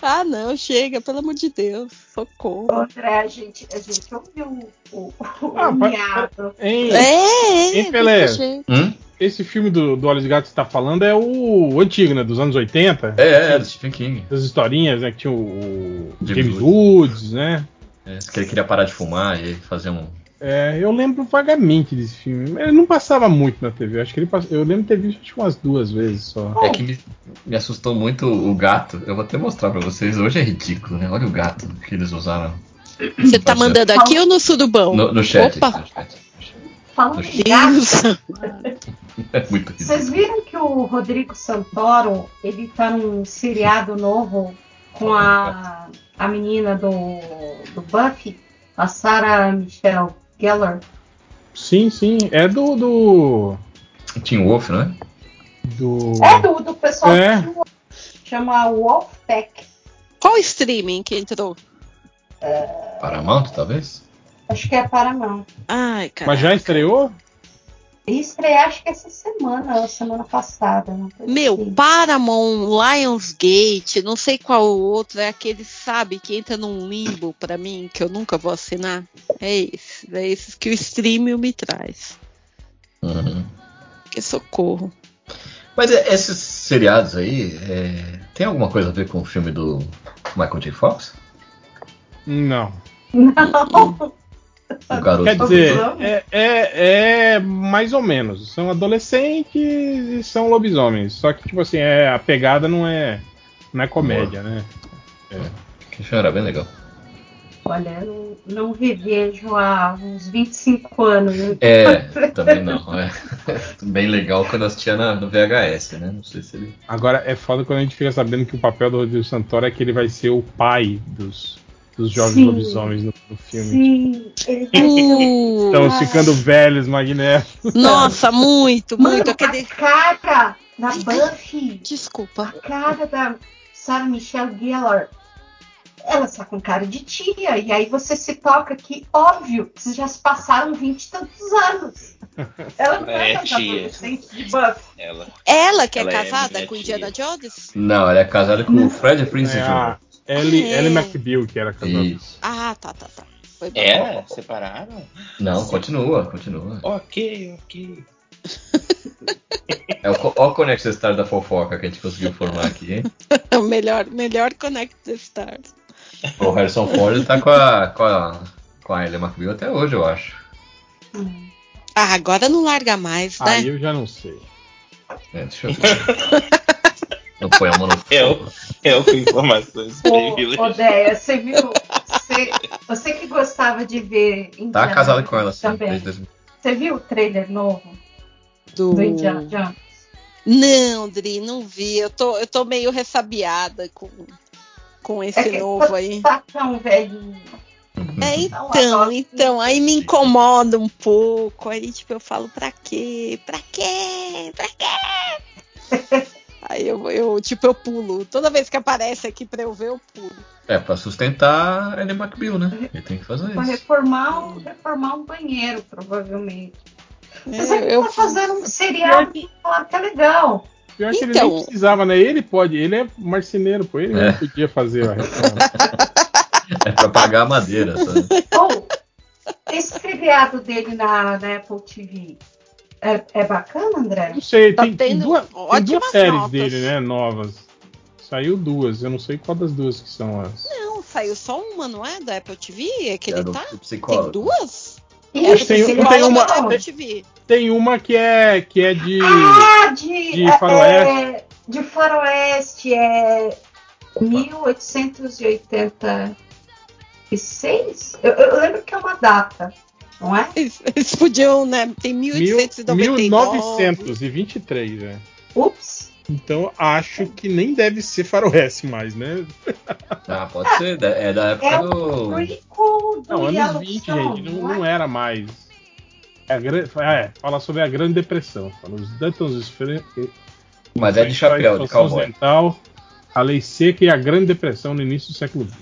Ah, não, chega, pelo amor de Deus. Socorro. André, a gente, a gente ouviu o, o, Ah, o pa- miado. Hein, É, é, Hein, Pelé? Hum? Esse filme do, do Olhos de Gato que você tá falando é o antigo, né? Dos anos 80. É, é, é, do Stephen King. Das historinhas, né? Que tinha o, o James James Woods, né? É, que ele queria parar de fumar e fazer um. É, eu lembro vagamente desse filme. Ele não passava muito na TV. Acho que ele pass... Eu lembro de ter visto acho umas duas vezes só. É que me, me assustou muito o gato. Eu vou até mostrar pra vocês. Hoje é ridículo, né? Olha o gato que eles usaram Você tá mandando aqui ou no surubão? no, no chat. Opa! no chat. Falando de gato. É muito vocês ridículo. viram que o Rodrigo Santoro, ele tá num seriado novo com a, a menina do, do Buffy, a Sarah Michelle Gellar. Sim, sim. É do. do. Tim Wolf, não é? do... É do, do pessoal É. que chama Wolfpack. Qual streaming que entrou? Paramount, talvez? Acho que é Paramount. Ai, cara. Mas já estreou? Estrear acho que essa semana, ou semana passada. coisa Meu, assim. Paramount, Lionsgate, não sei qual outro, é aquele, sabe, que entra num limbo pra mim, que eu nunca vou assinar. É esse, é esses que o streaming me traz. Uhum. Que socorro. Mas é, esses seriados aí, é, tem alguma coisa a ver com o filme do Michael J. Fox? Não. Não. O garoto Quer dizer, lobisomem? é, é, é mais ou menos. São adolescentes e são lobisomens. Só que, tipo assim, é, a pegada não é, não é comédia, né? Que filme era bem legal. Olha, eu não, não revejo há uns 25 anos. né? É, também não. É bem legal quando assistia na, no VHS, né? Não sei se ele. Agora é foda quando a gente fica sabendo que o papel do Rodrigo Santoro é que ele vai ser o pai dos, dos jovens Sim. lobisomens no, no filme. Sim, ele Uh, Estamos ficando velhos, Magneto. nossa, muito, Mano, muito. Aquele... a cara da Buffy, Desculpa. a cara da Sarah Michelle Gellar, ela está com cara de tia. E aí você se toca que, óbvio, que já se passaram 20 e tantos anos. Ela não É é tia. de Buffy. Ela. Ela que é Ela é casada minha com tia. Indiana Jones? Não, ele é casado com o Fred Prince É Jr. Ellie, É. Ellie McBeal, que era casada. Isso. Ah, tá, tá, tá. Foi bom. É? Separaram? Não, continua, continua. Ok, ok. É o, o Connect Star da fofoca que a gente conseguiu formar aqui, hein? O melhor, melhor Connect the Stars. O Harrison Ford tá com a, com a, com a Ellie McBeal até hoje, eu acho. Ah, agora não larga mais, né? Aí eu já não sei. É, deixa eu ver. Não põe a mão no fogo. eu com informações Ô, privilegiadas. Odeia, você viu? Você, você que gostava de ver Tá Indiana casado com ela, sim. também. desde 2000. Você viu o trailer novo Do... do Indiana Jones? Não, Dri, não vi. Eu tô, eu tô meio ressabiada com, com esse É novo aí. Tá tão velhinho. É, Não, então, agora- então, aí me incomoda um pouco. Aí, tipo, eu falo, pra quê? Pra quê? Pra quê? Aí eu, eu, tipo, eu pulo. Toda vez que aparece aqui pra eu ver, eu pulo. É, pra sustentar a Ellie McBeal, né? Ele tem que fazer Pra isso. reformar, reformar um banheiro, provavelmente. Mas Eu, ele eu- tá fazendo um seriado que falaram que é legal. Pior que ele Então. nem precisava, né? Ele pode, ele é marceneiro, pô. Ele É. não podia fazer a reforma. É pra pagar a madeira, sabe? Ou, esse seriado dele na, na Apple TV é, é bacana, André? Não sei, Tá tem, tem tendo duas, tem duas séries notas. dele, né? Novas. Saiu duas, eu não sei qual das duas que são as. Não, saiu só uma, não é? Da Apple TV? É que É ele tá? Tem duas? Ih, É tem- tem uma- da seriado- Apple TV. Tem uma que é que é de. Ah, de, de é, faroeste. é, de faroeste, é 1886? Eu, eu lembro que é uma data, não é? Eles, eles podiam, né? Tem mil- 1899. 1923, né? Ups. Então acho que nem deve ser faroeste mais, né? Ah, pode ser. É da época É do. Não, anos Yellowstone, 20, gente, não, não é? não era mais. É, é, fala sobre a Grande Depressão. Fala os Dantons Mas é de chapéu, de cowboy. a lei seca e a Grande Depressão no início do século XX.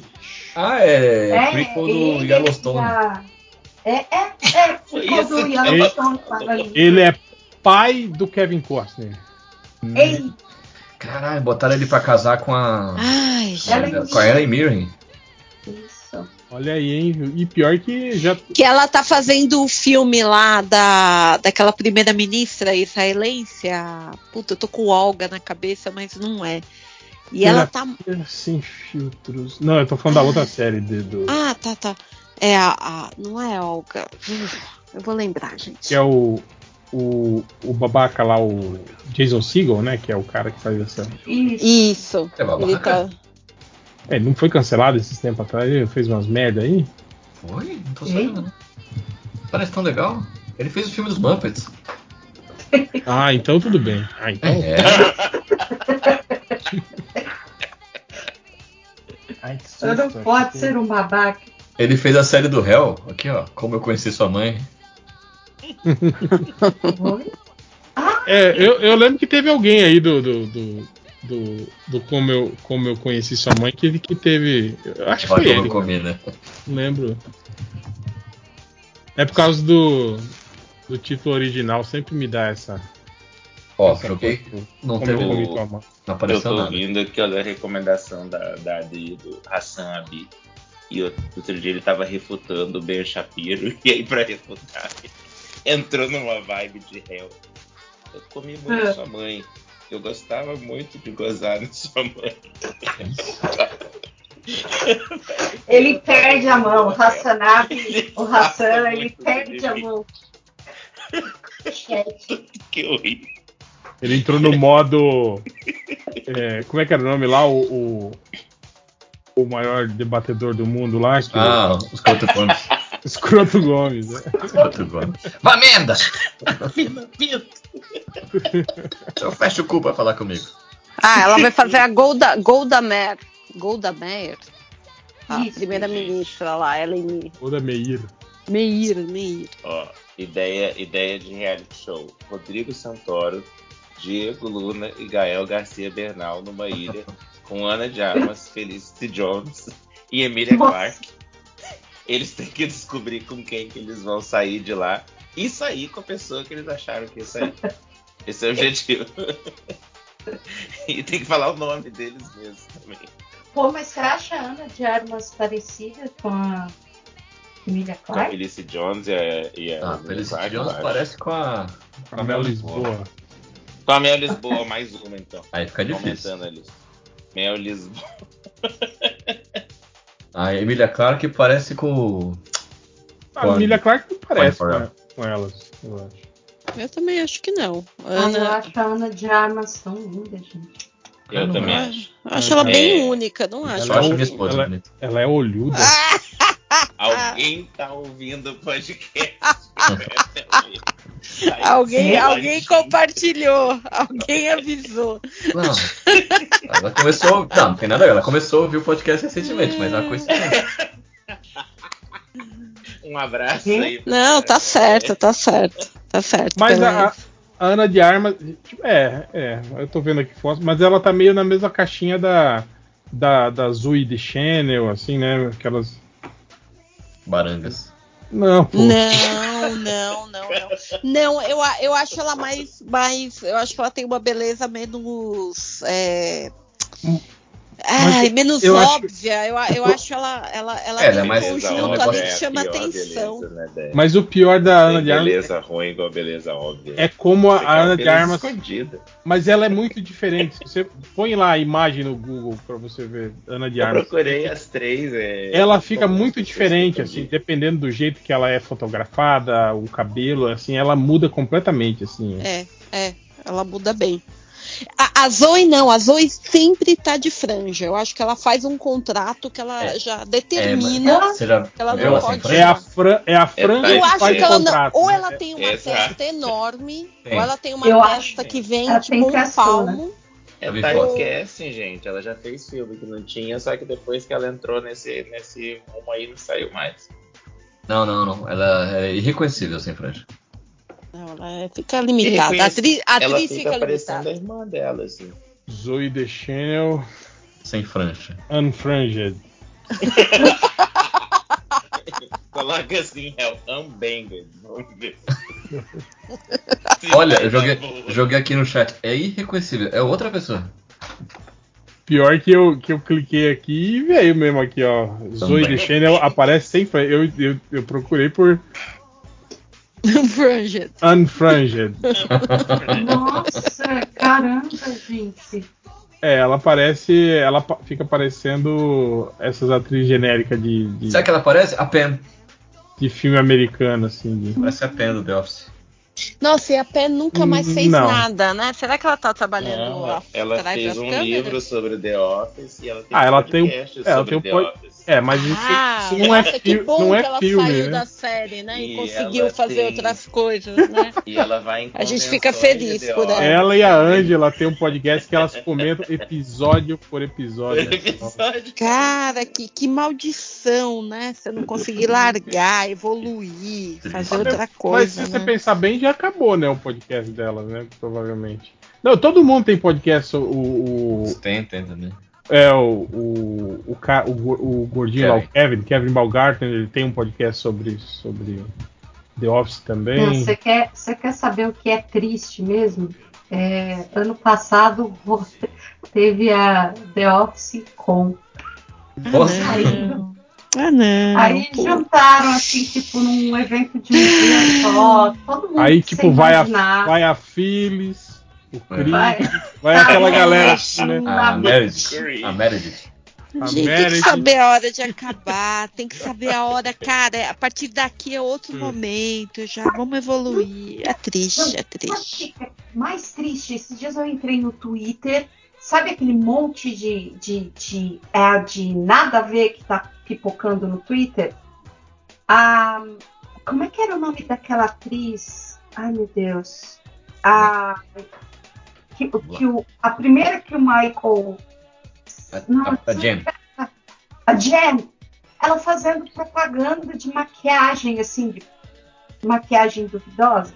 Ah, é. É, prequel do Yellowstone. já- É, é, é. Ele é pai do Kevin Costner. Ei, Caralho, botaram ele pra casar com a. Ai, Com a Ellen Mirren. isso. Olha aí, hein? E pior que já. Que ela tá fazendo o filme lá da, daquela primeira ministra israelense. a- Puta, eu tô com Olga na cabeça, mas não é. E ela tá. Sem filtros. Não, eu tô falando da outra série de- do. Ah, tá, tá. É a. a- não é Olga. Uf, Eu vou lembrar, gente. Que é o. O, o babaca lá, o Jason Segel, né? Que é o cara que faz essa. Isso. É babaca? Ele tá. É, não foi cancelado esses tempos atrás, ele fez umas merda aí. Foi? Não tô sabendo, não. Parece tão legal. Ele fez o filme dos Muppets. Ah, então tudo bem. Ah, então. É. Ai, que Você não susto, pode que- ser um babaca. Ele fez a série do Hell. Aqui, ó. Como eu conheci sua mãe. Ah, É, eu, eu lembro que teve alguém aí do. do, do, do, do como, eu, como eu conheci sua mãe que, que teve. eu Acho que Olha foi ele. eu comi, né? Não lembro. É por causa do. do título original sempre me dá essa. Ó, essa joguei. coisa. Não Como teve. eu o-. Não Eu apareceu tô nada. ouvindo aqui ó, a recomendação da, da do Hassan Abi. E outro, dia ele tava refutando o Ben Shapiro. E aí, pra refutar, entrou numa vibe de réu. Eu comi muito É. sua mãe. Eu gostava muito de gozar na sua mãe. Ele perde a mão, o Hassanabi, Ele o Hassan, ele perde a de mão. Chat. Que horrível. Ele entrou no modo. é, como é que era o nome lá? O, o, o maior debatedor do mundo lá? Que Ah, os quatro Gomes. o Escroto Gomes. Né? Quatro Gomes. Vamenda! Eu fecho o cu pra falar comigo. Ah, ela vai fazer a Golda, Golda Meir. Golda Meir. A Isso, primeira-ministra lá, Ellen O da Meir. Meir. Meir. Ó, ideia, ideia de reality show. Rodrigo Santoro, Diego Luna e Gael Garcia Bernal numa ilha com Ana de Armas, Felicity Jones e Emília Nossa. Clarke. Eles têm que descobrir com quem que eles vão sair de lá e sair com a pessoa que eles acharam que ia sair. Esse é o objetivo. e tem que falar o nome deles mesmo também. Pô, mas você acha a Ana de Armas parecida com a Emilia Com a Clarke? Felicity Jones e a, e a Ah, Emília Felicity Clarke, Jones parece com a. A Mel Lisboa. Com a Mel Lisboa, mais uma então. Aí fica difícil. Aumentando a lista. Mel Lisboa. A Emilia Clarke parece com. A Emilia Clarke não parece com, com elas, eu acho. Eu também acho que não. Ah, eu Ana, acho a Ana de Armas tão linda, gente. Eu não também eu acho. acho ela É. bem única, não acho? Só acho Ela- minha esposa ela- bonita. Ela é olhuda. Alguém tá ouvindo o podcast. Alguém, Sim. alguém compartilhou, alguém avisou. Não. Ela começou. Não, não tem nada a ver. Ela começou a ouvir o podcast recentemente, mas é uma coincidência. Um abraço aí. Não, tá certo, tá certo. Tá certo. Mas a, a Ana de Armas. tipo, É, é. Eu tô vendo aqui fotos, mas ela tá meio na mesma caixinha da. Da, da Zoe de Channel, assim, né? Aquelas. Barangas. Não, pô. Não, não, não, não. Não, eu, eu acho ela mais, mais. Eu acho que ela tem uma beleza menos. É, ai, menos eu acho- óbvia. Eu, a- eu acho ela. Ela, ela É, tem né, um mas é um conjunto negócio- ali que é a chama atenção. beleza, né? Mas o pior da Ana de Armas beleza ruim igual beleza óbvia. é como a, a Ana de Armas. escondida. Mas ela é muito diferente. Se você põe lá a imagem no Google pra você ver Ana de Eu Armas. procurei as três. é, Ela fica como muito diferente, assim, dependendo do jeito que ela é fotografada, o cabelo, assim, ela muda completamente, assim. É, é, ela muda bem. A, a Zoe não, a Zoe sempre tá de franja. Eu acho que ela faz um contrato que ela É. já É, determina. mas você já ela não assim, pode- franja? É a, fran é a franja tá eu que acho faz que ela não. contrato. Ou né? ela tem uma testa enorme, ou ela tem uma Eu testa acho. que vem Ela tipo um palmo. É vi foto. typecasting, gente. Ela já fez filme que não tinha, só que depois que ela entrou nesse, nesse rumo aí, não saiu mais. Não, não, não. Ela é irreconhecível sem franja. Não, ela é- fica limitada. A atriz, a ela atriz fica, fica parecendo limitada. a irmã dela, assim. Zoe The Channel Sem franja. Unfranged. Coloca assim, é o Unbanged. Vamos ver. Olha, eu joguei, Tá joguei aqui no chat. É irreconhecível. É outra pessoa. Pior que eu, que eu cliquei aqui e veio mesmo aqui, ó. Zoe The Channel aparece sem franja. Eu, eu, eu procurei por Franged. Unfranged. Nossa, caramba, gente. É, ela parece. Ela fica parecendo essas atrizes genéricas de, de, Sabe que ela parece? A Pen. de filme americano, assim. de- Parece a Pen do The Office. Nossa, e a Pen nunca mais Hum, fez não. nada, né? Será que ela tá trabalhando Não, ela fez um câmeras? livro sobre The Office e ela tem Ah, ela tem um- podcast é, ela sobre tem um The Office. É, mas isso, Ah, isso não é, nossa, que fi- bom não que é ela filme, saiu né? da série, né? E, E conseguiu fazer tem- outras coisas, né? E ela vai em A gente fica feliz por ela. Ela e a Angela tem um podcast que elas comentam episódio por episódio. Episódio. Cara, que, que maldição, né? Você não conseguir largar, evoluir, fazer outra Mas coisa. se você né? pensar bem, já acabou, né, o podcast delas, né? Provavelmente. Não, todo mundo tem podcast. O, o- Tem, tem também. é o o, o, o, o gordinho lá, o Kevin, Kevin Balgarten, ele tem um podcast sobre sobre The Office também. Você quer, você quer saber o que é triste mesmo? É, ano passado teve a The Office com. Nossa. Aí, Ah, não. aí juntaram assim, tipo, num evento de um dia só. Todo mundo Aí, tipo, vai a, vai a Phyllis, o Chris, Vai. vai aquela galera né? A Meredith. A Meredith. A Gente, tem que Meredith. saber a hora de acabar, tem que saber a hora, cara. A partir daqui é outro momento, já vamos evoluir. É triste, é triste. mais triste? Esses dias eu entrei no Twitter, sabe aquele monte de, de, de, é, de nada a ver que tá pipocando no Twitter? A, como é que era o nome daquela atriz? Ai meu Deus. A, que, que o, a primeira que o Michael. A, Não, a, a Jen. a Jen, ela fazendo propaganda de maquiagem, assim, de maquiagem duvidosa.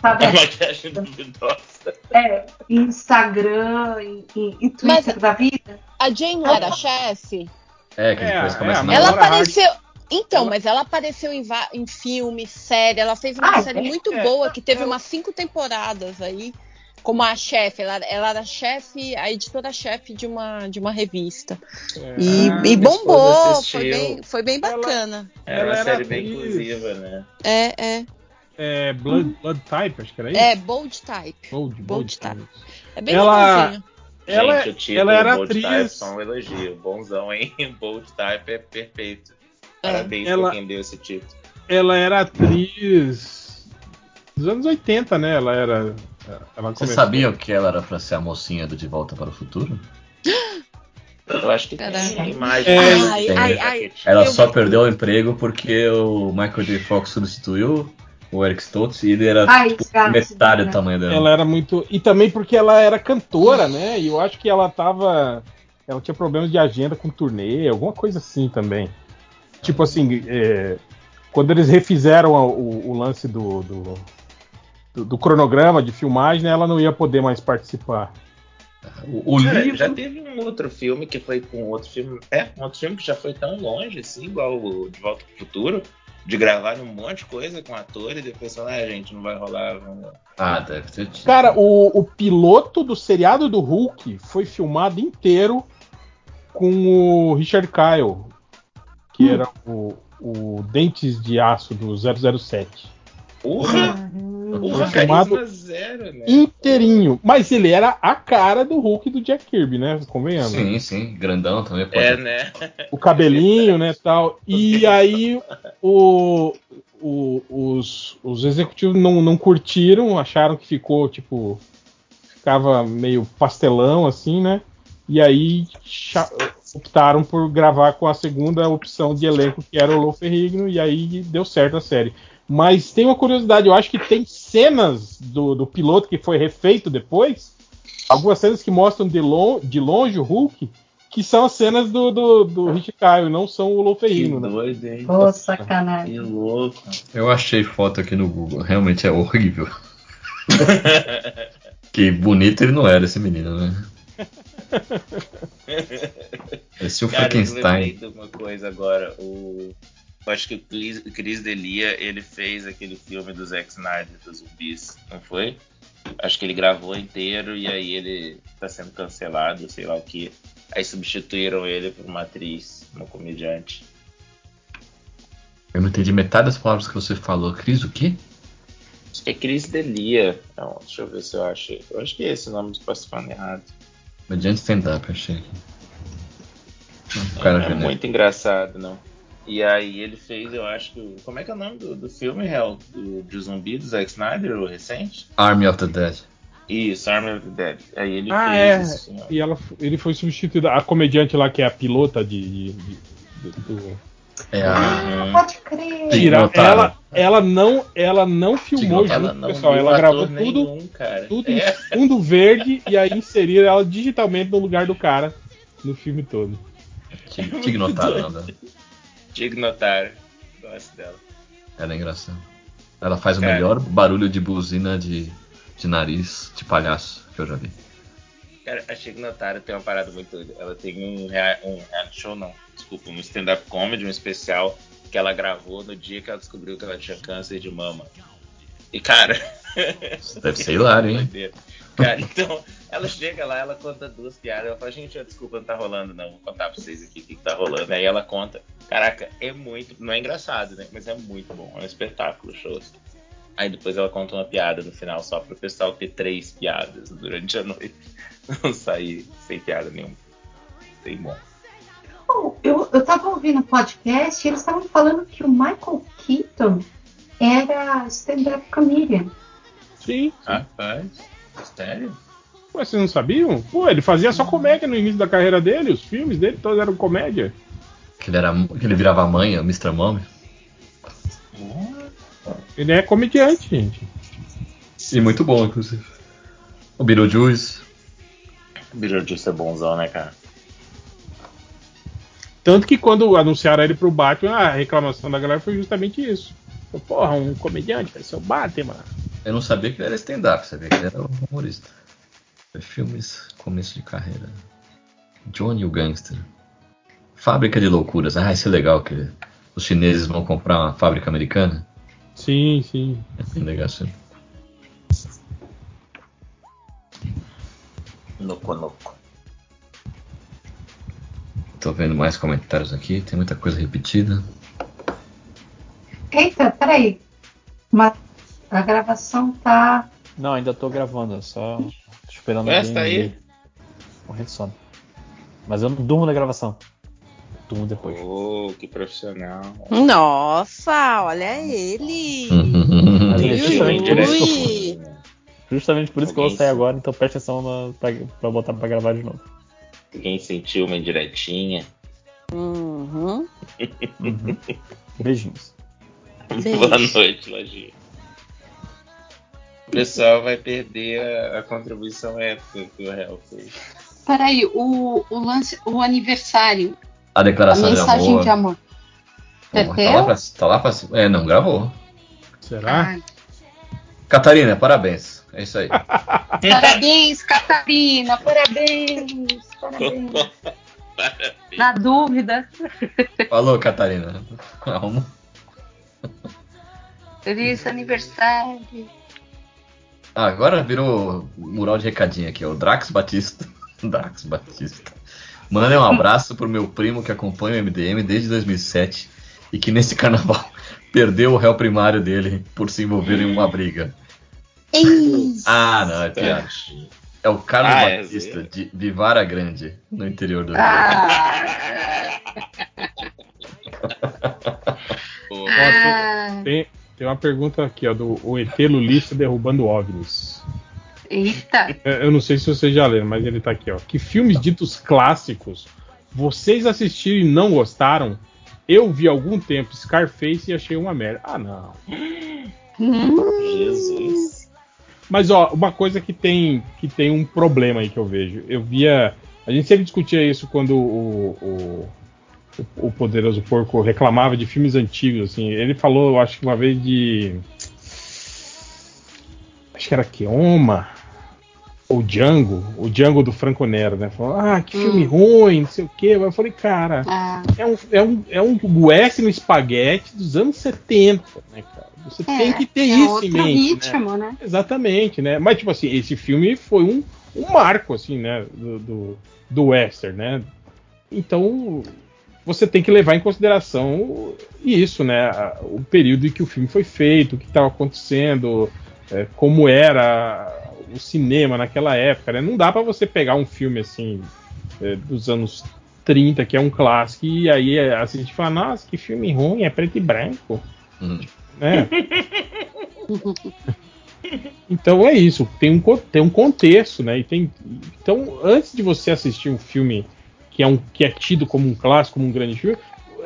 Sabe? A maquiagem duvidosa. É, em Instagram, em, em, em Twitter Mas- da vida. A Jane não era chefe? É, que É, depois é, começa a a Ela apareceu. Então, Ela- mas ela apareceu em, va- em filme, série. Ela fez uma Ah, série é? muito É, boa que teve ela- umas cinco temporadas aí. Como a chefe, ela, ela era chefe, a editora-chefe de uma, de uma revista. É. E, Ah, e bombou, foi bem, foi bem bacana. É Ela uma era série bem inclusiva, né? É, é. É, Blood, Blood Type, acho que era isso. É, bold type. Bold, Bold Type. É bem Ela- legalzinho. Ela, Gente, o título ela era Bold Type atriz. só um elogio. Bonzão, hein? Bold Type é perfeito. É. Parabéns Ela- pra quem deu esse título. Ela era atriz dos anos 80, né? Ela era. Ela Vocês começou- sabiam que ela era pra ser a mocinha do De Volta para o Futuro? Eu acho que Caraca. tem imagem. É. Ai, ai, ai. Ela Eu só perdeu o emprego porque o Michael J. Fox substituiu o Eric Stoltz e ele era Ai, tipo, gato, metade né? do tamanho dela. Ela era muito. E também porque ela era cantora, né? E eu acho que ela tava. Ela tinha problemas de agenda com turnê, alguma coisa assim também. Tipo assim, é, quando eles refizeram o, o lance do, do, do- do cronograma de filmagem, né, ela não ia poder mais participar. O, o Cara, livro. já teve um outro filme que foi com outro filme. É, um outro filme que já foi tão longe, assim, igual o De Volta pro Futuro, de gravar um monte de coisa com ator e depois falar, ah, gente, não vai rolar. Vamos... Ah, deve ter tido. Cara, o, o piloto do seriado do Hulk foi filmado inteiro com o Richard Kyle, que era o, o Dentes de Aço do 007. Porra! Porra, filmado carisma zero, né? Inteirinho. Mas ele era a cara do Hulk do Jack Kirby, né? Convenhamos. Sim, sim, grandão também pode. É, né? o cabelinho, né, tal. E aí o, o- os, os executivos não, não curtiram, acharam que ficou tipo ficava meio pastelão assim, né? E aí optaram por gravar com a segunda opção de elenco que era o Lou Ferrigno e aí deu certo a série. Mas tem uma curiosidade, eu acho que tem cenas do, do piloto que foi refeito depois, algumas cenas que mostram de, lon- de longe o Hulk, que são as cenas do, do, do Rich Kyle, não são o Lou Que Ferrigno, né? doido, hein? Ô, Que sacanagem. louco. Eu achei foto aqui no Google, realmente é horrível. que bonito ele não era, esse menino, né? Esse é o Cara, eu lembrei Frankenstein. de uma coisa agora. O... Eu acho que o Chris, Chris Delia, ele fez aquele filme do Zack Snyder, dos zumbis, não foi? Acho que ele gravou inteiro e aí ele tá sendo cancelado, sei lá o que. Aí substituíram ele por uma atriz, uma comediante. Eu não entendi metade das palavras que você falou. Cris, o quê? Acho que é Chris Delia. Não, deixa eu ver se eu acho. Eu acho que é esse o nome, posso estar falando errado. Mediante stand-up, achei aqui. Cara é genérico. muito engraçado, não. E aí ele fez, eu acho que. Como é que é o nome do, do filme, Hell? Do, de zumbi do Zack Snyder, o recente? Army of the Dead. Isso, Army of the Dead. Aí ele Ah, fez é. E ela, ele foi substituído. A comediante lá, que é a pilota de. de- de- do- do- É a. Ah, pode crer. Sim. Tira, ela, ela não, ela não filmou Ignotaram. junto não pessoal. Ela gravou tudo, nenhum, cara. tudo É. em fundo verde e aí inseriram ela digitalmente no lugar do cara no filme todo. Te ignotaram, né? Dignotar. Gosto dela. Ela é engraçada. Ela faz o Cara. melhor barulho de buzina de, de nariz de palhaço que eu já vi. Cara, a Shignotara tem uma parada muito. Ela tem um, rea- um reality show, não. Desculpa, um stand-up comedy, um especial, que ela gravou no dia que ela descobriu que ela tinha câncer de mama. E, cara. Isso deve ser hilário, hein? Cara, então, ela chega lá, ela conta duas piadas. Ela fala, gente, desculpa, não tá rolando, não. Vou contar pra vocês aqui o que, que tá rolando. Aí ela conta. Caraca, é muito. Não é engraçado, né? Mas é muito bom. É um espetáculo, show. Aí depois ela conta uma piada no final, só pro pessoal ter três piadas durante a noite. Não sair sem piada nenhuma. Bem bom. Oh, eu, eu tava ouvindo um podcast e eles estavam falando que o Michael Keaton era stand-up comedian. Sim. Rapaz, sério? Ué, vocês não sabiam? Pô, ele fazia só comédia no início da carreira dele, os filmes dele todos eram comédia. Que ele, era, que ele virava mãe, o Mr. Mommy. Ele é comediante, gente. E muito bom, inclusive. O Beetlejuice. O Beetlejuice é bonzão, né, cara? Tanto que quando anunciaram ele pro Batman, a reclamação da galera foi justamente isso. Porra, um comediante vai ser o Batman. Eu não sabia que ele era stand-up, sabia que ele era humorista. Foi filmes, começo de carreira. Johnny o Gangster. Fábrica de Loucuras. Ah, isso é legal, que os chineses vão comprar uma fábrica americana. Sim, sim. É bem legal assim. Noco Noco. Tô vendo mais comentários aqui, tem muita coisa repetida. Eita, peraí. Uma, a gravação tá. Não, ainda tô gravando, só esperando Ué, tá aí? Morrendo de sono. Mas eu não durmo na gravação. Durmo depois. Oh, que profissional. Nossa, olha ele. Mas é justamente por isso que eu- ui. Justamente por isso que eu vou Alguém sair agora, então preste atenção na, pra, pra botar pra gravar de novo. Quem sentiu uma indiretinha? Uhum. Beijinhos. Beijo. Boa noite, Lojinha. O pessoal vai perder a, a contribuição épica que o Real fez. Peraí, o, o lance, o aniversário. A A declaração de mensagem amor. de amor. Porra, tá, lá Perdeu? pra, tá lá pra cima. É, não gravou. Será? Ah, Catarina, parabéns. É isso aí. parabéns, Catarina, parabéns, parabéns. Na dúvida, Falou, Catarina. Arruma. feliz aniversário. Ah, agora virou mural de recadinho aqui, ó. O Drax Batista. Drax Batista. Mandem um abraço pro meu primo que acompanha o MDM desde 2007 e que nesse carnaval perdeu o réu primário dele por se envolver em uma briga. Ah, não, é piada. É o Carlos Ah, é, Batista, é. de Vivara Grande, no interior do Rio. Ah, Pô, ah, Tem, tem uma pergunta aqui, ó, do o ET Lulista derrubando OVNIs. eita, É, Eu não sei se vocês já leram, mas ele tá aqui, ó. Que filmes ditos clássicos vocês assistiram e não gostaram? Eu vi há algum tempo Scarface e achei uma merda. Ah, não. Hum, Jesus. Mas ó, uma coisa que tem que tem um problema aí que eu vejo. Eu via, a gente sempre discutia isso quando o, o, o poderoso porco reclamava de filmes antigos assim. Ele falou, eu acho que uma vez de acho que era Keoma ou Django, o Django do Franco Nero, né? Falou, ah, que filme ruim, não sei o quê. Eu falei, cara, ah, é um, é um, é um western espaguete dos anos 70, né, cara? Você é, tem que ter é isso outro em mente, né? ritmo, né? Exatamente, né? Mas, tipo assim, esse filme foi um, um marco, assim, né? Do, do, do western, né? Então, você tem que levar em consideração isso, né? O período em que o filme foi feito, o que estava acontecendo, é, como era o cinema naquela época, né? Não dá para você pegar um filme, assim, é, dos anos 30, que é um clássico, e aí é, assistir e falar, nossa, que filme ruim, é preto e branco Hum. né? Então é isso, tem um, tem um contexto, né? E tem, então, antes de você assistir um filme que é, um, que é tido como um clássico, como um grande filme,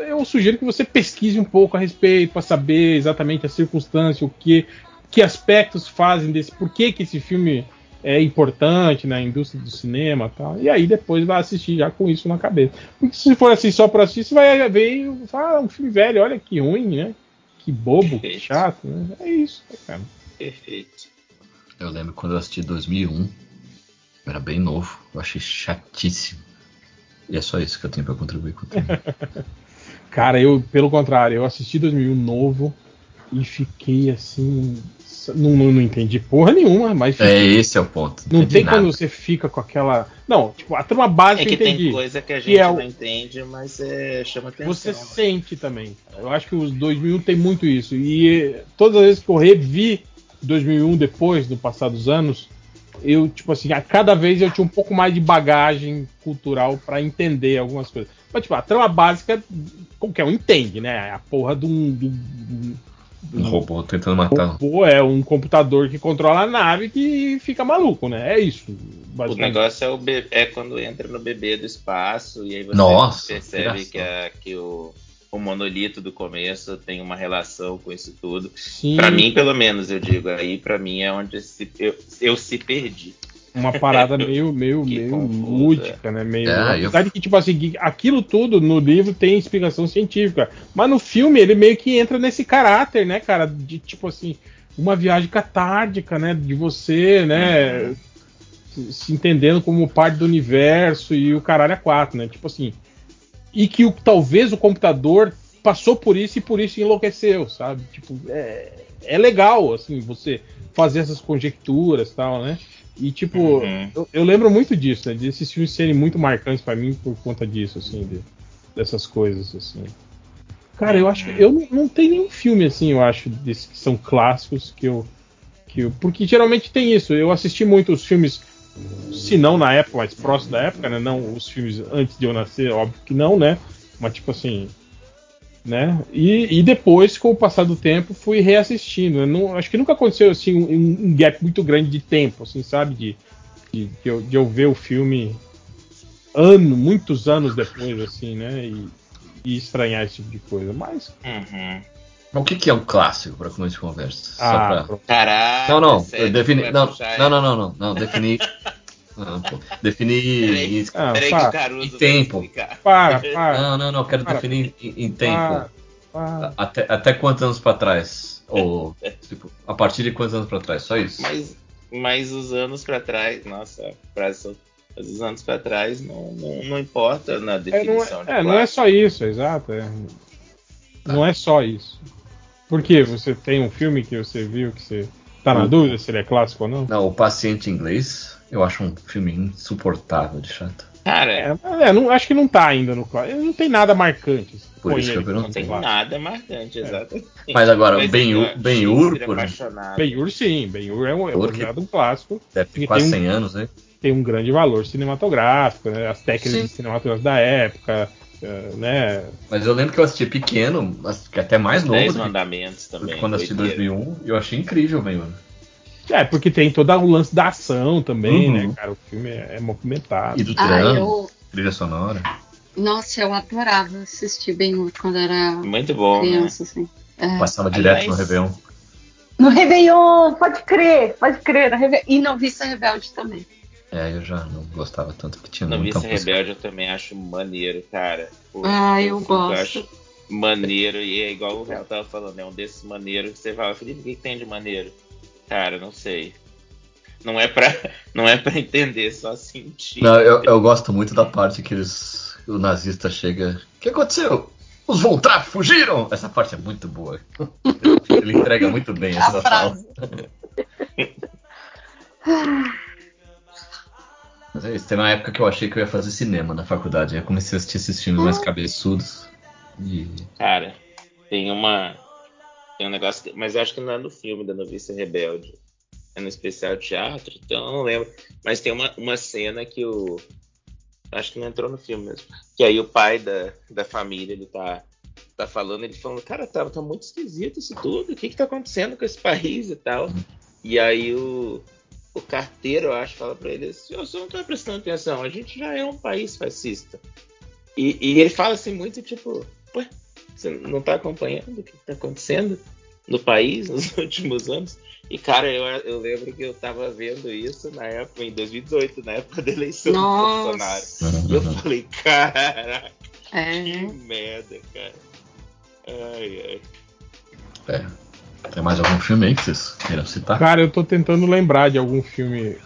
eu sugiro que você pesquise um pouco a respeito para saber exatamente a circunstância, o que, que aspectos fazem desse, por que, que esse filme é importante na indústria do cinema, e tal. E aí depois vai assistir já com isso na cabeça. Porque se for assim só para assistir, você vai ver e fala, ah, um filme velho, olha que ruim, né? Que bobo, que chato, né? É isso, cara. Perfeito. Eu lembro quando eu assisti 2001. Eu era bem novo. Eu achei chatíssimo. E é só isso que eu tenho pra contribuir com o tema. Cara, eu, pelo contrário, eu assisti 2001 novo e fiquei assim. Não, não, não entendi porra nenhuma, mas. É, esse é o ponto. Não entendi tem nada. quando você fica com aquela. Não, tipo, a trama básica É que eu entendi. tem coisa que a Que gente é o- não entende, mas é, chama atenção. Você sente também. Eu acho que os 2001 tem muito isso. E todas as vezes que eu revi 2001 depois, do passar dos anos, eu, tipo assim, a cada vez eu tinha um pouco mais de bagagem cultural pra entender algumas coisas. Mas, tipo, a trama básica, qualquer um entende, né? A porra de um. de um- Um robô tentando matar. robô é um computador que controla a nave que fica maluco, né? É isso. O negócio é, o be- é quando entra no bebê do espaço e aí você Nossa, percebe que que, a- que o, o monolito do começo tem uma relação com isso tudo. Pra mim, pelo menos, eu digo, aí pra mim é onde se- eu, eu se perdi. uma parada meio, meio, Que meio confuso, lúdica, né? Meio. É, apesar de que, tipo assim, aquilo tudo no livro tem explicação científica. Mas no filme ele meio que entra nesse caráter, né, cara? De tipo assim, uma viagem catártica, né? De você, né? se- Se entendendo como parte do universo e o caralho a quatro, né? Tipo assim. E que o, talvez o computador passou por isso e por isso enlouqueceu, sabe? Tipo, é, é legal, assim, você fazer essas conjecturas e tal, né? E tipo, Uhum. eu, eu lembro muito disso, né? Desses filmes serem muito marcantes pra mim por conta disso, assim, de- dessas coisas, assim. Cara, eu acho que eu não, não tem nenhum filme assim, eu acho, desses que são clássicos que eu, que eu. Porque geralmente tem isso. Eu assisti muitos filmes, se não na época, mas próximo da época, né? Não os filmes antes de eu nascer, óbvio que não, né? Mas tipo assim. Né? E, e depois, com o passar do tempo, fui reassistindo. Eu não, acho que nunca aconteceu assim um, um gap muito grande de tempo, assim, sabe? De, de, de eu, de eu ver o filme ano, muitos anos depois, assim, né? E, e estranhar esse tipo de coisa. Mas. Uhum. O que, que é um clássico pra começo de conversa? Só Ah, pra- pronto. Caralho, Não, não, sério, defini. vai Não, puxar não, não, não, não, não, defini. Não, pô. Definir. Peraí. Ah, Peraí que para, E vai tempo. para, para, Não, não, não, quero Para. definir em, em tempo. para, para. Até, até quantos anos pra trás? Ou, tipo, a partir de quantos anos pra trás? Só isso? Mas, mas os anos pra trás, nossa, pra, mas os anos pra trás não, não, não importa na É, não definição de é, é, não é só isso, exato. é. Não é só isso. Por quê? Você tem um filme que você viu que você tá na dúvida se ele é clássico ou não? Não, o Paciente Inglês, eu acho um filme insuportável de chato. Cara, É, é, não, acho que não tá ainda no clássico. Não tem nada marcante. Por Põe isso que eu ele não tem nada marcante, exatamente. Mas agora, Ben-Hur, é, Ben-Hur, Shakespeare por. Ben-Hur sim, Ben-Hur é, um, é considerado um clássico. deve quase tem um- 100 anos, né? Tem um grande valor cinematográfico, né? As técnicas cinematográficas da época, né? Mas eu lembro que eu assisti pequeno, que até mais novo Dez que- mandamentos do também. que quando assisti doideira. 2001, e eu achei incrível Ben-Hur. É, porque tem todo o lance da ação também, Uhum. né, cara? O filme é, é movimentado. E do Ah, drama, eu. trilha sonora. Nossa, eu adorava assistir Ben-Hur quando era Muito bom, né? criança, assim. É. Passava direto Aliás- no Réveillon. No Réveillon, pode crer, pode crer. No Réveillon. E Noviça Rebelde também. É, eu já não gostava tanto, porque tinha No muita Vice música. Rebelde eu também acho maneiro, cara. Ah, eu gosto. acho maneiro, e é igual o Real tava falando, é um desses maneiros que você fala, Felipe, o que, que tem de maneiro? Cara, não sei. Não é pra, não é pra entender, só sentir. Não, eu, eu gosto muito da parte que eles, o nazista chega. O que aconteceu? Os Voltrap fugiram! Essa parte é muito boa. Ele entrega muito bem essa fala. Mas é isso, teve uma época que eu achei que eu ia fazer cinema na faculdade. Aí eu comecei a assistir esses filmes mais cabeçudos. E. Cara, tem uma. Tem um negócio. que- mas eu acho que não é no filme da Noviça Rebelde. É no especial teatro, então eu não lembro. Mas tem uma, uma cena que o. Acho que não entrou no filme mesmo. Que aí o pai da, da família, ele tá, tá falando, ele falando, cara, tá, tá muito esquisito isso tudo. O que que tá acontecendo com esse país e tal? E aí o, o carteiro, eu acho, fala pra ele assim, "Ô, você não tá prestando atenção, a gente já é um país fascista. E, e ele fala assim muito tipo, ué, você não tá acompanhando o que tá acontecendo no país nos últimos anos? E, cara, eu, eu lembro que eu tava vendo isso na época, em 2018, na época da eleição do Bolsonaro. Nossa. Eu falei, caraca, que É. merda, cara. Ai, ai. É. Tem mais algum filme aí que vocês queiram citar? Cara, eu tô tentando lembrar de algum filme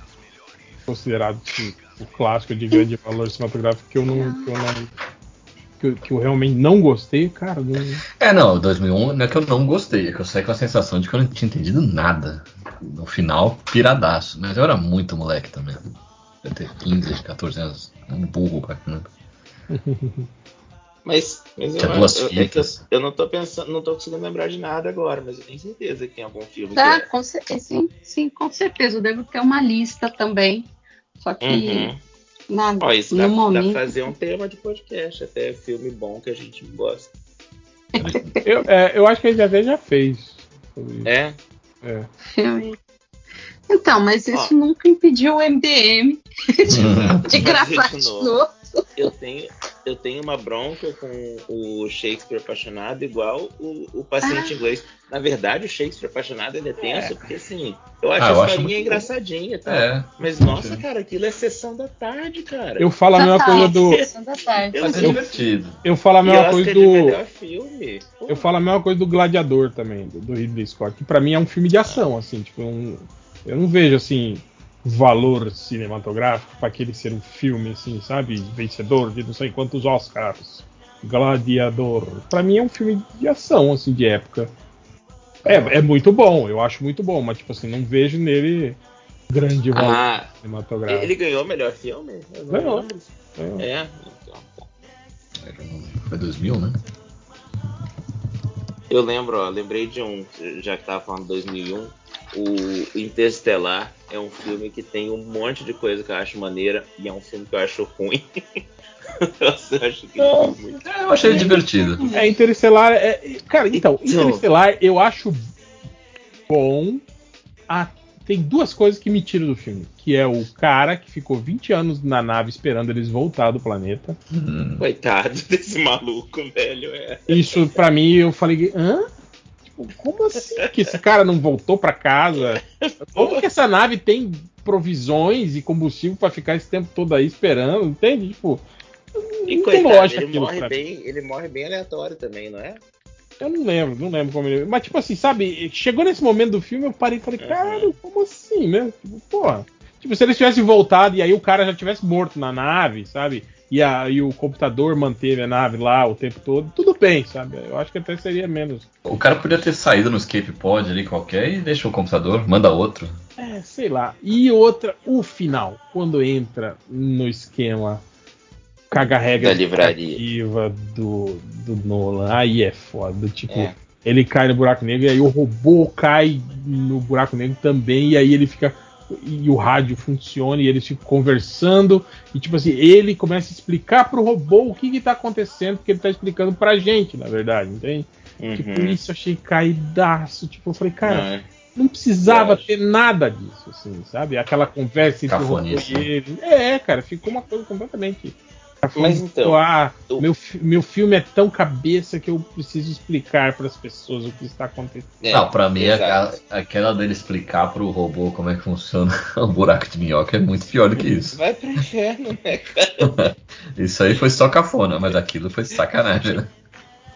considerado assim, o clássico de grande valor cinematográfico que eu não, que eu não, que eu, que eu realmente não gostei, cara. Não... É, não, 2001 não é que eu não gostei, é que eu saí com a sensação de que eu não tinha entendido nada. No final, piradaço. Mas eu era muito moleque também. Eu ter 15, 14 anos. Um burro pra caramba. Mas, mas eu, eu, é que eu, eu não tô pensando, não tô conseguindo lembrar de nada agora, mas eu tenho certeza que tem algum filme Tá, que é. com certeza, sim, sim, com certeza. Eu devo ter uma lista também. Só que Uhum. na, Ó, isso no dá, dá momento. pra fazer um tema de podcast, até filme bom que a gente gosta. Eu, é, eu acho que a gente até já fez. É? É. filme. Então, mas isso nunca impediu o MDM de gravar de de novo. Eu tenho, eu tenho uma bronca com o Shakespeare apaixonado, igual o, o paciente Ah. inglês. Na verdade, o Shakespeare apaixonado ele é tenso, porque assim, eu acho Ah, a eu historinha engraçadinha, tá? É. Mas nossa, cara, aquilo é sessão da tarde, cara. Eu falo a mesma coisa do. Sessão da tarde. Eu é divertido. Eu falo a mesma coisa do. Eu falo a mesma coisa do Gladiador também, do, do Ridley Scott, que pra mim é um filme de ação, assim, tipo, um- eu não vejo assim valor cinematográfico pra aquele ser um filme assim, sabe, vencedor de não sei quantos Oscars. Gladiador. Pra mim é um filme de ação assim de época. É, é muito bom, eu acho muito bom, mas tipo assim, não vejo nele grande valor Ah, cinematográfico. ele ganhou o melhor filme? Eu não Ganhou. É, então. Foi 2000, né? Eu lembro, ó, lembrei de um, já que tava falando 2001, o Interestelar é um filme que tem um monte de coisa que eu acho maneira e é um filme que eu acho ruim. Eu acho que é. É, eu achei divertido. É, Interestelar. É, cara, então, Então. Interestelar eu acho bom. Ah, tem duas coisas que me tiram do filme. Que é o cara que ficou 20 anos na nave esperando eles voltar do planeta. Hum. Coitado desse maluco, velho. É. Isso, pra mim, eu falei, hã? Tipo, como assim que esse cara não voltou pra casa? Como que essa nave tem provisões e combustível pra ficar esse tempo todo aí esperando? Entende? Tipo, E não tem coitado, lógica ele aquilo morre, bem, ele morre bem aleatório também, não é? Eu não lembro, não lembro como ele. Mas, tipo assim, sabe? Chegou nesse momento do filme, eu parei e falei, Uhum. cara, como assim, né? Tipo, porra. Tipo, se eles tivessem voltado e aí o cara já tivesse morto na nave, sabe? E, a, e o computador manteve a nave lá o tempo todo, tudo bem, sabe? Eu acho que até seria menos. O cara podia ter saído no escape pod ali qualquer e deixa o computador, manda outro. É, sei lá. E outra, o final, quando entra no esquema caga regra Da livraria. do, do Nolan, aí é foda. Tipo, É. ele cai no buraco negro e aí o robô cai no buraco negro também, e aí ele fica. E o rádio funciona e eles ficam conversando. E tipo assim, ele começa a explicar pro robô o que, que tá acontecendo, porque ele tá explicando pra gente, na verdade, entende? Tipo, Uhum. isso eu achei caidaço. Tipo, eu falei, cara, Não, é. não precisava ter nada disso, assim, sabe? Aquela conversa entre o robô e ele. É, cara, ficou uma coisa completamente. Mas então, ah, eu- meu, meu filme é tão cabeça que eu preciso explicar para as pessoas o que está acontecendo. É, não, pra mim, aquela, aquela dele explicar pro robô como é que funciona o buraco de minhoca é muito pior do que isso. Vai pro inferno, né, cara? Isso aí foi só cafona, mas aquilo foi sacanagem, né?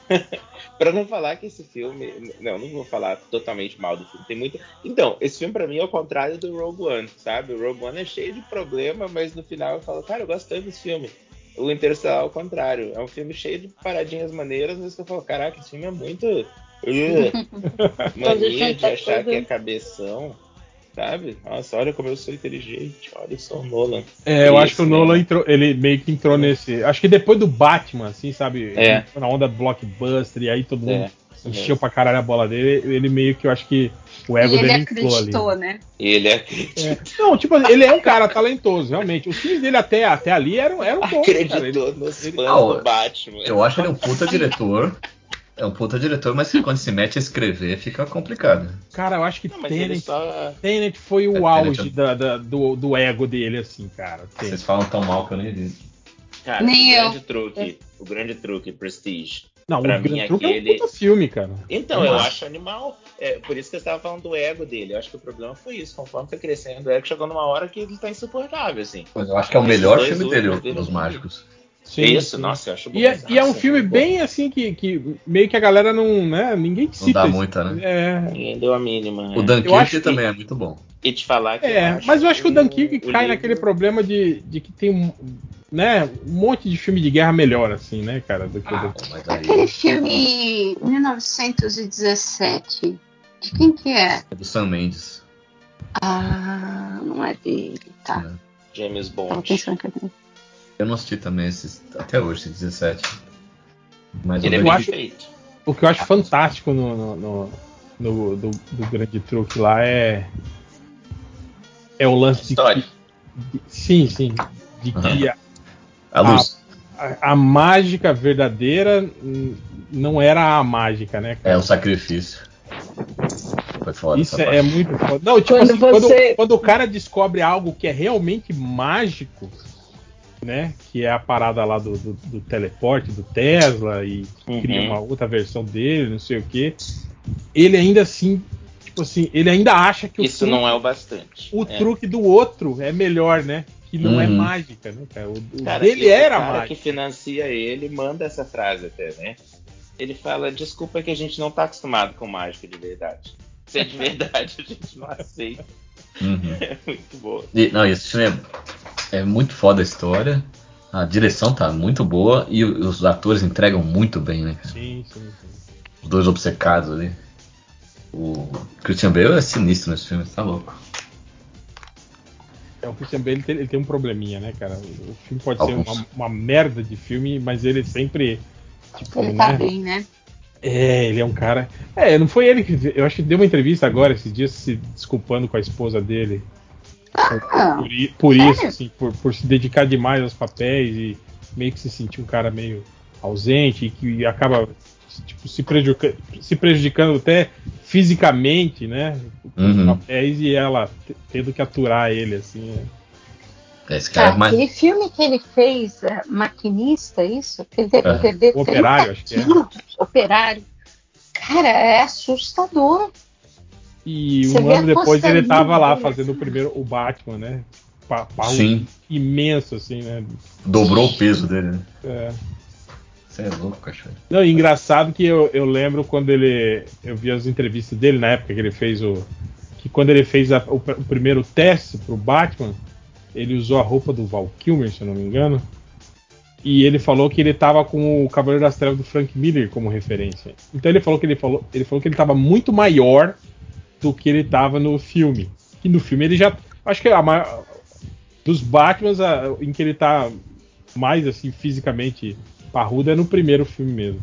Pra não falar que esse filme. Não, não vou falar totalmente mal do filme. Tem muito. Então, esse filme pra mim é o contrário do Rogue One, sabe? O Rogue One é cheio de problema, mas no final eu falo, cara, eu gosto tanto desse filme. O Interstellar é o contrário. É um filme cheio de paradinhas maneiras, mas que eu falo, caraca, esse filme é muito. Uh, mania de achar que é cabeção. Sabe? Nossa, olha como eu sou inteligente, olha, eu sou o Nolan. É, eu Isso, acho que o Nolan né? entrou, ele meio que entrou nesse. Acho que depois do Batman, assim, sabe? É. Entrou Na onda blockbuster, e aí todo mundo É, encheu mesmo. pra caralho a bola dele. Ele meio que eu acho que o ego E ele dele inflou ali. acreditou, né? E ele é É. Não, tipo, ele é um cara talentoso, realmente. Os filmes dele até, até ali eram, eram bons, cara. Ele- acreditou nos ele- fãs Ah, do Batman. Eu acho ele um puta diretor. É um puta diretor, mas quando se mete a escrever fica complicado. Cara, eu acho que Não, Tenet, só. Tenet foi o É, Tenet auge é- da- da- do, do ego dele, assim, cara. Tenet. Vocês falam tão mal que eu nem vi. Cara, Nem o eu. grande truque. O grande truque, Prestige. Não, pra o mim, Truque é um aquele- puta filme, cara. Então, eu Nossa. acho animal. É, por isso que eu estava falando do ego dele. Eu acho que o problema foi isso. Conforme foi crescendo, o ego chegou numa hora que ele tá insuportável, assim. Mas eu acho que é o Esses melhor filme dele, dos eu mágicos. Sim, isso, sim. nossa, eu acho bom. E é, e é um filme bem assim que, que meio que a galera não, né, ninguém cita. dá esse- muita, né? É. Ninguém deu a mínima. O é. Dunkirk Eu acho que- também é muito bom. E te falar que. é, eu mas eu acho que o Dunkirk cai livro- naquele problema de, de que tem um- né, um monte de filme de guerra melhor, assim, né, cara? Do que Ah, do- Aquele filme 1917, de quem que é? é do Sam Mendes. Ah, não é dele, tá. né? James Tava Bond. era Eu não assisti também esses, até hoje, esse 17. Mas Ele é eu bem acho- feito. O que eu acho fantástico no, no, no- no- do, do grande truque lá é. É o lance de. História. de- sim, sim. De que a, a luz. a- a mágica verdadeira não era a mágica, né, cara? É o sacrifício. Foi foda. Isso é, é parte. muito foda. Não, tipo Quando assim, quando, você- quando o cara descobre algo que é realmente mágico, né? Que é a parada lá do, do, do teleporte do Tesla e Uhum. cria uma outra versão dele, não sei o que. Ele ainda assim, tipo assim, ele ainda acha que o, Isso truque, não é o bastante. o É. truque do outro é melhor, né? Que não é Uhum. mágica, né, cara? O, o Cara, dele e o era cara mágico. que financia ele manda essa frase até, né? Ele fala, desculpa que a gente não tá acostumado com mágica de verdade. Se é de verdade, a gente não aceita. Uhum. É muito boa. E, não, e esse filme é, é muito foda a história. A direção tá muito boa e o- os atores entregam muito bem, né? cara? Sim, sim, sim. Os dois obcecados ali. O Christian Bale é sinistro nesse filme, tá louco. É, o Christian Bale ele tem, ele tem um probleminha, né, cara? O filme pode Alguns. ser uma, uma merda de filme, mas ele sempre. Tipo, Ele tá né? bem, né? É, ele é um cara. É, não foi ele que. Eu acho que deu uma entrevista agora, esses dias, se desculpando com a esposa dele. Ah, Por, por isso, assim, por, por se dedicar demais aos papéis e meio que se sentir um cara meio ausente e que acaba tipo, se, prejudica, se prejudicando até fisicamente, né? Uhum. papéis e ela te- tendo que aturar ele, assim. é. Esse cara é mais. Aquele filme que ele fez, é, Maquinista, isso? Ele É. que perder O Operário, acho que é. Operário. Cara, é assustador. E Você um ano depois ele tava lá dele, fazendo o assim. primeiro, o Batman, né? Pa, pa- Sim, imenso, assim, né? dobrou o peso dele, né? É. Você é louco, cachorro. Não, e engraçado que eu, eu lembro quando ele. Eu vi as entrevistas dele na época que ele fez o. Que quando ele fez a- o, o primeiro teste pro Batman, ele usou a roupa do Val Kilmer, se eu não me engano. E ele falou que ele tava com o Cavaleiro das Trevas do Frank Miller como referência. Então ele falou que ele falou, ele falou que ele tava muito maior do que ele tava no filme. Que no filme ele já. Acho que a maior, dos Batmans a- em que ele tá mais assim fisicamente parrudo é no primeiro filme mesmo.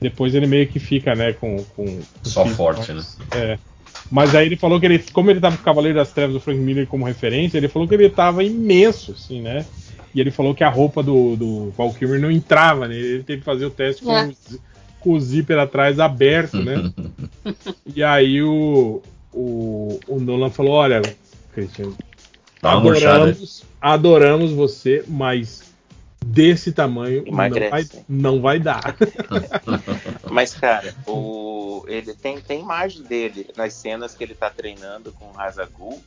Depois ele meio que fica, né, com. com Só com- forte, né? É. Mas aí ele falou que ele, como ele tava com o Cavaleiro das Trevas do Frank Miller como referência, ele falou que ele tava imenso, assim, né? E ele falou que a roupa do, do Val Kilmer não entrava, né? Ele teve que fazer o teste com, É. o, zi- com o zíper atrás aberto, né? e aí o, o, o Nolan falou: Olha, murchada. adoramos, adoramos você, mas desse tamanho não vai, Emagrece. não vai dar. Mas, cara, o... ele tem, tem imagem dele nas cenas que ele tá treinando com o Hazagul.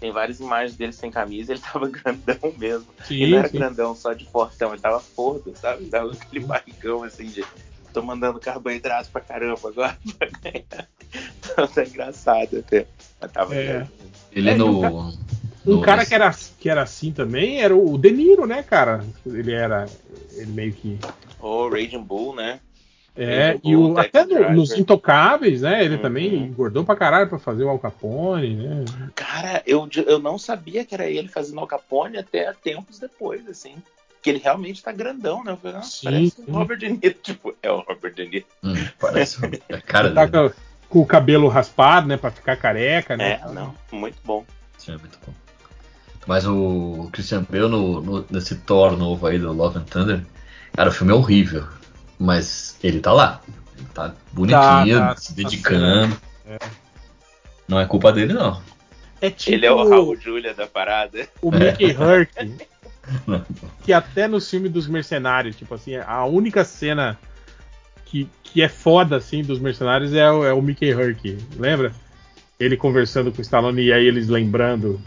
Tem várias imagens dele sem camisa, ele tava grandão mesmo. Sim, ele não era sim. grandão só de fortão, ele tava fordo, sabe? Tava aquele barrigão assim de. Tô mandando carboidrato pra caramba agora pra ganhar. Então tá engraçado até. Mas tava É. grande. Ele É, no. Um no- cara que era, que era assim também era o De Niro, né, cara? Ele era. Ele meio que. O Raging Bull, né? É, Raging e Bull, o, até no- nos Intocáveis, né? Ele Uhum. também engordou pra caralho pra fazer o Al Capone, né? Cara, eu, eu não sabia que era ele fazendo Al Capone até tempos depois, assim. Que ele realmente tá grandão, né? Eu falei, nossa, Sim, parece sim. o Robert De Niro. Tipo, é o Robert De Niro. Hum, parece a cara tá dele. com, com o cabelo raspado, né? Pra ficar careca, né? É, não, muito bom. Sim, é muito bom. Mas o Christian Bale no, no- nesse Thor novo aí do Love and Thunder, cara, o filme é horrível. Mas ele tá lá. Ele tá bonitinho, Tá, tá, se tá dedicando. É. Não é culpa dele, não. É tipo Ele é o Raul Julia da parada. o Mickey Hurk, que até no filme dos mercenários, tipo assim, a única cena que, que é foda, assim, dos mercenários é o, é o Mickey Hurk. Lembra? Ele conversando com o Stallone e aí eles lembrando,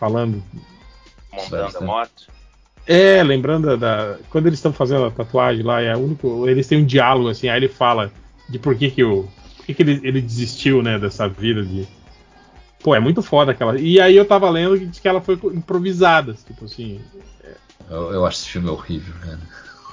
falando. Montando a moto. É, lembrando da. Quando eles estão fazendo a tatuagem lá, é o único. Eles têm um diálogo, assim, aí ele fala de por que, que o. Por que, que ele, ele desistiu, né, dessa vida de. Pô, é muito foda aquela. E aí eu tava lendo que diz que ela foi improvisada. Tipo assim. Eu, eu acho esse filme horrível, cara.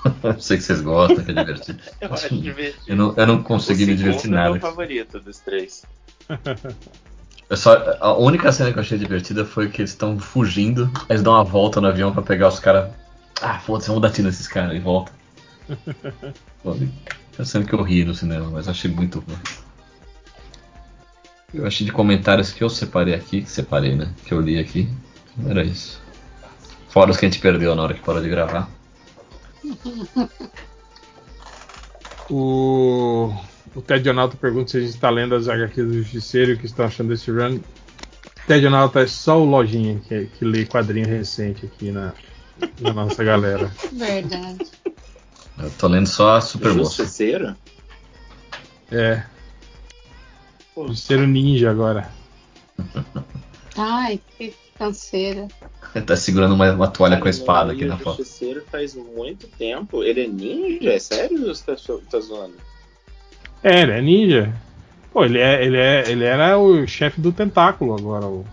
Eu sei que vocês gostam, que é divertido. Eu acho divertido. Eu não, eu não consegui o me divertir segundo é nada. meu favorito dos três. Eu só, a única cena que eu achei divertida foi que eles estão fugindo, eles dão uma volta no avião pra pegar os caras. Ah, foda-se, vamos dar tiro nesses caras e volta. É cena que eu ri no cinema, mas achei muito ruim. Eu achei de comentários que eu separei aqui, que separei, né? Que eu li aqui. Era isso. Fora os que a gente perdeu na hora que parou de gravar. O, o Ted Onaldo pergunta se a gente está lendo as HQs do Justiceiro e o que estão achando desse run. Ted Onaldo é só o Lojinha que, que lê quadrinho recente aqui na, na nossa galera. Verdade. Eu tô lendo só a Super Moça. Justiceiro? É. Justiceiro Ninja agora. Ai, que canseira. Ele tá segurando uma, uma toalha com a espada aqui na o foto. Justiceiro faz muito tempo. Ele é ninja? É sério ou você tá, tá zoando? É, ele é ninja. Pô, ele, é, ele, é, ele era o chefe do tentáculo agora. O...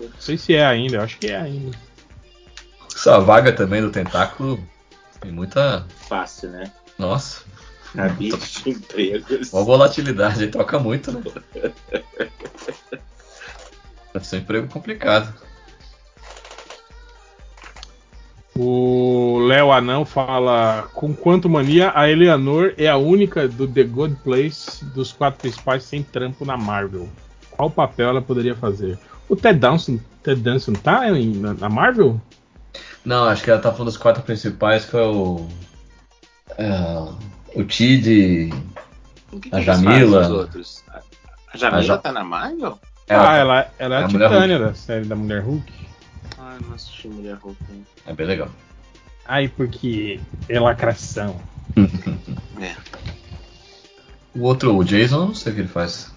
Não sei se é ainda, eu acho que é ainda. Essa vaga também do tentáculo tem muita. Fácil, né? Nossa. Cabide de empregos. Uma volatilidade aí troca muito, né? Deve ser um emprego complicado. O Léo Anão fala: Com quanto mania, a Eleanor é a única do The Good Place dos quatro principais sem trampo na Marvel. Qual papel ela poderia fazer? O Ted Danson, Ted Danson tá em- na, na Marvel? Não, acho que ela tá falando dos quatro principais, que é o. é, o Tid. A Jamila. fazem, os outros? A- Jamila A Ja- tá na Marvel? ah, ela, ela é é a a Titânia da série da Mulher Hulk. Não assisti Mulher. É bem legal. Ai, porque é lacração. É. O outro, o Jason, eu não sei o que ele faz.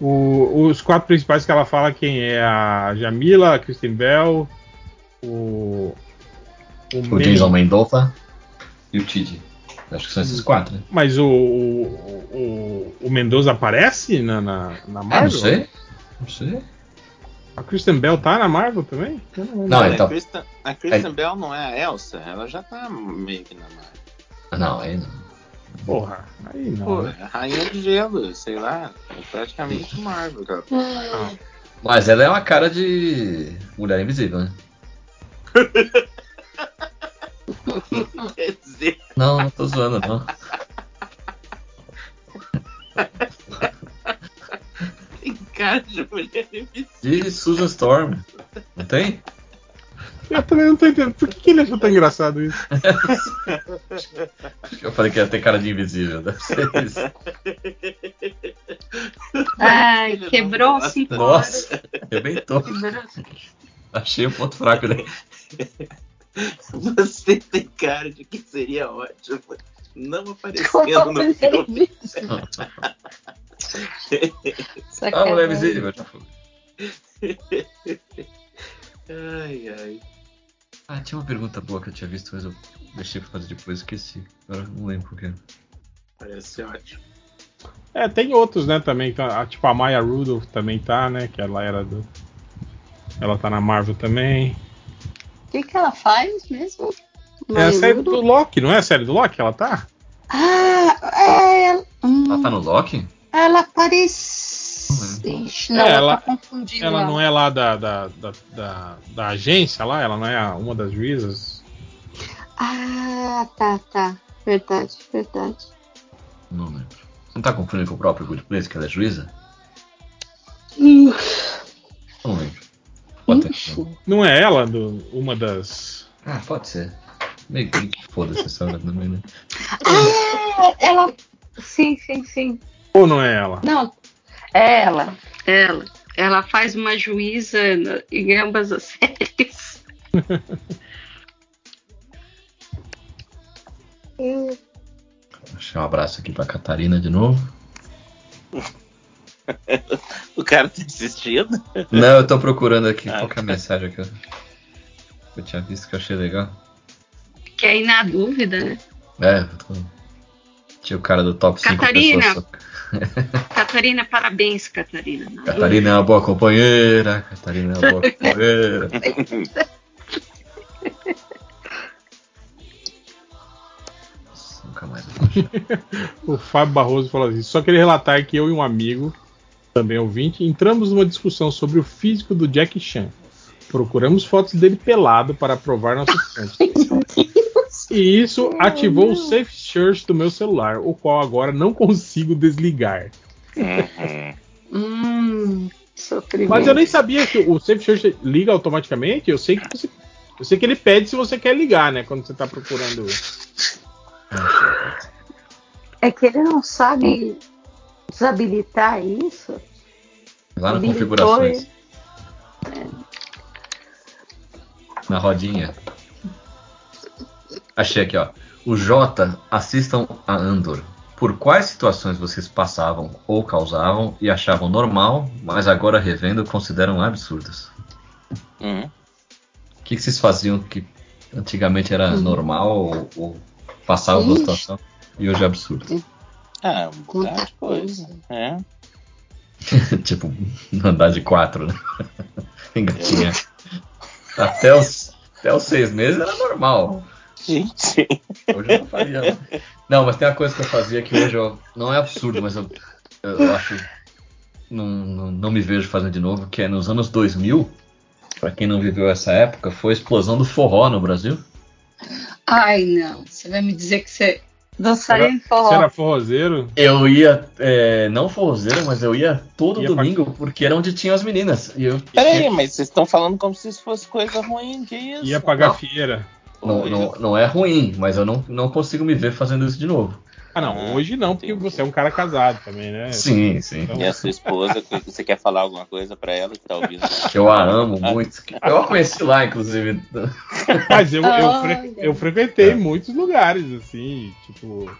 O- os quatro principais que ela fala quem é a Jamila, a Kristen Bell, o. O Men- Jason Mendoza e o Tid. Acho que são esses quatro, né? Mas o, o, o, o Mendoza aparece na, na, na Ah, Marvel? não sei. Não sei. A Kristen Bell tá na Marvel também? Eu não. Não, tá- a Kristen, a Kristen Bell não é a Elsa? Ela já tá meio que na Marvel. Ah, Não, aí não. Porra, aí não. Pô, né? é a Rainha de Gelo, sei lá. É praticamente Marvel, cara. Mas ela é uma cara de mulher invisível, né? Quer dizer, Não, não tô zoando, não. tem cara de mulher invisível. De Susan Storm. Não tem? Eu também não tô entendendo. Por que, que ele achou tão engraçado isso? Acho que eu falei que ia ter cara de invisível. Deve ser isso. Ai, quebrou gosta. cinco Nossa, arrebentou. Achei o ponto fraco dele. Você tem cara de que seria ótimo não Como aparecendo no filme. Ah, mulher tipo. Ai, ai. Ah, tinha uma pergunta boa que eu tinha visto, mas eu deixei pra fazer depois, esqueci. Agora não lembro por quê. Parece ótimo. É, tem outros, né, também. tá- Tipo, a Maya Rudolph também tá, né? Que ela era do. Ela tá na Marvel também. O que, que ela faz mesmo? É a série Mariludo? do Loki, não é a série do Loki? Ela tá? Ah, é. ela- hum, Ela tá no Loki? Ela parece. Ixi, não, É, eu ela-. Ela não é lá da, da, da, da, da agência lá? Ela não é a- uma das juízas? Ah, tá, tá. Verdade, verdade. Não lembro. Você não tá confundindo com o próprio Good Place, que ela é juíza? Hum, Não lembro. Pode ter. não. Não é ela do, uma das. Ah, pode ser. Meio que foda-se essa hora também, né? Ah, ela. Sim, sim, sim. Ou não é ela? Não, é ela. Ela. Ela faz uma juíza em ambas as séries. Deixa um abraço aqui pra Catarina de novo. O cara tá insistindo? Não, eu tô procurando aqui Ah, qual que é a mensagem que eu, eu tinha visto que eu achei legal. Que aí na dúvida, né? É, eu tô... Tinha o cara do top 5 Catarina. pessoas. Catarina, parabéns, Catarina. Catarina é uma boa companheira. Catarina é uma boa companheira. Nunca mais. O Fábio Barroso falou assim: só queria relatar que eu e um amigo, também ouvinte, entramos numa discussão sobre o físico do Jack Chan. Procuramos fotos dele pelado para provar nossos pontos. E isso ativou o Safe Search do meu celular, o qual agora não consigo desligar. Hum, sofrimento. Mas eu nem sabia que o Safe Search liga automaticamente. Eu sei que você, eu sei que ele pede se você quer ligar, né? Quando você está procurando. É que ele não sabe desabilitar isso. Lá na configurações. Na rodinha. Achei aqui, ó. O J, assistam a Andor. Por quais situações vocês passavam ou causavam e achavam normal, mas agora revendo consideram absurdas? Hum. O que, que vocês faziam que antigamente era normal ou, ou passava por situação e hoje é absurdo? Ah, um bocado de coisa. É. tipo, andar de quatro, né? Engatinhar. Até os, até os seis meses era normal. Sim, sim. Hoje eu não faria. Não. Não, mas tem uma coisa que eu fazia que hoje eu, não é absurdo, mas eu, eu acho. Não, não, não me vejo fazendo de novo, que é nos anos 2000. Pra quem não viveu essa época, foi a explosão do forró no Brasil. Ai, não. Você vai me dizer que você dançaria em Você forró. era forrozeiro? Eu ia, é, não forrozeiro, mas eu ia todo Ia pra- domingo, porque era onde tinham as meninas. E eu Peraí, mas vocês estão falando como se isso fosse coisa ruim, que isso? Ia pra gafieira. Não, não, não é ruim, mas eu não, não consigo me ver fazendo isso de novo. Ah, não, hoje não, porque você é um cara casado também, né? Sim, sim. Então, E a sua esposa, que- você quer falar alguma coisa pra ela que tá ouvindo? Que eu a amo muito. Eu a conheci lá, inclusive. Mas eu, eu, fre- eu frequentei muitos lugares, assim, tipo,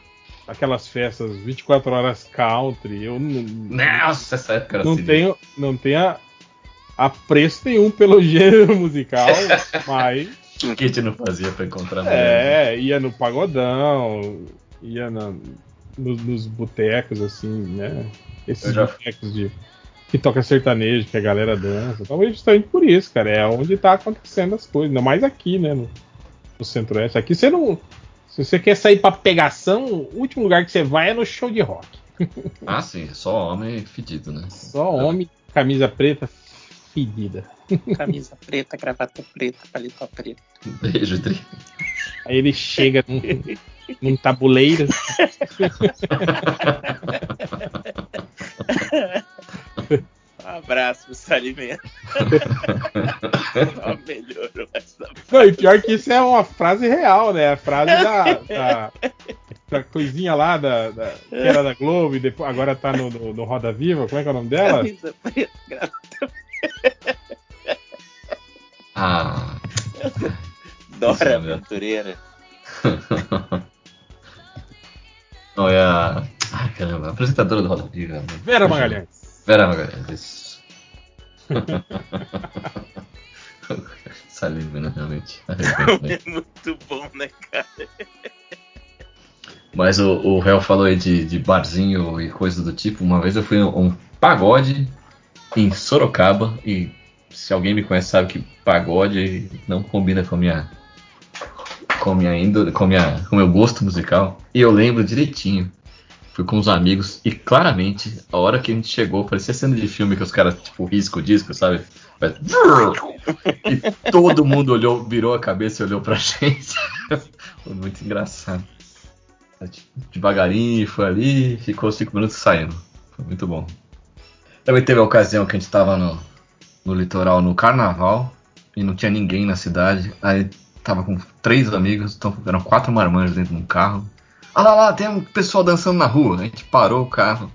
aquelas festas 24 horas country. Eu não, Nossa, essa época era não assim. tenho, não tenho a- apreço nenhum pelo gênero musical, mas O que a gente não fazia pra encontrar mulher? é, ia no pagodão, ia na- no- nos botecos, assim, né? Esses já- botecos de. Que toca sertanejo, que a galera dança. Talvez justamente por isso, cara. É onde tá acontecendo as coisas. Ainda mais aqui, né? No, no Centro-Oeste. Aqui você não. Se você quer sair pra pegação, o último lugar que você vai é no show de rock. Ah, sim, só homem fedido, né? Só homem, camisa preta, fedida. Camisa preta, gravata preta, paletó preto. Beijo, Dri. Aí ele chega num, num tabuleiro. Um abraço pro Salimento. Só melhorou essa. Não, e pior que isso é uma frase real, né? A frase da, da, da coisinha lá da, da- que era da Globo e depois, agora tá no, no- no Roda Viva. Como é que é o nome dela? Camisa preta, gravata Ah. Dora é. Aventureira. Não, é a. Ai, caramba, a apresentadora do Roda Viva. né? Vera Magalhães. Vera Magalhães, isso. Salim, né, realmente. né? É muito bom, né, cara? Mas o, o réu falou aí de, de barzinho e coisa do tipo. Uma vez eu fui a um pagode em Sorocaba e se alguém me conhece sabe que pagode não combina com minha com minha índole, com minha com meu gosto musical. E eu lembro direitinho. Fui com os amigos e claramente a hora que a gente chegou parecia cena de filme que os caras tipo risco o disco, sabe? Mas- E todo mundo olhou, virou a cabeça e olhou pra gente. Foi muito engraçado. Devagarinho, foi ali, ficou cinco minutos saindo. Foi muito bom. Também teve a ocasião que a gente tava no, no litoral no carnaval e não tinha ninguém na cidade. Aí tava com três amigos, então eram quatro marmanjos dentro de um carro. Ah lá, lá, tem um pessoal dançando na rua. A gente parou o carro.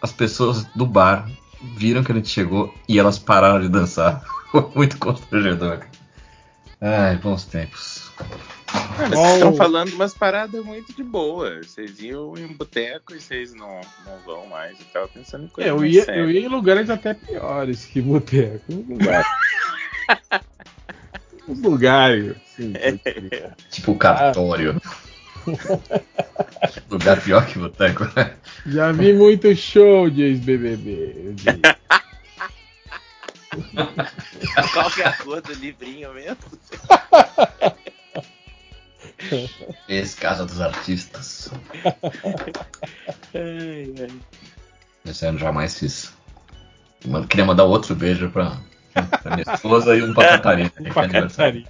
As pessoas do bar viram que a gente chegou e elas pararam de dançar. Foi muito constrangedor. Ai, bons tempos. Cara, vocês estão falando umas paradas muito de boa. Vocês iam em boteco e vocês não, não vão mais. Eu tava pensando em coisa É, eu, ia, séria. eu ia em lugares até piores que boteco. Uns lugares. Assim, É. Tipo cartório. Lugar pior que boteco. né? Já vi muito show de ex-BBB. Qual que é a cor do livrinho mesmo? Esse casa dos artistas. Ai, ai. Esse ano jamais fiz. Mano, queria mandar outro beijo pra, pra minha esposa e um pra Catarina. que é Pra aniversário.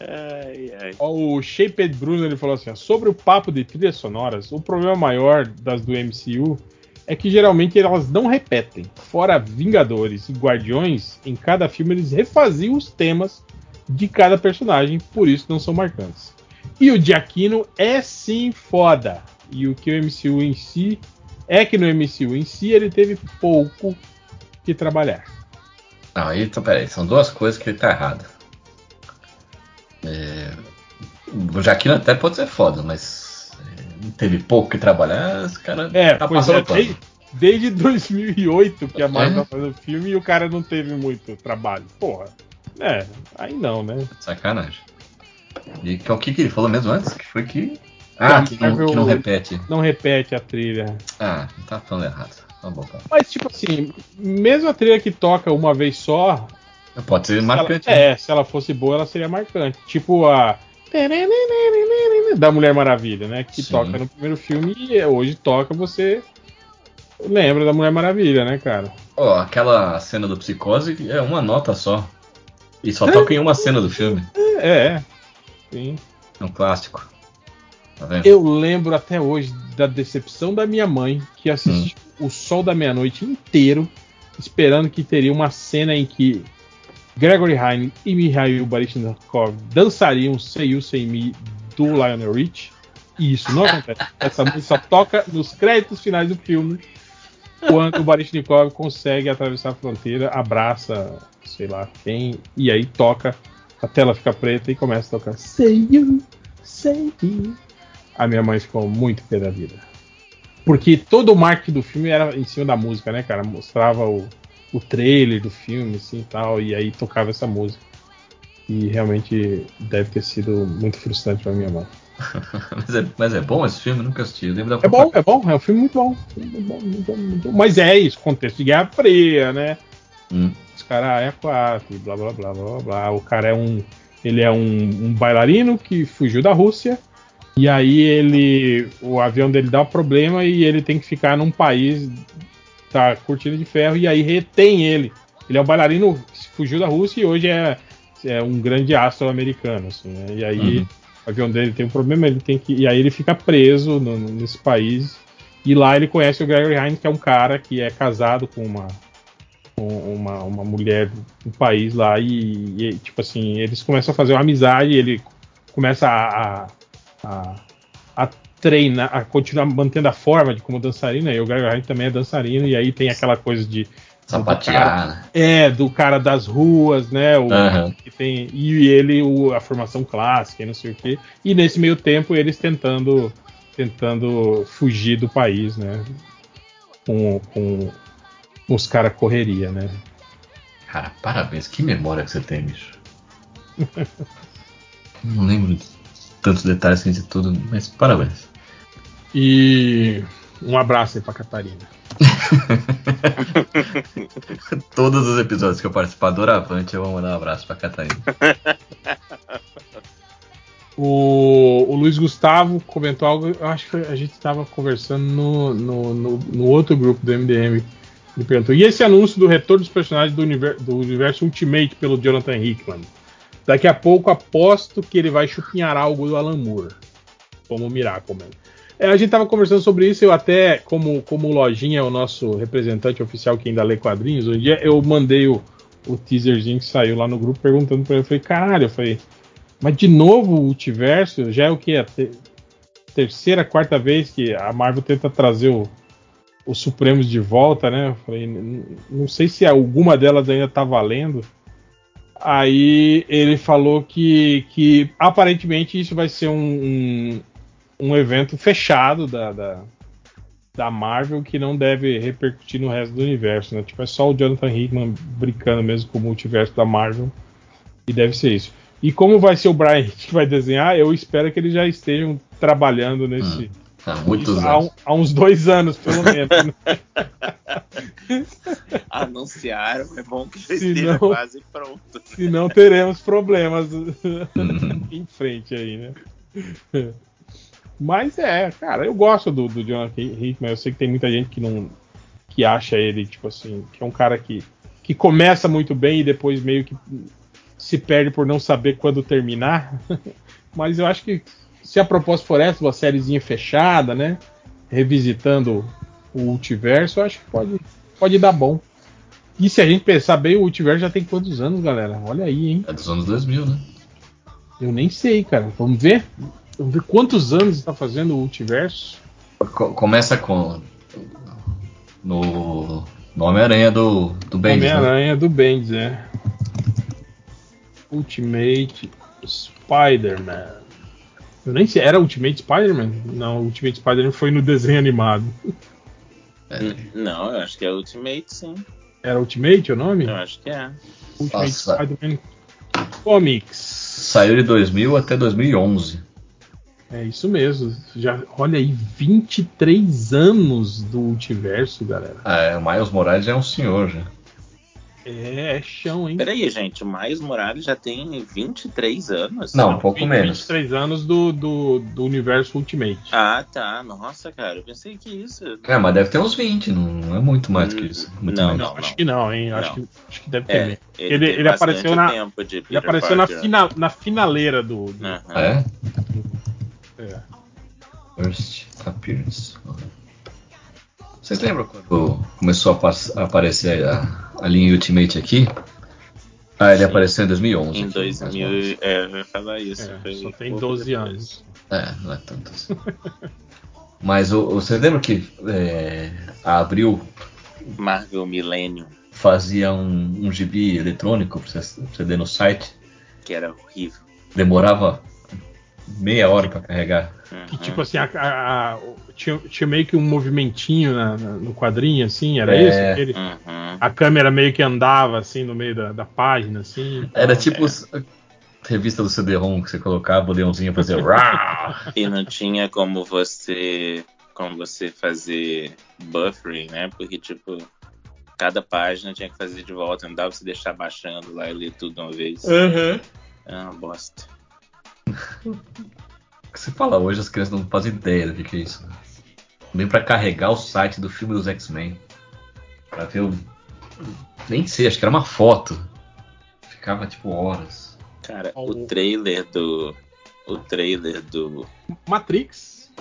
Ai, ai. O Shaped Bruno ele falou assim: sobre o papo de trilhas sonoras, o problema maior das do MCU é que geralmente elas não repetem. Fora Vingadores e Guardiões, em cada filme eles refaziam os temas de cada personagem, por isso não são marcantes. E o Giacchino é sim foda. E o que o MCU em si é que no MCU em si ele teve pouco que trabalhar. Não, aí, então, peraí, são duas coisas que ele tá errado. É, o Jaquino até pode ser foda, mas teve pouco que trabalhar, esse cara É, tá pois passando é, desde, desde 2008 que a Marvel É? tá fazendo filme e o cara não teve muito trabalho. Porra. É, aí não, né? Sacanagem. E que- o que, que ele falou mesmo antes? Que foi que. Ah, Que não, que não repete. Não repete a trilha. Ah, tá falando errado. Tá bom, tá. Mas, tipo assim, mesmo a trilha que toca uma vez só, Pode ser se ela, marcante. né? é, se ela fosse boa, ela seria marcante. Tipo a. Da Mulher Maravilha, né? Que Sim. toca no primeiro filme e hoje toca, você lembra da Mulher Maravilha, né, cara? Ó, aquela cena do Psicose é uma nota só. E só toca em uma cena do filme. É, é. Sim. É um clássico. Tá vendo? Eu lembro até hoje da decepção da minha mãe, que assistiu O Sol da Meia-Noite inteiro, esperando que teria uma cena em que Gregory Hine e Mikhail Baryshnikov dançariam Say You Say Me do Lionel Rich. E isso não acontece. Essa música só toca nos créditos finais do filme, quando o Baryshnikov consegue atravessar a fronteira, abraça, sei lá quem, e aí toca, a tela fica preta e começa a tocar Say You Say Me. A minha mãe ficou muito pé da vida. Porque todo o marketing do filme era em cima da música, né, cara? Mostrava o, o trailer do filme, assim e tal, e aí tocava essa música. E realmente deve ter sido muito frustrante pra minha mãe. mas, é, mas é bom esse filme? Nunca assisti. Lembro da É bom, é bom, é um filme muito bom. Muito bom, muito bom, muito bom. Mas é isso, contexto de Guerra Fria, né? Hum. Os caras é quatro, blá blá blá blá blá blá. O cara é um. Ele é um, um bailarino que fugiu da Rússia. E aí ele. O avião dele dá um problema e ele tem que ficar num país da cortina de ferro e aí retém ele. Ele é um bailarino que fugiu da Rússia e hoje é, é um grande astro americano, assim, né? E aí Uhum. o avião dele tem um problema, ele tem que. E aí ele fica preso no- nesse país. E lá ele conhece o Gregory Hines, que é um cara que é casado com uma uma, uma mulher do país lá e, e, tipo assim eles começam a fazer uma amizade ele começa a, a, a treinar a continuar mantendo a forma de como dançarina e o Hines também é dançarino e aí tem aquela coisa de Sapatear, né? é do cara das ruas né o Aham. que tem e ele o, a formação clássica e não sei o que e nesse meio tempo eles tentando tentando fugir do país né com, com os caras correria né Cara, parabéns. Que memória que você tem, bicho. Não lembro tantos detalhes assim de tudo, mas parabéns. E um abraço aí pra Catarina. Todos os episódios que eu participar do Oravante, eu vou mandar um abraço pra Catarina. O, o Luiz Gustavo comentou algo, eu acho que a gente estava conversando no, no, no- no outro grupo do MDM. Ele perguntou: e esse anúncio do retorno dos personagens do, univer- do universo Ultimate pelo Jonathan Hickman? Daqui a pouco aposto que ele vai chupinhar algo do Alan Moore, como Miracle. É, a gente estava conversando sobre isso, eu até, como, como Lojinha é o nosso representante oficial que ainda lê quadrinhos, um dia eu mandei o, o teaserzinho que saiu lá no grupo perguntando para ele, eu falei, caralho, eu falei, mas de novo o multiverso já é o que? A te- terceira, quarta vez que a Marvel tenta trazer o, os Supremos de volta, né? Eu falei, "N- não sei se alguma delas ainda tá valendo. Aí ele falou que, que aparentemente isso vai ser um, um, um evento fechado da, da, da Marvel que não deve repercutir no resto do universo, né? Tipo, é só o Jonathan Hickman brincando mesmo com o multiverso da Marvel E deve ser isso. E como vai ser o Brian que vai desenhar, eu espero que eles já estejam trabalhando nesse. Há muitos Isso há, anos. um- há uns dois anos, pelo menos. Anunciaram, é bom que já Se esteja não- quase pronto. Senão teremos problemas em frente aí, né? Mas é, cara, eu gosto do, do Jonathan Hickman. Eu sei que tem muita gente que não que acha ele, tipo assim, que é um cara que, que começa muito bem e depois meio que se perde por não saber quando terminar. Mas eu acho que se a proposta for essa, uma sériezinha fechada, né? Revisitando o multiverso, eu acho que pode, pode dar bom. E se a gente pensar bem, o multiverso já tem quantos anos, galera? Olha aí, hein? É dos anos 2000, né? Eu nem sei, cara. Vamos ver? Vamos ver quantos anos está fazendo o multiverso. Co- começa com. No. No Homem-Aranha do, do Bendis, né? Homem-Aranha do Bendis, é. Ultimate Spider-Man. Eu nem sei, era Ultimate Spider-Man? Não, Ultimate Spider-Man foi no desenho animado. N- Não, eu acho que é Ultimate, sim. Era Ultimate o nome? Eu acho que é. Ultimate. Spider-Man Comics. Saiu de 2000 até 2011. É isso mesmo. Já, olha aí, 23 anos do multiverso, galera. É, o Miles Morales já é um senhor já. É, é chão, hein? Peraí, gente, o Miles Morales já tem 23 anos? Não, um pouco 20, menos. 23 anos do, do, do universo Ultimate. Ah, tá. Nossa, cara, eu pensei que isso. É, mas deve ter uns 20, não, é muito mais do que isso. Muito Não. Não, acho que não, hein? Acho, que, acho que deve ter É, menos. ele, Ele- ele apareceu na- tempo de Ele apareceu na, Parker. fina, na finaleira do. do- Aham. É? é. First Appearance. Vocês lembram quando começou a aparecer a, a linha Ultimate aqui? Ah, ele Sim. apareceu em 2011. Em aqui, mais ou 2000, menos. é, eu ia falar isso. É, foi só tem pouco 12 depois. anos. É, não é tanto assim. Mas o, o- vocês lembram que é, a Abril Marvel Millennium, fazia um, um gibi eletrônico pra você, pra você ler no site? que era horrível. Demorava meia hora pra carregar. Que Uhum. tipo assim, a- a- a- tinha, tinha meio que um movimentinho na- na- no quadrinho, assim, era É. isso? Aquele- Uhum. a câmera meio que andava assim no meio da, da página, assim. Era tipo s- revista do CD-ROM que você colocava o leãozinho fazer. E não tinha como você como você fazer buffering, né? Porque tipo cada página tinha que fazer de volta, não dava pra você deixar baixando lá e ler tudo de uma vez. Uhum. É uma bosta. O que você fala hoje, as crianças não fazem ideia do que, que é isso. Nem pra carregar o site do filme dos X-Men. Pra ver o. Nem sei, acho que era uma foto. Ficava tipo horas. Cara, o trailer do o trailer do Matrix.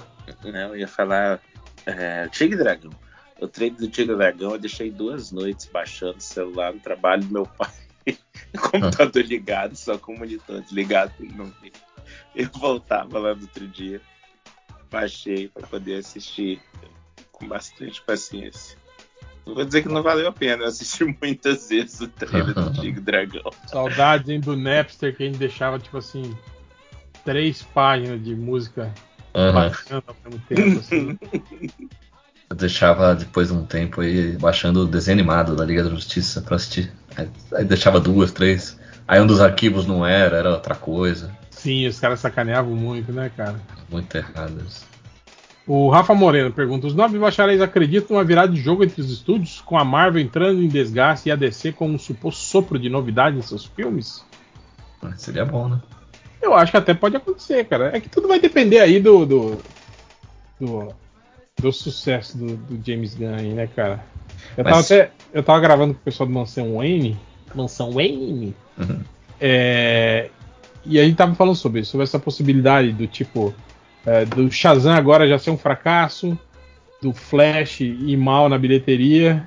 Não, eu ia falar é, Tigre e Dragão. O trailer do Tigre e Dragão eu deixei duas noites baixando o celular no trabalho do meu pai. computador ligado, só com o monitor desligado pra ele não ver. Eu voltava lá no outro dia, baixei pra poder assistir com bastante paciência. Não vou dizer que não valeu a pena, eu assisti muitas vezes o trailer do e Dragão. Saudades, hein, do Napster, que a gente deixava, tipo assim, três páginas de música Aham. baixando ao mesmo tempo, assim. Deixava depois de um tempo aí baixando o desenho animado da Liga da Justiça pra assistir. Aí, aí deixava duas, três. Aí um dos arquivos não era, era outra coisa. Sim, os caras sacaneavam muito, né, cara? Muito errado isso. O Rafa Moreno pergunta: Os nove bacharéis acreditam numa virada de jogo entre os estúdios, com a Marvel entrando em desgaste e a DC com um suposto sopro de novidade em seus filmes? Mas Seria bom, né? Eu acho que até pode acontecer, cara. É que tudo vai depender aí do. do, do, do sucesso do, do James Gunn aí, né, cara? Eu tava, Mas- até, eu tava gravando com o pessoal do Mansão Wayne. Mansão Wayne? Uhum. É, e a gente tava falando sobre isso, sobre essa possibilidade do tipo. é, do Shazam agora já ser um fracasso, do Flash ir mal na bilheteria.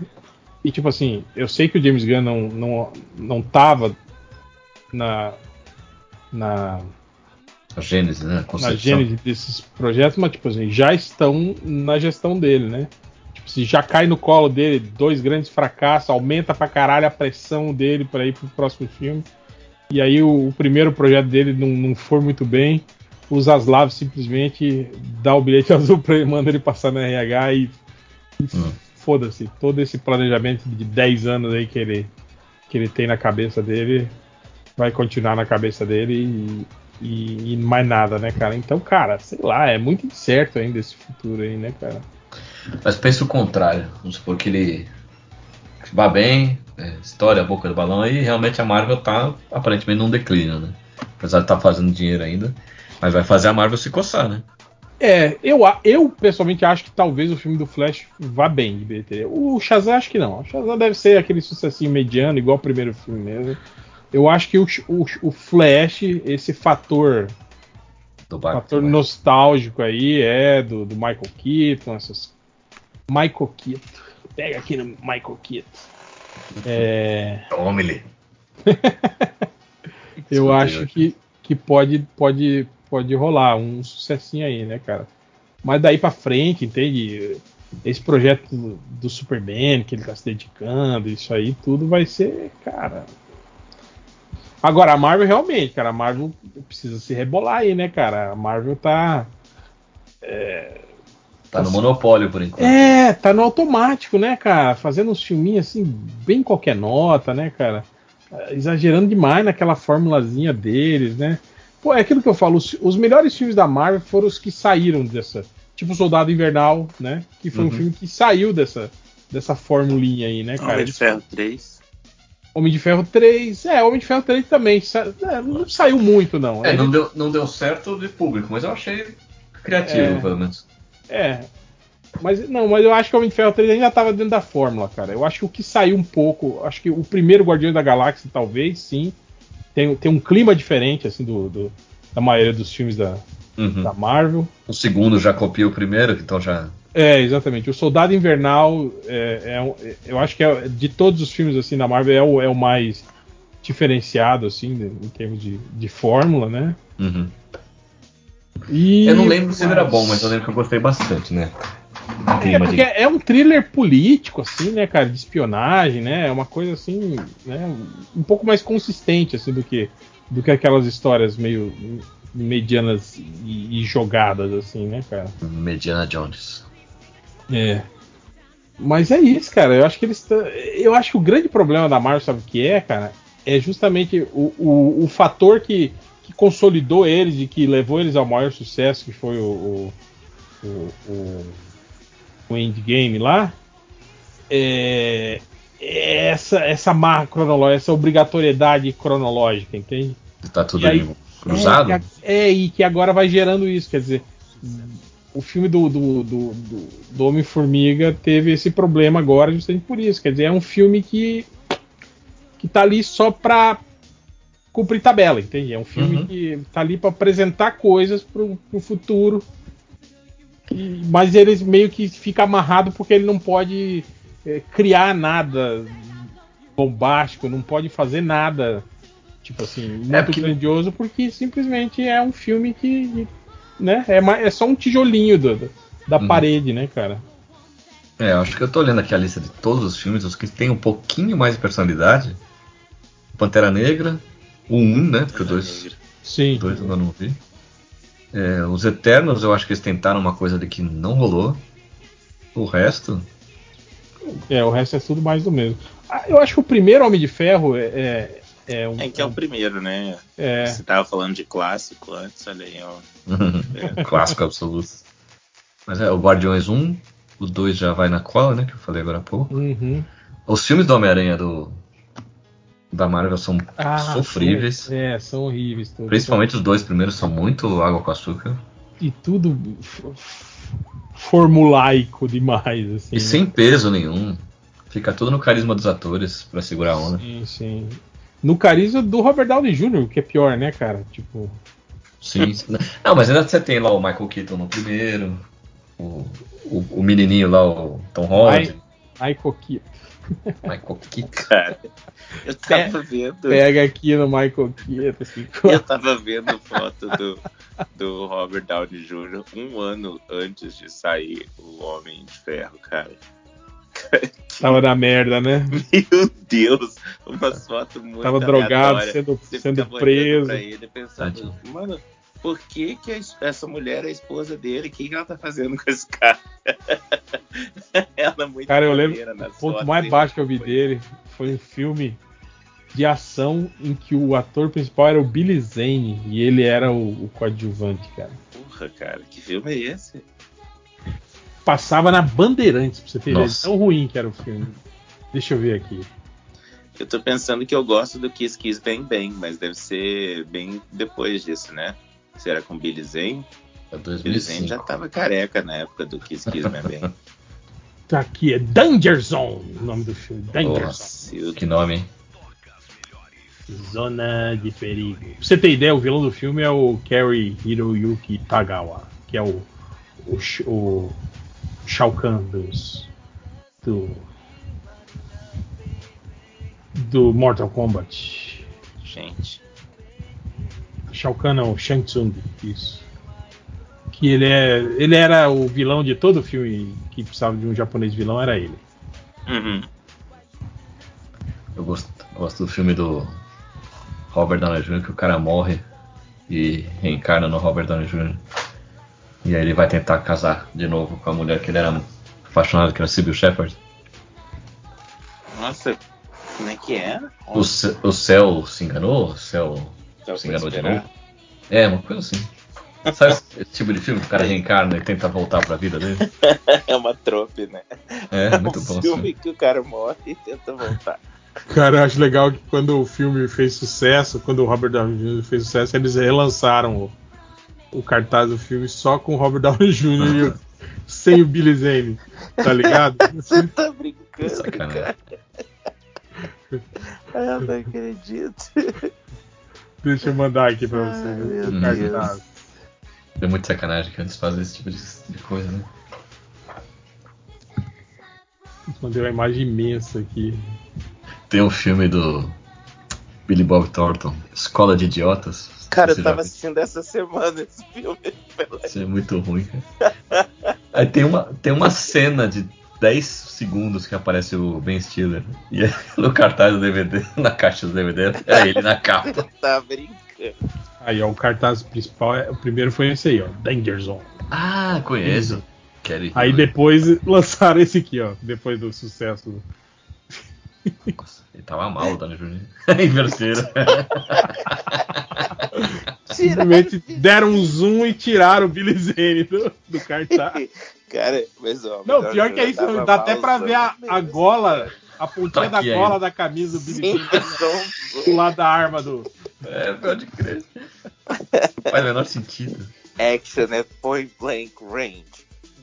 E tipo assim, eu sei que o James Gunn não, não, não tava na. na A Gênesis, né? A na gênese desses projetos, mas tipo assim, já estão na gestão dele, né? Tipo, se já cai no colo dele dois grandes fracassos, aumenta pra caralho a pressão dele pra ir pro próximo filme. E aí o, o primeiro projeto dele não, não for muito bem, o Zaslav simplesmente dá o bilhete azul pra ele, manda ele passar na RH e, e Hum. foda-se, todo esse planejamento de 10 anos aí que ele, que ele tem na cabeça dele vai continuar na cabeça dele e, e, e mais nada, né, cara? Então, cara, sei lá, é muito incerto ainda esse futuro aí, né, cara? Mas pensa o contrário. Vamos supor que ele vá bem, é, estoura a boca do balão e realmente a Marvel tá aparentemente num declínio, né? Apesar de estar tá fazendo dinheiro ainda. Mas vai fazer a Marvel se coçar, né? É, eu, eu pessoalmente acho que talvez o filme do Flash vá bem de bilheteria. O Shazam acho que não. O Shazam deve ser aquele sucessinho mediano, igual o primeiro filme mesmo. Eu acho que o, o, o Flash, esse fator Do fator Batman. nostálgico aí é do, do Michael Keaton, essas. Michael Keaton. Pega aqui no Michael Keaton. É, Tome-lhe. eu Escutei acho que, que pode, pode, pode rolar um sucessinho aí, né, cara? Mas daí pra frente, entende? Esse projeto do, do Superman que ele tá se dedicando, isso aí tudo vai ser, cara. Agora, a Marvel realmente, cara, a Marvel precisa se rebolar aí, né, cara? A Marvel tá. Tá no monopólio por enquanto. É, tá no automático, né, cara? Fazendo uns filminhos assim, bem qualquer nota, né, cara? Exagerando demais naquela formulazinha deles, né? Pô, é aquilo que eu falo, os, os melhores filmes da Marvel foram os que saíram dessa. Tipo Soldado Invernal, né? Que foi um Uhum. filme que saiu dessa, dessa formulinha aí, né, cara? Homem de Ferro 3. Homem de Ferro 3. É, Homem de Ferro 3 também. sa- é, não saiu muito, não. É, Ele- não deu, não deu certo de público, mas eu achei criativo, É. pelo menos. É. Mas não, mas eu acho que o Homem de Ferro 3 ainda estava dentro da fórmula, cara. Eu acho que o que saiu um pouco, acho que o primeiro Guardiões da Galáxia, talvez, sim. Tem, tem um clima diferente, assim, do, do- da maioria dos filmes da, Uhum. da Marvel. O segundo já copia o primeiro, então já. É, exatamente. O Soldado Invernal, é, é um- é- eu acho que é, de todos os filmes assim da Marvel é o, é o mais diferenciado, assim, de- em termos de, de fórmula, né? Uhum. E, Eu não lembro se ele era bom, mas eu lembro que eu gostei bastante, né? É, de- porque é um thriller político, assim, né, cara, de espionagem, né? É uma coisa assim, né, um pouco mais consistente, assim, do que do que aquelas histórias meio medianas e, e jogadas, assim, né, cara? Mediana Jones. É. Mas é isso, cara. Eu acho que eles. Eu acho que o grande problema da Marvel, sabe o que é, cara? É justamente o, o, o fator que, que consolidou eles e que levou eles ao maior sucesso, que foi o, o, o, o, o Endgame lá. É, é essa, essa marra cronológica, essa obrigatoriedade cronológica, entende? Tá tudo aí- ali cruzado? É, é, e que agora vai gerando isso, quer dizer, o filme do, do, do, do- Homem-Formiga teve esse problema agora justamente por isso, quer dizer, é um filme que, que tá ali só pra cumprir tabela, entende? É um filme Uhum. que tá ali pra apresentar coisas pro, pro futuro, E- mas ele meio que fica amarrado porque ele não pode é, criar nada bombástico, não pode fazer nada tipo assim, muito É porque- grandioso, porque simplesmente é um filme que, né, é, é só um tijolinho do- do- da Uhum. parede, né, cara? É, eu acho que eu tô olhando aqui a lista de todos os filmes, os que tem um pouquinho mais de personalidade. Pantera Negra, o 1, né? Porque o 2 Sim. dois eu ainda não vi. É, os Eternos, eu acho que eles tentaram uma coisa de que não rolou. O resto, É, o resto é tudo mais do mesmo. Ah, eu acho que o primeiro Homem de Ferro é, é, é um. É que é o primeiro, né? é, Você tava falando de clássico antes, olha aí, ó. clássico absoluto. Mas é, o Guardiões 1, o 2 já vai na cola, né? Que eu falei agora há pouco. uhum. Os filmes do Homem-Aranha do da Marvel são Ah, sofríveis. é, são horríveis. todos. Principalmente os dois primeiros são muito água com açúcar. E tudo formulaico demais, assim. E sem peso nenhum. Fica tudo no carisma dos atores pra segurar a onda. Sim, sim. No carisma do Robert Downey Jr., que é pior, né, cara? Tipo. Sim. sim. Não, mas ainda você tem lá o Michael Keaton no primeiro. O, o, o menininho lá, o Tom Holland. Michael Keaton. Michael Keaton. Cara, eu tava vendo. Pega aqui no Michael Keaton. Assim, Eu tava vendo foto do, do Robert Downey Jr. um ano antes de sair o Homem de Ferro, cara. Tava na merda, né? Meu Deus, umas fotos muito Tava drogado, sendo, Você sendo preso. Pra ele pensando, mano, por que, que essa mulher é a esposa dele? O que, que ela tá fazendo com esse cara? ela é muito Cara, eu lembro. O ponto mais baixo que eu vi dele foi um filme de ação em que o ator principal era o Billy Zane e ele era o, o coadjuvante, cara. Porra, cara, que filme é esse? Passava na Bandeirantes, pra você ter ideia. de Nossa. Tão ruim que era o filme. Deixa eu ver aqui. Eu tô pensando que eu gosto do Kiss Kiss Bang Bang, mas deve ser bem depois disso, né? Se era com Billy Zane. É Billy Zane 2005. já tava careca na época do Kiss Kiss Bang Bang. Tá aqui, é Danger Zone o nome do filme. Danger Zone. Nossa, eu- Que nome, hein? Zona de perigo. Pra você ter ideia, o vilão do filme é o Kerry Hiroyuki Tagawa, que é o, o, o Shao Kahn dos, do, do Mortal Kombat. Gente. Shao Kahn não, Shang Tsung, isso. Que ele, é, ele era o vilão de todo filme que precisava de um japonês vilão, era ele. Uhum. Eu gosto, gosto do filme do Robert Downey Jr., que o cara morre e reencarna no Robert Downey Jr. E aí ele vai tentar casar de novo com a mulher que ele era apaixonado, que era Sybil Shepherd. Nossa, como é que é? O, o céu se enganou? O céu Céu se enganou de novo? É, uma coisa assim. Sabe esse tipo de filme que o cara reencarna e tenta voltar pra vida dele? É uma trope, né? É, muito um bom. filme filme. que o cara morre e tenta voltar. Cara, eu acho legal que quando o filme fez sucesso, quando o Robert Downey Jr. fez sucesso, eles relançaram o, o cartaz do filme só com o Robert Downey Jr. e o- sem o Billy Zane, tá ligado? Você tá brincando, Sacanagem. cara? Ah, não acredito. Deixa eu mandar aqui pra você. Ai, o cartaz. É muito sacanagem que eles fazem esse tipo de, de coisa, né? Mandei uma imagem imensa aqui. Tem um filme do Billy Bob Thornton, Escola de Idiotas. Cara, eu tava assistindo essa semana esse filme. Isso é muito ruim, cara. Aí tem uma, tem uma cena de 10 segundos que aparece o Ben Stiller. E é no cartaz do DVD, na caixa do DVD, é ele na capa. Tá brincando. Aí, ó, o cartaz principal, é- o primeiro foi esse aí, ó, Danger Zone. Ah, conheço. Kelly Aí depois lançaram esse aqui, ó, depois do sucesso. Nossa, ele tava mal, o Dani Júnior. Inverteram. Simplesmente deram um zoom e tiraram o Billy Zane do, do cartaz. Cara, mas ó. Não, pior que é isso, dá até pra ver a, a gola, a pontinha Tá da gola ainda. da camisa do Billy Zane então, do lado da arma do. É, pode crer. Faz o menor sentido. Action é point blank range.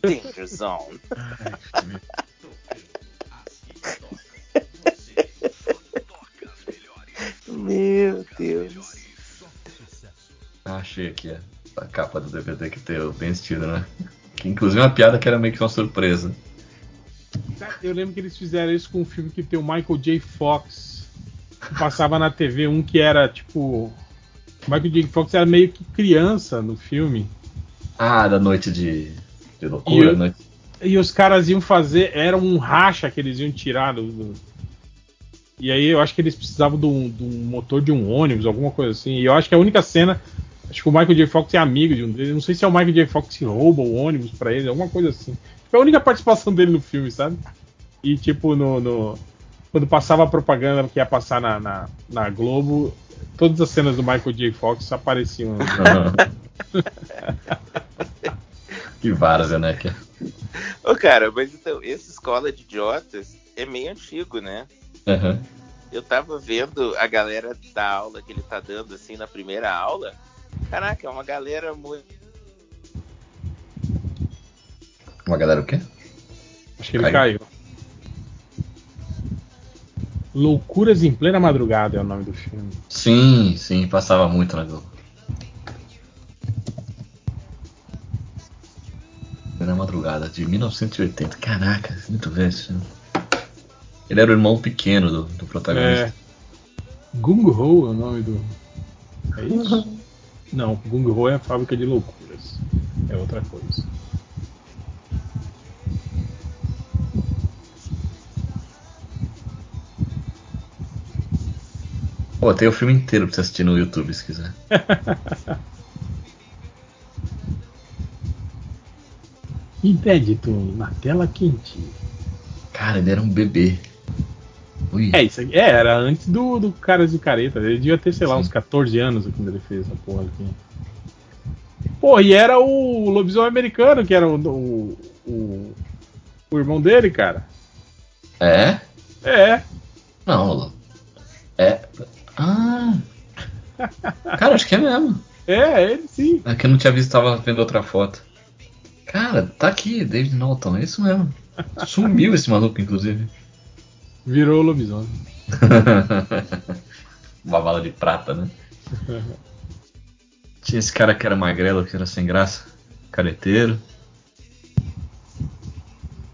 Danger zone. Meu Deus. Ah, achei aqui a, a capa do DVD que tem o Ben Stiller, né? Que inclusive uma piada que era meio que uma surpresa. Eu lembro que eles fizeram isso com um filme que tem o Michael J. Fox. Que passava na TV um que era tipo. O Michael J. Fox era meio que criança no filme. Ah, da noite de, de loucura, E eu- noite. E os caras iam fazer. Era um racha que eles iam tirar do. do- E aí eu acho que eles precisavam de um, de um motor de um ônibus, alguma coisa assim. E eu acho que a única cena. Acho que o Michael J. Fox é amigo de um deles. Não sei se é o Michael J. Fox que rouba o ônibus pra ele, alguma coisa assim. Foi a única participação dele no filme, sabe? E tipo, no. no- quando passava a propaganda que ia passar na, na, na Globo, todas as cenas do Michael J. Fox apareciam. que várzea, né? Que... Ô, cara, mas então, essa escola de idiotas é meio antigo, né? Aham. Eu tava vendo a galera da aula que ele tá dando, assim, na primeira aula. Caraca, é uma galera muito. Uma galera o quê? Acho que ele caiu. Loucuras em plena madrugada é o nome do filme. Sim, sim, passava muito na Globo. Na madrugada, de 1980. Caraca, muito velho esse filme. Ele era o irmão pequeno do, do protagonista. É. Gung Ho é o nome do. É isso? Não, Gung Ho é a fábrica de loucuras. É outra coisa. Pô, tem o filme inteiro pra você assistir no YouTube se quiser. Inédito na tela quente. Cara, ele era um bebê. Ui. É, isso aqui, é, era antes do, do Caras de Careta. Ele devia ter, sei lá, uns 14 anos quando ele fez essa porra aqui. Pô, e era o lobisomem americano, que era o, o, o, o irmão dele, cara. É? É. Não. É. Ah. Cara, acho que é mesmo. É, ele sim. É que eu não tinha visto, tava vendo outra foto. Cara, tá aqui, David Norton, é isso mesmo. Sumiu esse maluco, inclusive. Virou lobisomem. Uma bala de prata, né? Tinha esse cara que era magrelo, que era sem graça. Careteiro.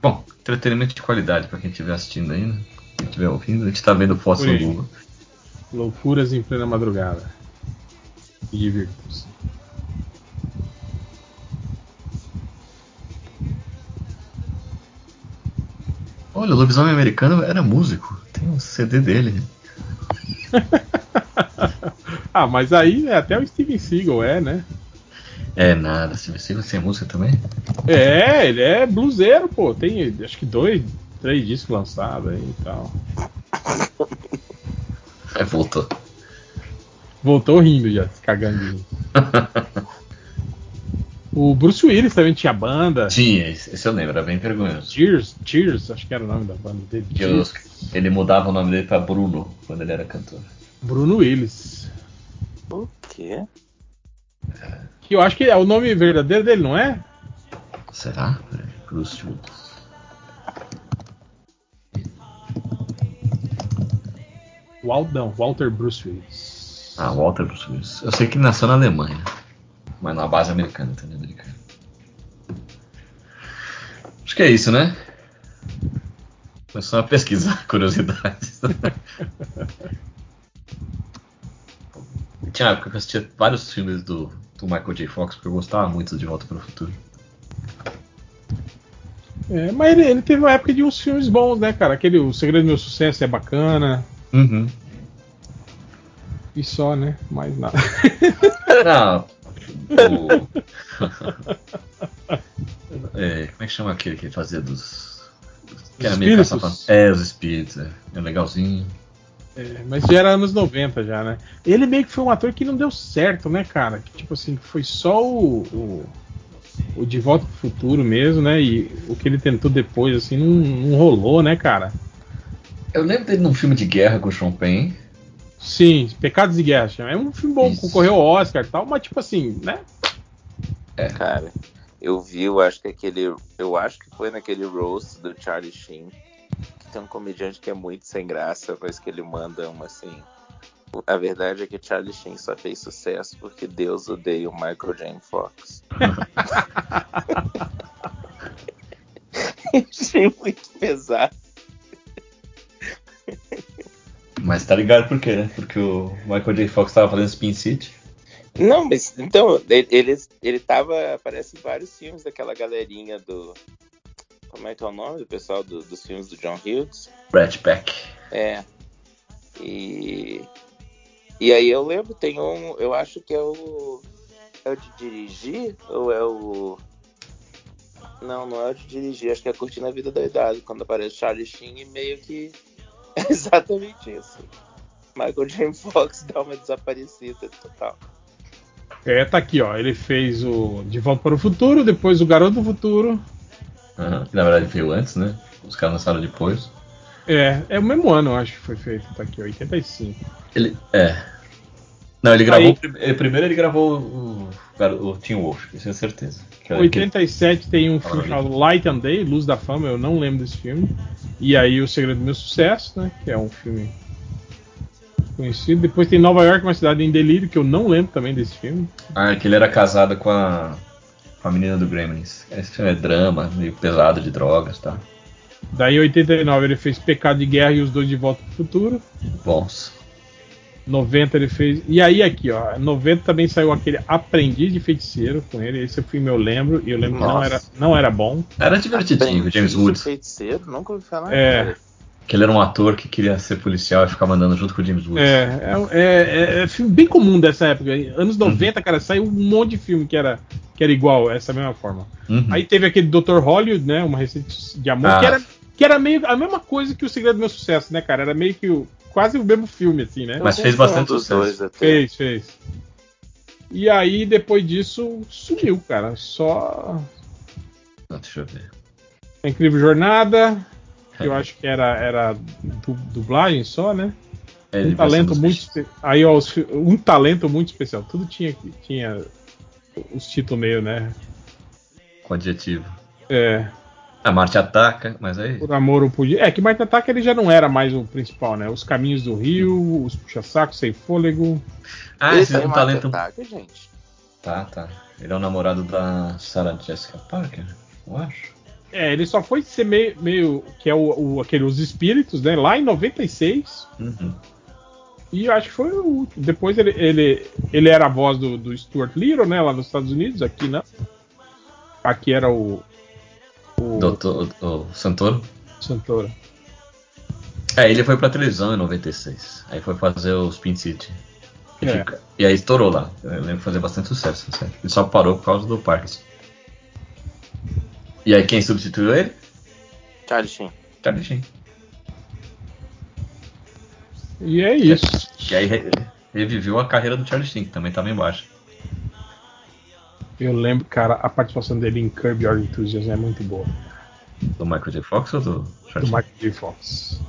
Bom, entretenimento de qualidade pra quem estiver assistindo ainda. Quem estiver ouvindo, a gente tá vendo fotos no. Google. Loucuras em plena madrugada. E divirtam-se. Olha, o lobisomem americano era músico. Tem um CD dele. Ah, mas aí né, até o Steven Seagal é, né? É nada, se você você é música também? É, ele é bluseiro, pô. Tem acho que dois, três discos lançados aí e tal. É, voltou. Voltou rindo já, se cagando. O Bruce Willis também tinha banda. Tinha, esse eu lembro, era bem vergonhoso. Cheers, Cheers, acho que era o nome da banda dele. Os- ele mudava o nome dele pra Bruno quando ele era cantor. Bruno Willis. O quê? Que eu acho que é o nome verdadeiro dele, não é? Será? Bruce Willis. Wal, não, Walter Bruce Willis. Ah, Walter Bruce Willis. Eu sei que nasceu na Alemanha, mas na base americana, também americana. Acho que é isso, né? Começou a pesquisar curiosidades. Tinha uma época que eu assistia vários filmes do, do Michael J. Fox, porque eu gostava muito de Volta para o Futuro. É, mas ele, ele teve uma época de uns filmes bons, né, cara? Aquele O Segredo do Meu Sucesso é bacana. Uhum. E só, né? Mais nada. Não. O... É, como é que chama aquele que fazia dos. Que era meio caça- É, os espíritos. É, é legalzinho. É, mas já era anos 90 já, né? Ele meio que foi um ator que não deu certo, né, cara? Que tipo assim, foi só o, o, o De Volta pro Futuro mesmo, né? E o que ele tentou depois, assim, não, não rolou, né, cara? Eu lembro dele num filme de guerra com o Sean Penn. Sim, Pecados e Guerra. É um filme bom, concorreu ao Oscar e tal, mas tipo assim, né? Cara, eu vi, eu acho que aquele. Eu acho que foi naquele roast do Charlie Sheen. Que tem um comediante que é muito sem graça, mas que ele manda uma assim. A verdade é que Charlie Sheen só fez sucesso porque Deus odeia o Michael J. Fox. Achei muito pesado. Mas tá ligado por quê, né? Porque o Michael J. Fox tava fazendo Spin City. Não, mas então, ele, ele, tava. Aparece em vários filmes daquela galerinha do. Como é que é o nome do pessoal do- dos filmes do John Hughes? Brad Pack. É. E. E aí eu lembro, tem um. Eu acho que é o. É o de dirigir? Ou é o. Não, não é o de dirigir, acho que é Curtindo a Vida Doidado, quando aparece Charlie Sheen e meio que. É exatamente isso. Michael J. Fox dá uma desaparecida total. É, tá aqui, ó. Ele fez o De Volta para o Futuro, depois o Garoto do Futuro. Aham, que na verdade veio antes, né? Os caras lançaram depois. É, é o mesmo ano, eu acho que foi feito. Tá aqui, 85. Ele. É. Não, ele gravou. Aí- ele- Primeiro ele gravou o, o, Teen Wolf, isso é certeza. Que era 87 tem um filme chamado Light and Day, Luz da Fama, eu não lembro desse filme. E aí O Segredo do Meu Sucesso, né? Que é um filme conhecido. Depois tem Nova York, uma cidade em delírio, que eu não lembro também desse filme. Ah, que ele era casado com a, com a menina do Gremlins. Esse filme é drama, meio pesado de drogas, tá? Daí em 89 ele fez Pecado de Guerra e Os Dois de Volta pro Futuro. Bons. 90 ele fez. E aí aqui, ó, 90 também saiu aquele Aprendiz de Feiticeiro com ele. Esse filme eu lembro, e eu lembro que não Nossa. era, não era bom. Era divertidinho, o James Woods. de Feiticeiro? Nunca ouvi falar. É. cara. Que ele era um ator que queria ser policial e ficava andando junto com o James Woods. É, é, é, é filme bem comum dessa época. Anos 90, cara, saiu um monte de filme que era, que era igual, essa mesma forma. Uhum. Aí teve aquele Dr. Hollywood, né? Uma receita de amor, Ah. que, era, que Que era meio a mesma coisa que o Segredo do Meu Sucesso, né, cara? Era meio que o, quase o mesmo filme, assim, né? Mas fez bastante sucesso. dois até. Fez, fez. E aí, depois disso, sumiu, cara. Só Deixa eu ver. a Incrível Jornada, que eu acho que era, era du- dublagem só, né? É, um talento muito aí ó, os um talento muito especial tudo tinha tinha os títulos meio né com adjetivo. é, A Marte ataca, mas aí. por amor ou podia é que Martin Ataque ele já não era mais o principal né os caminhos do rio os puxa-saco sem fôlego Ah, esse é Tem um talento. ataque, gente. Tá, tá. Ele é o namorado da Sarah Jessica Parker, eu acho. é ele só foi ser meio, meio que é o, o- aquele os espíritos né lá em 96 Uhum. e eu acho que foi o último depois ele ele, ele era a voz do, do Stuart Little né lá nos Estados Unidos aqui não aqui era o o Doutor o, Santoro. Santoro É, ele foi pra televisão em 96. Aí foi fazer o Spin City. E, É. fica- e aí estourou lá. Eu lembro de fazer bastante sucesso. série. Ele só parou por causa do Parkinson. E aí quem substituiu ele? Charlie Sheen. Charlie Sheen. e é isso E aí re- reviveu a carreira do Charlie Sheen, que também tava embaixo. Eu lembro, cara, a participação dele em Curb Your Enthusiasm é muito boa. Do Michael J. Fox ou do Do? Michael J. Fox.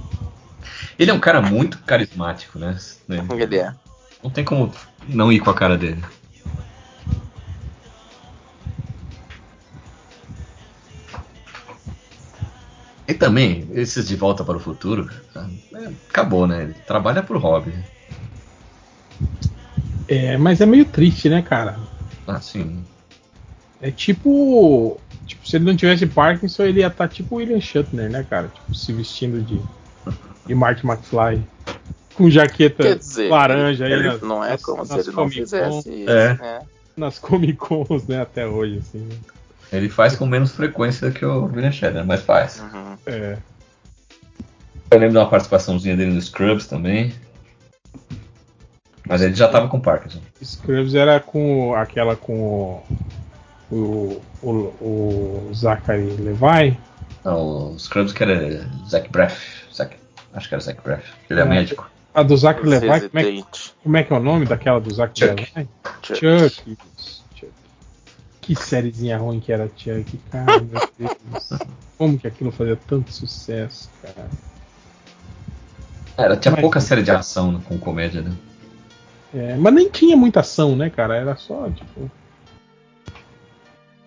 Ele é um cara muito carismático, né? Ele é. Não tem como não ir com a cara dele. E também, esses de volta para o futuro, é, acabou, né? Ele trabalha pro hobby. É, mas é meio triste, né, cara? Ah, sim. É tipo. Tipo, se ele não tivesse Parkinson, ele ia estar tipo William Shatner, né, cara? Tipo, se vestindo de, de Marty McFly. Com jaqueta dizer, laranja aí ele- nas, não é nas- como se nas ele não fizesse Con- isso, É. né? Nas Comic Cons, né, até hoje, assim. né? Ele faz com menos frequência que o William Shatner, mas faz. Uhum. É. Eu lembro de uma participaçãozinha dele no Scrubs também. Mas ele já tava com Parkinson. Scrubs era com aquela com o, o, o, Zachary Levi. Não, o Scrubs que era Zac Braff. Zac- acho que era Zac Braff. Ele é É. médico. A do Zachary Levi, como é, que- como é que é o nome daquela do Zachary Chuck. Levi? Chuck. Chuck. Chuck. Que sériezinha ruim que era Chuck, cara, meu Deus. Como que aquilo fazia tanto sucesso, cara. Era, tinha Mas- pouca série de ação com comédia, né? É, mas nem tinha muita ação, né, cara? Era só, tipo.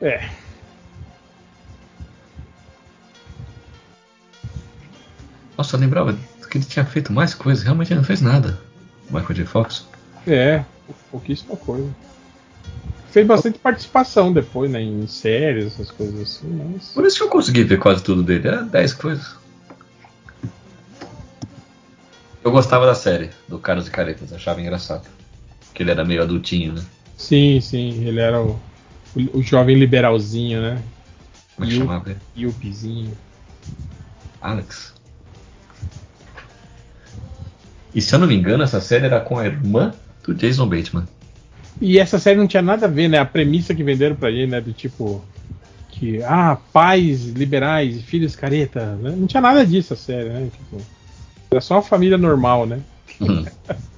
É. Nossa, eu lembrava que ele tinha feito mais coisas. Realmente ele não fez nada. Michael J. Fox. É, pouquíssima coisa. Fez bastante participação depois, né? Em séries, essas coisas assim, mas. Por isso que eu consegui ver quase tudo dele. Era 10 coisas. Eu gostava da série, do Caras e Caretas. Achava engraçado. Que ele era meio adultinho, né? Sim, sim, ele era o, o, o jovem liberalzinho, né? Como é que chamava ele? E o pizinho. Alex. E se eu não me engano, essa série era com a irmã do Jason Bateman. E essa série não tinha nada a ver, né? A premissa que venderam pra ele, né? Do tipo. Que, ah, pais liberais e filhos careta. Né? Não tinha nada disso a série, né? Tipo, era só uma família normal, né? Uhum.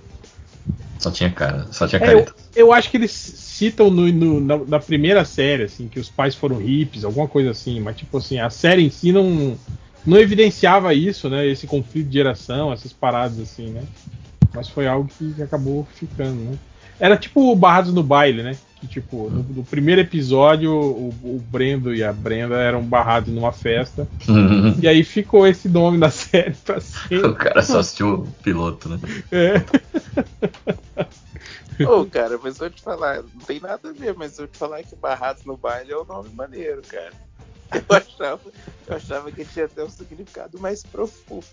só tinha cara, só tinha É, eu, careta. eu acho que eles citam no, no- na, na primeira série, assim, que os pais foram hippies, alguma coisa assim, mas tipo assim, a série em si não, não evidenciava isso, né? Esse conflito de geração, essas paradas assim, né? Mas foi algo que acabou ficando, né? Era tipo Barrados no Baile, né? Que tipo, no, no primeiro episódio, o, o Brendo e a Brenda eram barrados numa festa. E aí ficou esse nome da série pra sempre. o cara só assistiu o piloto, né? É. Ô, cara, mas vou te falar, não tem nada a ver, mas vou te falar que Barrados no Baile é um nome maneiro, cara. Eu achava, eu achava que tinha até um significado mais profundo.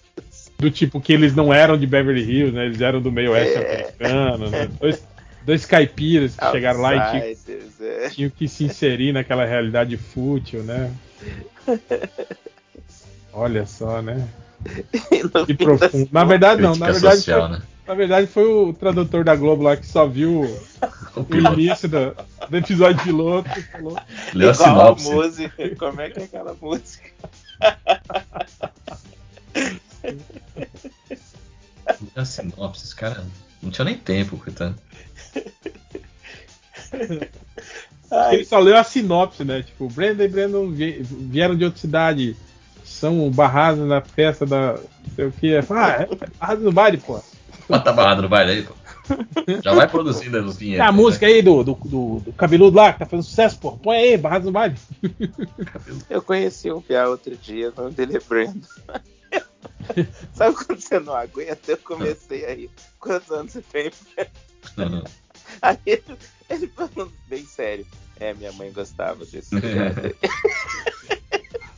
Do tipo que eles não eram de Beverly Hills, né? Eles eram do meio oeste americano, né? Dois, dois caipiras que chegaram lá e tinham, é. tinham que se inserir naquela realidade fútil, né? Olha só, né? Que profundo. Na verdade, não. Na verdade, social, foi, né? na verdade, foi o tradutor da Globo lá que só viu o, o início do, do, episódio piloto e. Leu a sinopse. música. Como é que é aquela música? Leu a sinopse, cara. Não tinha nem tempo, coitado. Ele só leu a sinopse, né? Tipo, Brenda e Brandon vi- vieram de outra cidade. São barrados na festa da. Não sei o que. Ah, é barrado no baile, pô. Bota a barrada no baile aí, pô. Já vai produzindo os É dinheiros. a música aí do, do, do, do cabeludo lá que tá fazendo sucesso, pô. Põe aí, barrado no baile. Eu conheci um piá outro dia, o nome dele é Brandon. Sabe quando você não aguenta? Eu comecei aí. Quantos anos você tem? Uhum. Aí ele, ele falando bem sério. É, minha mãe gostava desse.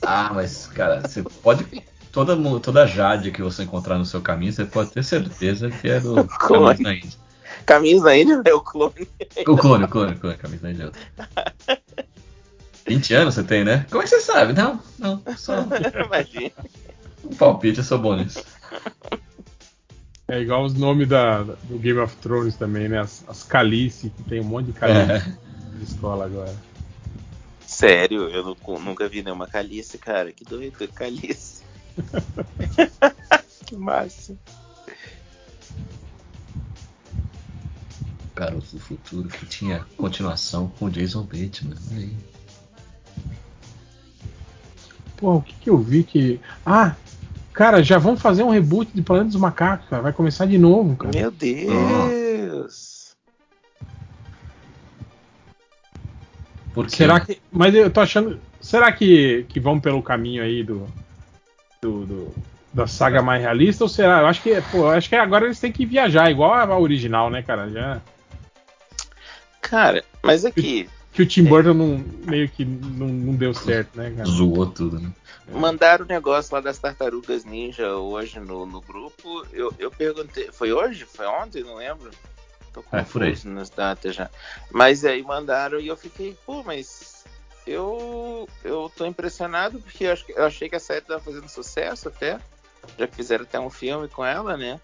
Ah, mas, cara, você pode. Toda, toda Jade que você encontrar no seu caminho, você pode ter certeza que é do Caminhos da Índia. Caminhos da Índia é o clone. O clone, o clone, o clone, Caminhos da Índia. é outro. 20 anos você tem, né? Como é que você sabe? Não, não, só Imagina. um palpite, eu sou bom nisso. É igual os nomes da, do Game of Thrones também, né? As, as Calice, que tem um monte de Calice É. de escola agora. Sério, eu nu- nunca vi nenhuma calice, cara. Que doido, calice. que massa. Garoto do futuro que tinha continuação com o Jason Bateman. Aí. Pô, o que, que eu vi que. Ah! Cara, já vão fazer um reboot de Planeta dos Macacos, cara. Vai começar de novo, cara. Meu Deus. Por quê? Será que. Mas eu tô achando. Será que, que vão pelo caminho aí do. do, do- da saga mais realista? Ou será? Eu acho que. Pô, eu acho que agora eles têm que viajar, igual a original, né, cara? Já. Cara, mas aqui, Que o Tim Burton não, meio que não, não deu certo, né, cara? Zoou tudo, né? mandaram o negócio lá das tartarugas ninja hoje no, no grupo. Eu, eu perguntei, foi hoje? Foi ontem? Não lembro. Tô É, por aí. confuso nas datas já. Mas aí mandaram e eu fiquei, pô, mas eu eu tô impressionado porque eu, acho que- eu achei que a série tava fazendo sucesso até. Já fizeram até um filme com ela, né?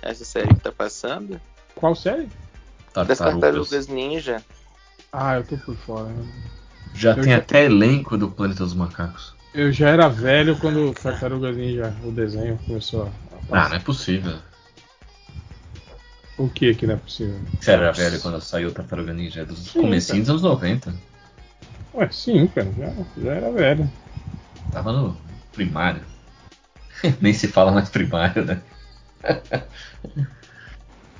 Essa série que tá passando. Qual série? Das Tartarugas. tartarugas ninja. Ah, eu tô por fora. Já Eu tem já- até elenco do Planeta dos Macacos. Eu já era velho quando Tartarugas Ninja, o desenho, começou a Ah, passar. não é possível. O que que não é possível? Você era velho quando saiu Tartaruga Ninja? É dos Sim, comecinhos dos anos 90. Ué, sim, cara, já, já era velho. Tava no primário. Nem se fala mais primário, né?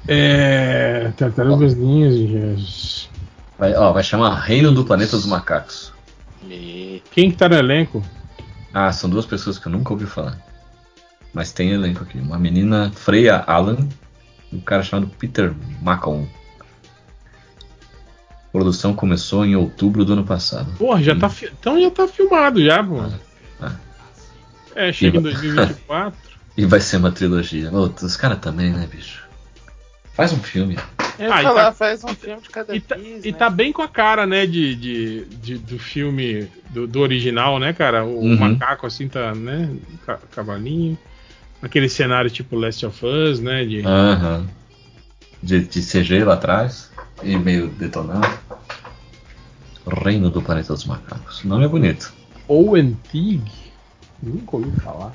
É. Tartarugas Ninjas. Vai, ó, vai chamar Reino do Planeta dos Macacos. E Quem que tá no elenco? Ah, são duas pessoas que eu nunca ouvi falar. Mas tem elenco aqui. Uma menina Freya Allan e um cara chamado Peter Macon. A produção começou em outubro do ano passado. Porra, já tá. fi- Então já tá filmado já, pô. Ah. É, chega em E vai- 2024. E vai ser uma trilogia. Os caras também, né, bicho? Faz um filme. Eu Ah, e falar, tá- faz um filme de cada E tá, vez, e né? tá bem com a cara, né, de, de, de- do filme do, do original, né, cara? O Uhum. macaco assim tá, né? ca- Cavalinho. Aquele cenário tipo Last of Us, né? De, Aham. De, de CG lá atrás. E meio detonado. Reino do Planeta dos Macacos. O nome é bonito. Owen Teague. Nunca ouvi falar.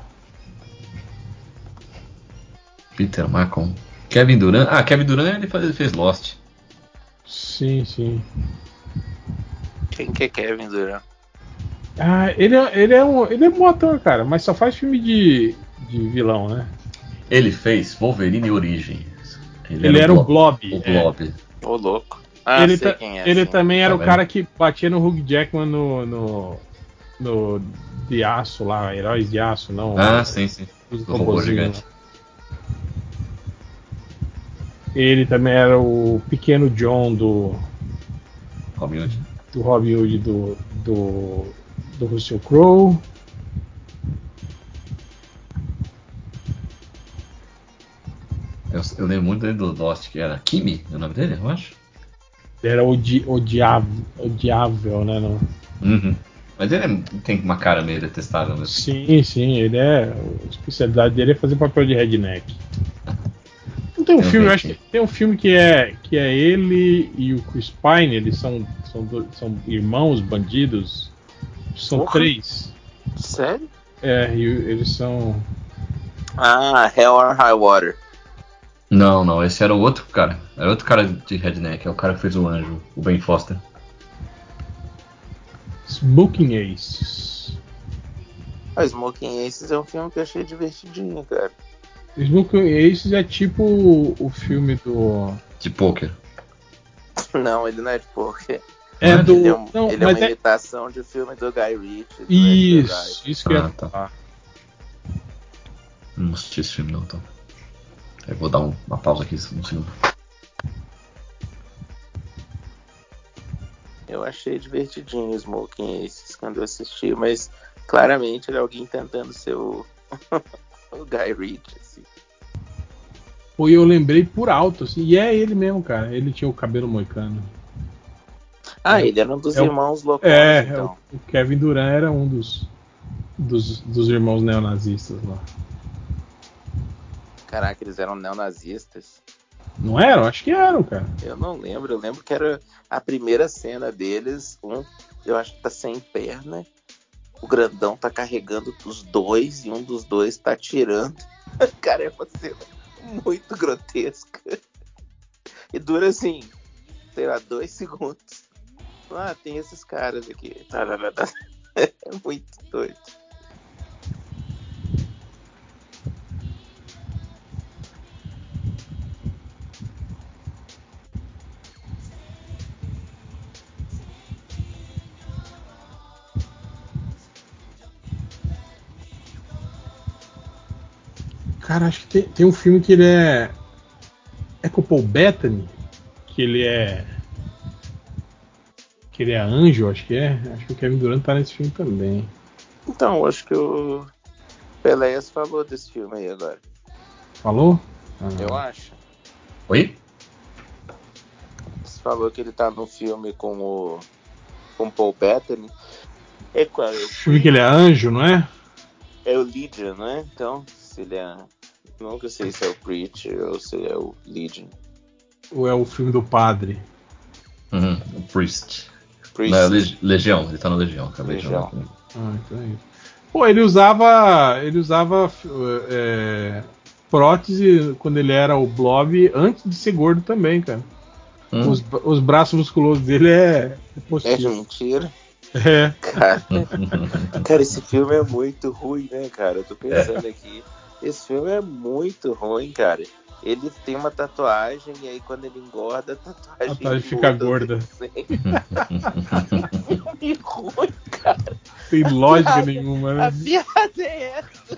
Peter Macon. Kevin Durant. Ah, Kevin Durant ele faz- ele fez Lost. Sim, sim. Quem que é Kevin Durant? Ah, ele, é- ele, é um, ele é um bom ator, cara, mas só faz filme de, de vilão, né? Ele fez Wolverine Origins. Ele, era, o o Blob. O é. Blob. Ô, louco. Ah, ele sei ta- quem é. ele sim. também era Tá o cara que batia no Hugh Jackman no, no, no de aço lá, Heróis de Aço, não. Ah, sim, sim. os robô gigante. Ele também era o pequeno John do, Robin Hood. do Robin Hood do, do, do Russell Crowe. Eu, eu lembro muito dele do Lost, que era Kimi, é o nome dele, eu acho. Ele era odi, odiável, odiável, né? Não? Uhum. Mas ele é- tem uma cara meio detestável mesmo. Sim, sim, ele é. A especialidade dele é fazer papel de redneck. Tem um Eu filme, acho que tem um filme que é que é ele e o Chris Pine, eles são são, do- são irmãos bandidos. São Porra. três. Sério? É, e eles são Ah, Hell or High Water. Não, não, esse era o outro cara. Era outro cara de redneck, é o cara que fez o anjo, o Ben Foster. Smoking Aces. Ah, Smoking Aces é um filme que eu achei divertidinho, cara. Smoking Aces é tipo o, filme do. De poker. Não, ele não é de poker. É do. Ele é, um- não, ele é uma é- imitação de filme do Guy Ritchie. do Isso, isso que Ah, tá. falar. Não assisti esse filme não, então. Eu vou dar um- uma pausa aqui um segundo. Eu achei divertidinho o Smoking Aces quando eu assisti, mas claramente ele é alguém tentando ser o, o Guy Ritchie. Assim. Pô, eu lembrei por alto, assim, e é ele mesmo, cara. Ele tinha o cabelo moicano. Ah, ele era um dos É irmãos loucos, É, é então. o, o Kevin Durant era um dos, dos, dos irmãos neonazistas lá. Caraca, eles eram neonazistas. Não eram? Acho que eram, cara. Eu não lembro, eu lembro que era a primeira cena deles, um, eu acho que tá sem perna, o grandão tá carregando os dois e um dos dois tá tirando. Cara, é uma cena muito grotesca. E dura assim, sei lá, dois segundos. Ah, tem esses caras aqui. Tá, tá, tá. É muito doido. Cara, acho que tem, tem um filme que ele é. É com o Paul Bettany? Que ele é. Que ele é anjo, acho que é. Acho que o Kevin Durant tá nesse filme também. Então, acho que o Peléas falou desse filme aí agora. Falou? Ah, Eu acho. Oi? Você falou que ele tá no filme com o. com Paul Bettany. É qual? É o, O filme que ele é anjo, não é? é o Legion, né? Então, se ele é. Nunca sei se é o Preacher ou se é o Legion. Ou é o filme do padre? Uhum, o Priest. Priest. Não, é Leg- Legião, ele tá no Legião, acabei Legião. de falar. Ah, então é isso. Pô, ele usava. Ele usava é, prótese quando ele era o Blob antes de ser gordo também, cara. Hum. Os, os braços musculosos dele é. é É de mentira? É. Cara, cara, esse filme é muito ruim, né, cara? Eu tô pensando aqui. Esse filme é muito ruim, cara. Ele tem uma tatuagem e aí quando ele engorda, a tatuagem, A tatuagem fica gorda. desenho. filme ruim, cara. Tem lógica Piada- nenhuma, A né? piada é essa.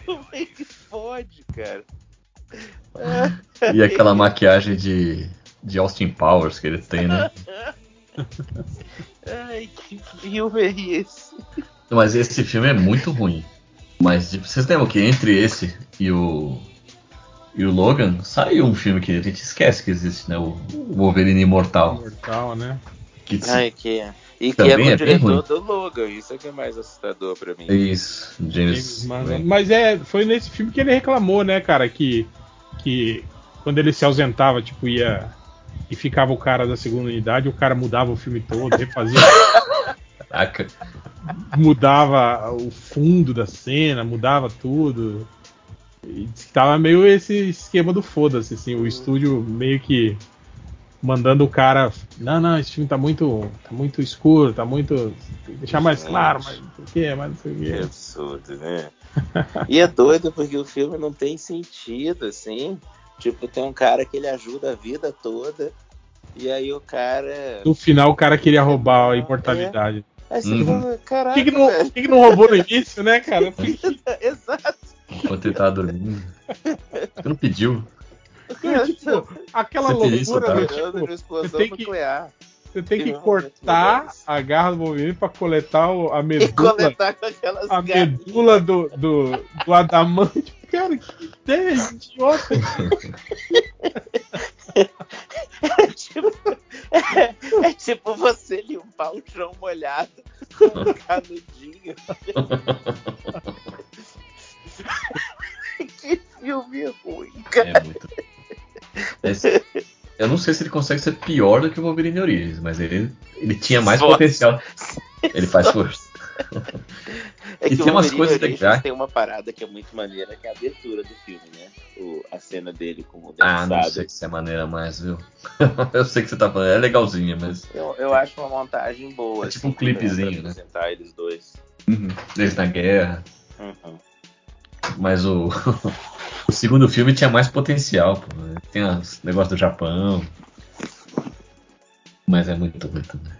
Como é que pode, cara? E aquela maquiagem de, de Austin Powers que ele tem, né? Ai, que filme é esse? Mas esse filme é muito ruim. Mas tipo, vocês lembram que entre esse e o. E o Logan saiu um filme que a gente esquece que existe, né? O o Wolverine Imortal. Mortal, né? Que Ai, que é. E que é Também com o é bem diretor ruim. do Logan, isso é que é mais assustador pra mim. Isso, James. James Mann. Mas é, foi nesse filme que ele reclamou, né, cara, que, que quando ele se ausentava, tipo, ia e ficava o cara da segunda unidade, o cara mudava o filme todo, refazia, Caraca. Mudava o fundo da cena, mudava tudo. E tava meio esse esquema do foda-se, assim, o estúdio meio que mandando o cara, não, não, esse filme tá muito, tá muito escuro, tá muito, tem que deixar mais claro, mas não sei o que, mas não sei o Que que. absurdo, né? e é doido porque o filme não tem sentido, assim. Tipo, tem um cara que ele ajuda a vida toda. E aí o cara. No final o cara queria roubar a imortalidade. Aí você Uhum. fala, Por caraca, que, que, não, velho. que, que não roubou no início, né, cara? Que- Exato. Enquanto ele tava dormindo. Você não pediu? tipo, aquela Você loucura tá? do tipo, você tem que, nuclear. você tem que momentos cortar a garra do Wolverine pra coletar o- a E medula, coletar com aquelas a medula do, do, do adamante. Cara, que ideia idiota. É tipo, é, é tipo você limpar um chão molhado com um canudinho. que filme ruim, cara. É muito. Esse- eu não sei se ele consegue ser pior do que o Wolverine Origins, mas ele, ele tinha mais potencial. Ele faz força. É E que tem o umas coisas legais. tem uma parada que é muito maneira, que é a abertura do filme, né? O, a cena dele com o Ah, não sei se é maneira mais, viu? eu sei que você tá falando, é legalzinha, mas. Eu, eu acho uma montagem boa. É tipo assim, um clipezinho, né? apresentar eles dois. Uhum. Eles na guerra. Uhum. Mas o. o segundo filme tinha mais potencial, pô. Tem os negócios do Japão. Mas é muito ruim também.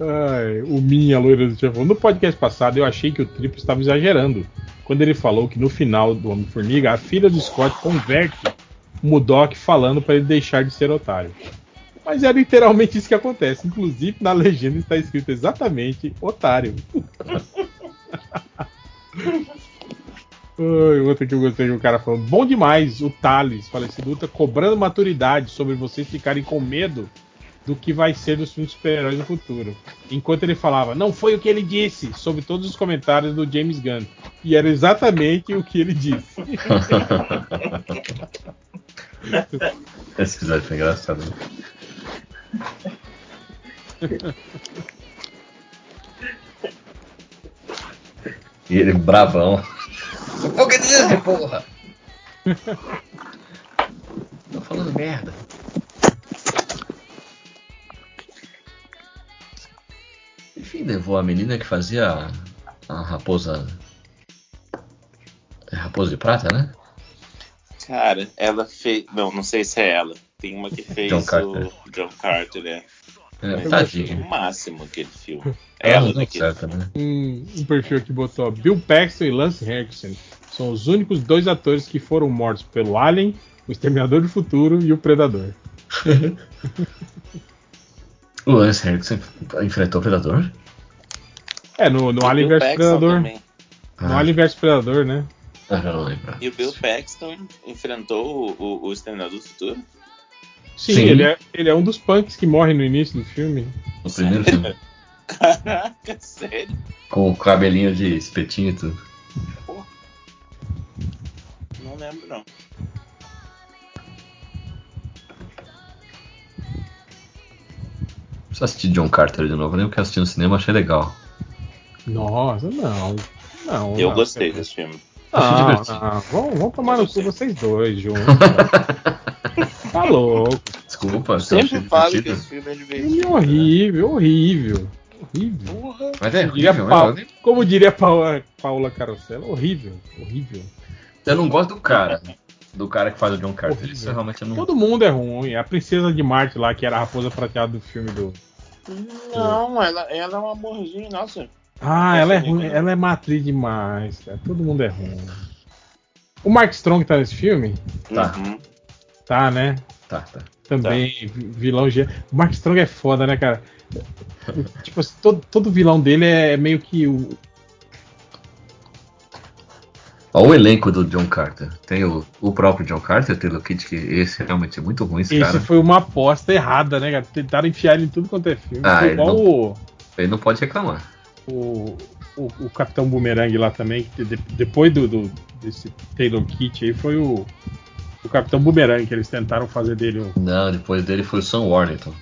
Ai, o Minha Loira do Chefão. No podcast passado eu achei que o Triplo estava exagerando. Quando ele falou que no final do Homem-Formiga, a filha do Scott converte o Mudok falando para ele deixar de ser otário. Mas é literalmente isso que acontece. Inclusive, na legenda está escrito exatamente otário. Ai, outra que eu gostei que o cara falou. Bom demais o Thales, falecido Ultra, cobrando maturidade sobre vocês ficarem com medo do que vai ser dos filmes super-heróis no futuro. Enquanto ele falava, não foi o que ele disse, sobre todos os comentários do James Gunn. E era exatamente o que ele disse. Esse episódio foi engraçado. né? E ele bravão. É o que dizer, porra? Tô falando merda. Enfim, levou a menina que fazia a, a raposa. É raposa de prata, né? Cara, ela fez. Não, não sei se é ela. Tem uma que fez John Carter. o John Carter, né? É, Mas tadinho. o máximo aquele filme. Ela Ela naquele certa, né? Um, um perfil que botou Bill Paxton e Lance Henriksen são os únicos dois atores que foram mortos pelo Alien, o Exterminador do Futuro e o Predador. O Lance Henriksen enfrentou o Predador? É, no, no Alien vs Predador. também. No Alien vs Predador, né? Ah, não lembro. E o Bill Paxton enfrentou o, o, o Exterminador do Futuro? Sim, Sim. Ele, é, ele é um dos punks que morre no início do filme. No primeiro filme. Caraca, sério? Com o cabelinho de espetinho e tudo. Não lembro, não. Preciso assistir John Carter de novo. Eu lembro que eu assisti no cinema achei legal. Nossa, não. Não. Eu não. gostei desse filme. Não, divertido. não. Vamos, vamos tomar no cu vocês dois juntos. tá louco. Desculpa, eu Sempre falo que divertido. esse filme é Filme divertido. horrível, horrível. Horrível. Porra. Mas é Como diria, horrível, eu, nem- como diria Paula, Paula Carosella, horrível, horrível. eu não gosto do cara. Do cara que faz o John Carter. Horrível. Isso realmente não. Todo mundo é ruim. A princesa de Marte lá, que era a raposa prateada do filme do. Não, ela, ela é um amorzinho, nossa. Ah, ela é ruim, né? ela é matriz demais, cara. Todo mundo é ruim. O Mark Strong tá nesse filme? Tá. Uhum. Tá, né? Tá, tá. Também, vi- vilão G. O Mark Strong é foda, né, cara? tipo assim, todo, todo vilão dele é meio que o. Olha o elenco do John Carter. Tem o, o próprio John Carter, Taylor Kidd, que esse realmente é muito ruim, esse, Esse cara. foi uma aposta errada, né, cara? Tentaram enfiar ele em tudo quanto é filme. Ah, foi igual não- o, Ele não pode reclamar. o, o, o Capitão Boomerang lá também, que de- depois do, do- desse Taylor Kit aí, foi o, o Capitão Boomerang que eles tentaram fazer dele. um- Não, depois dele foi o Sam Warrington.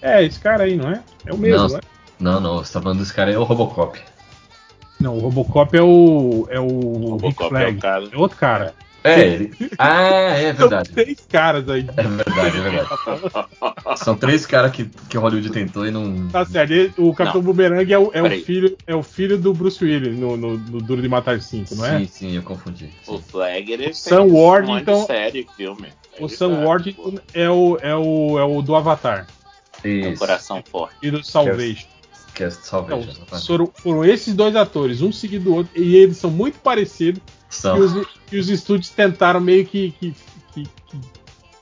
É, esse cara aí, não é? É o mesmo, Não. não é? Não, não, você tá falando desse cara aí, é o Robocop. Não, o Robocop é o. É o. O Rick Robocop é Flag. o cara. É outro cara. É, ele. Ah, é São verdade. três caras aí. É verdade, é verdade. São três caras que, que Hollywood tentou e não. Tá certo. ele- O Capitão Boomerang é o, é, o filho, é o filho do Bruce Willis no, no, no Duro de Matar 5, não é? Sim, sim, eu confundi. O Flag, ele Sam um monte de Worthington- série, filme. O Ele Sam pô, é o, é, o, é o do Avatar é um Isso. coração forte. e do Salvation. Que é Não, Salvation. exatamente. foram, foram esses dois atores, um seguido do outro, e eles são muito parecidos. São. E os, e os estúdios tentaram meio que, que, que, que-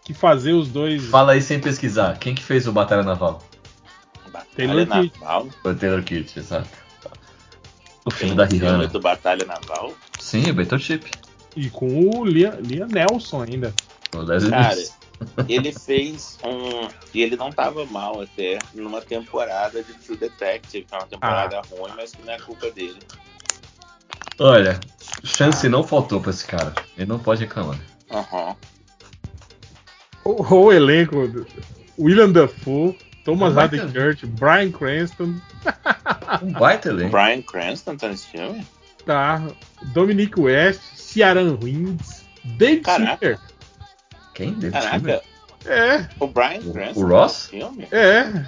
que fazer os dois. Fala aí sem pesquisar. Quem que fez o Batalha Naval? Taylor Batalha Kidd. Naval. Foi Taylor Kidd, exato. O filme da filme Rihanna. do Batalha Naval. Sim, o Battleship. E com o Liam, Liam Nelson ainda. O Leslie Cara. Ele fez um. E ele não tava mal até numa temporada de True Detective, que é uma temporada ruim, mas que não é culpa dele. Olha, chance não faltou pra esse cara. Ele não pode reclamar. Aham. O, o elenco: William Dafoe, Thomas Um baita- Haden Church, Brian Cranston, Um baita elenco. Brian Cranston tá nesse filme? tá? Dominic West, Ciaran Hinds, David Caraca. Quem? David Caraca, Schwimmer? É, o Brian Cranston o Ross? filme? é.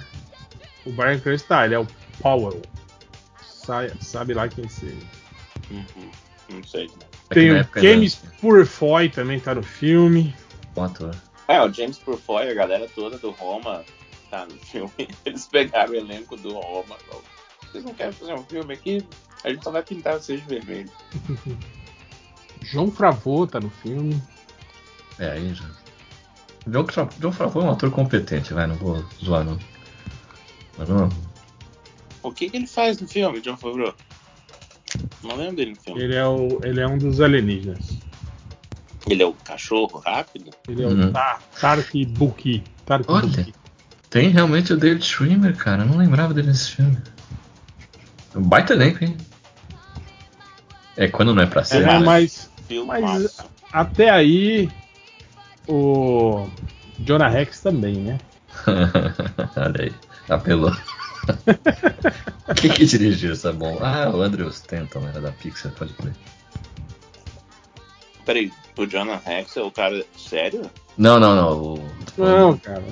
O Brian Cranston tá, ele é o Powell. Sa- sabe lá quem seja. Uhum, Não sei. né? É Tem o James era Purefoy também tá no filme. um ator. É, o James Purfoy, a galera toda do Roma tá no filme. Eles pegaram o elenco do Roma. Vocês não querem fazer um filme aqui? A gente só vai pintar vocês de vermelho. João Favreau tá no filme. É, aí já. John, Tra- John Favreau é um ator competente, vai, não vou zoar não. Mas não. O que, que ele faz no filme, John Favreau? Não lembro dele no filme. Ele é, o, ele é um dos alienígenas. Ele é o cachorro rápido? Ele é Uhum. o Ta- Tark Buki. Tark Olha. Buki. Tem realmente o David Schwimmer, cara. Eu não lembrava dele nesse filme. Um baita elenco, hein? É quando não é pra ser. É, né? mas. Mas- até aí o Jonah Rex também, né? Olha aí, apelou. Quem que dirigiu essa bomba? Ah, o Andrew Stanton, era da Pixar, pode crer. Peraí, o Jonah Rex é o cara sério? Não, não, não. O Não, cara.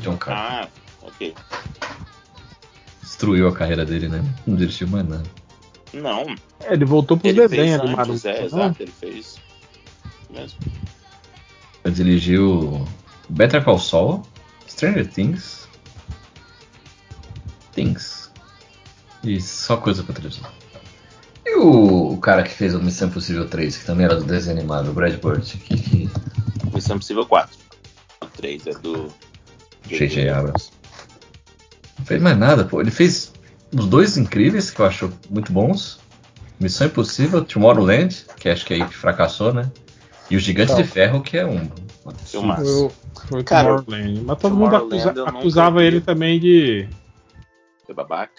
John Carter Ah, ok. destruiu a carreira dele, né? Não dirigiu mais nada. Não, É, ele voltou pro ele desenho fez animado. é, exato, ele fez. Mesmo. Ele dirigiu Better Call Saul, Stranger Things, Things e só coisa pra televisão. E o, o cara que fez o Missão Impossível 3, que também era do desenho animado, o Brad Bird, que, que Missão Impossível 4. O 3 é do. J.J. Abrams. Não fez mais nada, pô. Ele fez os dois incríveis, que eu acho muito bons. Missão Impossível, Tomorrowland, que acho que aí fracassou, né? E o Gigante Então. de Ferro, que é um. Filmaço. Foi, o- foi o Cara, Tomorrowland. Mas todo mundo acusa- acusava ele também de, É babaca.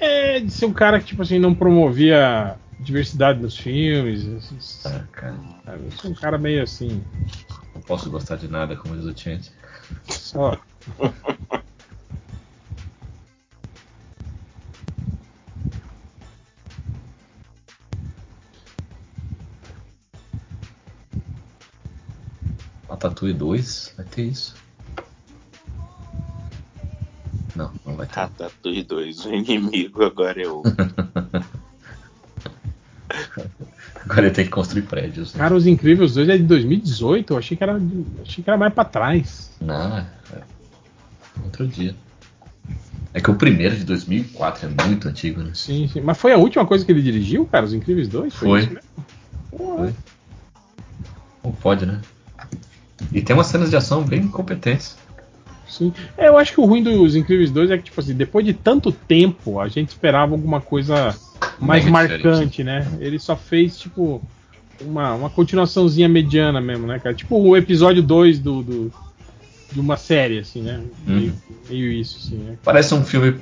é, de ser um cara que, tipo assim, não promovia diversidade nos filmes. esses- Ah, cara, sou um cara meio assim. não posso gostar de nada, como diz o Chance. Só. Ratatouille 2, vai ter isso? Não, não vai ter. Ratatouille 2, o inimigo agora é o. Agora ele tem que construir prédios. né? Cara, Os Incríveis 2 é de 2018. Eu achei que era, achei que era mais pra trás. Não, é. é Outro dia. É que o primeiro de 2004 é muito antigo, né? Sim, sim. Mas foi a última coisa que ele dirigiu, cara? Os Incríveis 2? Foi. isso mesmo? Foi. Não pode, né? E tem umas cenas de ação bem competentes. Sim. É, eu acho que o ruim dos Incríveis 2 é que, tipo assim, depois de tanto tempo, a gente esperava alguma coisa mais marcante, né? Ele só fez, tipo, uma, uma continuaçãozinha mediana mesmo, né, cara? Tipo o episódio 2 do, do- de uma série, assim, né? Uhum. Meio, meio isso, assim, né? Parece um filme.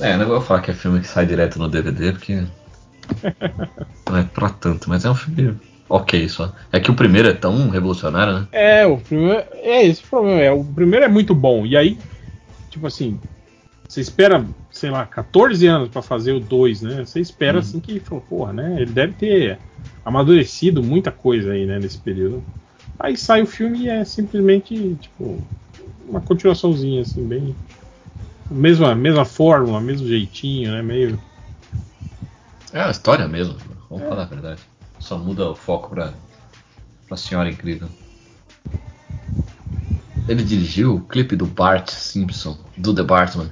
É, não vou falar que é filme que sai direto no DVD, porque. não é pra tanto, mas é um filme ok só. É que o primeiro é tão revolucionário, né? É, o primeiro. É esse o problema. É, o primeiro é muito bom. E aí, tipo assim, você espera, sei lá, 14 anos pra fazer o 2, né? Você espera assim que, falou, porra, né? Ele deve ter amadurecido muita coisa aí, né, nesse período. Aí sai o filme e é simplesmente, tipo, uma continuaçãozinha, assim, bem. Mesma, mesma fórmula, mesmo jeitinho, né? Meio. É a história mesmo, vamos falar a verdade. Só muda o foco pra, pra Senhora Incrível. Ele dirigiu o clipe do Bart Simpson, do The Bartman.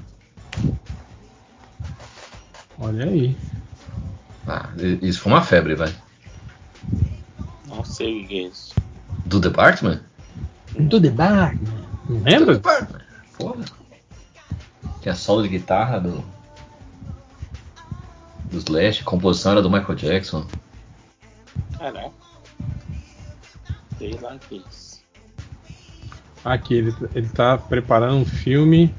Olha aí. Ah, isso foi uma febre, vai. Não sei o que é isso. Do The Bartman? Do The Batman. Não lembra? Bartman. Porra. Tinha solo de guitarra do. Do Slash, a composição era do Michael Jackson. Caraca. Sei lá o que é isso. Aqui, ele, ele tá preparando um filme.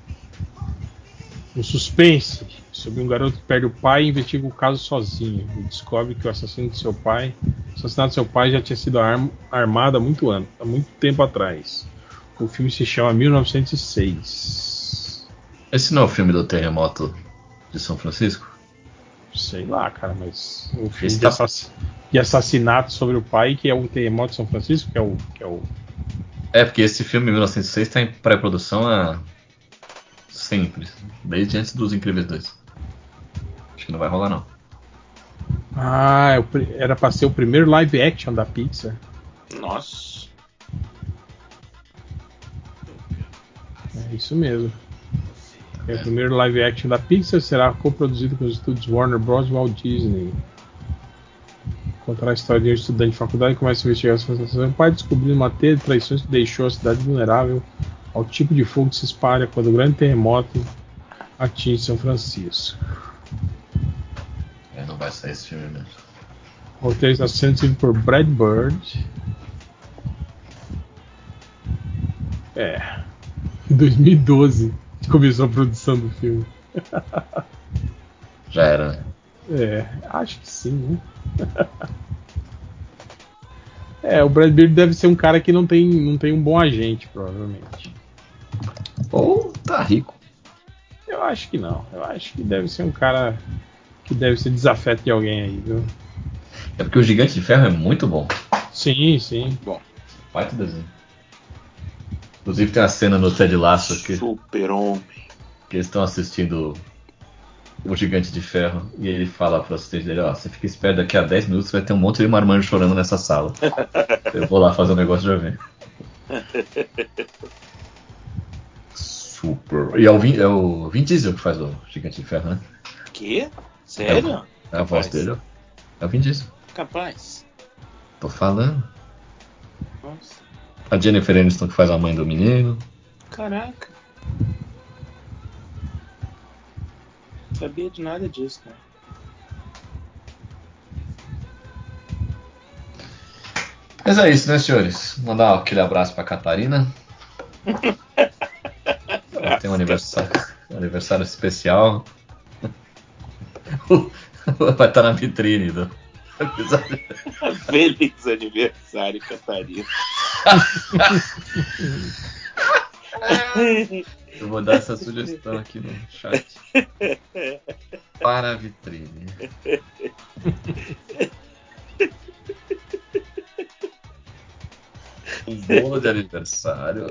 Um suspense sobre um garoto que perde o pai e investiga o caso sozinho. E descobre que o assassino de seu pai, o assassinato de seu pai já tinha sido arm- armado há muito ano, há muito tempo atrás. O filme se chama 1906. Esse não é o filme do terremoto de São Francisco? Sei lá, cara, mas o filme Esse de, tá- assass- de assassinato sobre o pai, que é o terremoto de São Francisco, que é o. Que é o... É, porque esse filme, 1906, tá em pré-produção há. sempre. Desde antes dos Incríveis 2. Acho que não vai rolar, não. Ah, é era pra ser o primeiro live action da Pixar. Nossa. É isso mesmo. É o primeiro live action da Pixar será coproduzido com os estúdios Warner Bros. e Walt Disney. Contará a história de um estudante de faculdade que começa a investigar a sensação. O pai descobriu uma teia de traições que deixou a cidade vulnerável ao tipo de fogo que se espalha quando o grande terremoto atinge São Francisco. É, não vai sair esse filme mesmo. O roteiro está sendo escrito por Brad Bird. É. Em 2012 começou a produção do filme. Já era, né? É, acho que sim, né? É, o Brad Bird deve ser um cara que não tem, não tem um bom agente, provavelmente. Ou tá rico. Eu acho que não. Eu acho que deve ser um cara que deve ser desafeto de alguém aí, viu? É porque o Gigante de Ferro é muito bom. Sim, sim. Bom. Baita desenho. Inclusive tem uma cena no Ted Lasso que, Super-Homem. que eles estão assistindo o Gigante de Ferro e ele fala pro assistente dele, ó, você fica esperto, daqui a 10 minutos vai ter um monte de marmanjo chorando nessa sala. Eu vou lá fazer um negócio já vem. Super. E é o, Vin, é o Vin Diesel que faz o Gigante de Ferro, né? Quê? Sério? É a voz dele, ó. É o Vin Diesel. Capaz. Tô falando. Nossa. A Jennifer Aniston que faz a mãe do menino. Caraca. Não sabia de nada disso, né? Mas é isso, né, senhores? Mandar aquele abraço pra Catarina. Tem um aniversário, um aniversário especial. Vai estar na vitrine do episódio. Feliz aniversário, Catarina. Eu vou dar essa sugestão aqui no chat. Para a vitrine. Um bolo de aniversário.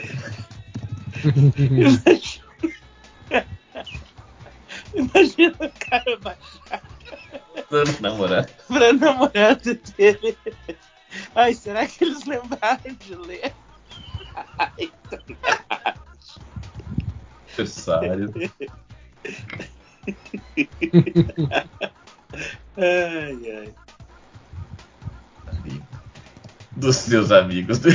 Imagina o cara baixar namorado. pra namorada dele. Ai, será que eles lembraram de ler? Ai, Aniversário. ai, ai. Dos seus amigos do.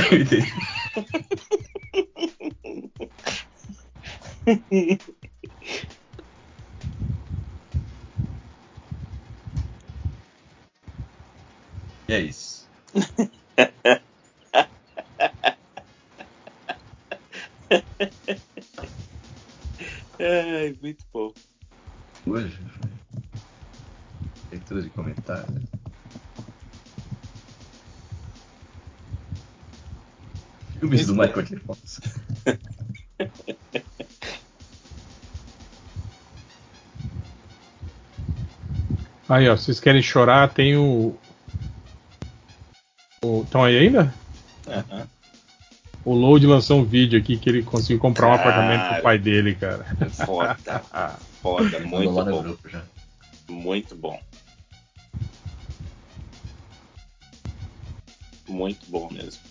E é isso. Ai, muito bom. Hoje foi leitura de comentário. Filmes do Michael J. Fox. Aí, ó, vocês querem chorar, tem o. Estão aí ainda? Aham. O Load lançou um vídeo aqui que ele conseguiu comprar um Cara. apartamento pro pai dele, cara. Foda. Foda, muito bom. grupo já. Muito bom. Muito bom mesmo.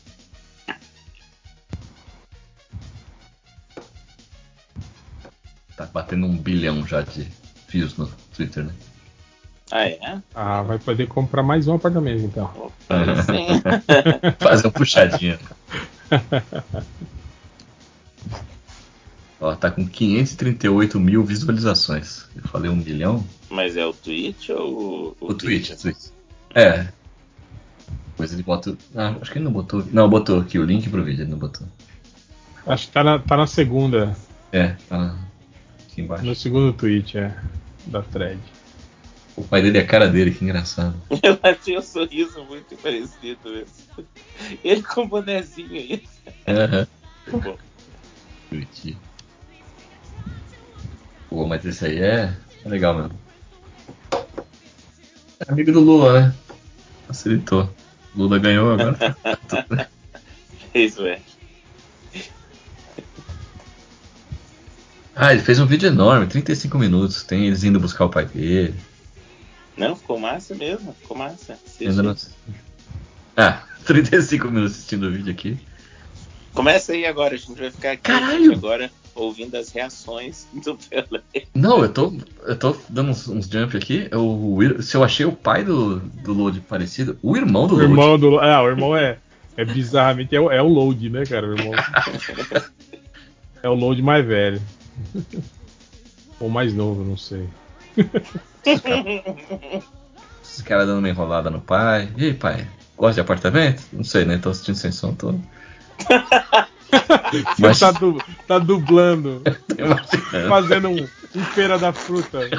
Tá batendo um bilhão já de views no Twitter, né? Ah, é? Ah, vai poder comprar mais um apartamento então. Sim. Fazer um puxadinho. Ó, tá com 538 mil visualizações. Eu falei um bilhão? Mas é o Twitch ou O Twitch, o Twitch. É. Depois ele bota. o- Ah, acho que ele não botou. Não, botou aqui o link pro vídeo, ele não botou. Acho que tá na, tá na segunda. É, tá na- aqui embaixo. No segundo tweet, é. Da thread. O pai dele é a cara dele, que engraçado. Eu achei o sorriso muito parecido mesmo. Ele com o bonezinho aí. Aham. Muito bom. Twitch. Pô, mas esse aí é, é legal mesmo. É amigo do Lula, né? Facilitou. Lula ganhou agora. Isso é. ah, ele fez um vídeo enorme, 35 minutos. Tem eles indo buscar o pai dele. Não, ficou massa mesmo. Ficou massa. Assiste. Ainda não... Ah, 35 minutos assistindo o vídeo aqui. Começa aí agora, a gente vai ficar aqui Caralho! agora ouvindo as reações do Pelé. Não, eu tô, eu tô dando uns, uns jump aqui. Eu, se eu achei o pai do, do Load parecido, o irmão do O Load. irmão do. Ah, o irmão é. É bizarramente. É, o- é o load, né, cara? O irmão. É o load mais velho. Ou mais novo, não sei. Esses caras dando uma enrolada no pai. E aí, pai? Gosta de apartamento? Não sei, né? Tô assistindo sem som, tô. Mas- Tá, du- tá dublando. Fazendo um, um feira da fruta.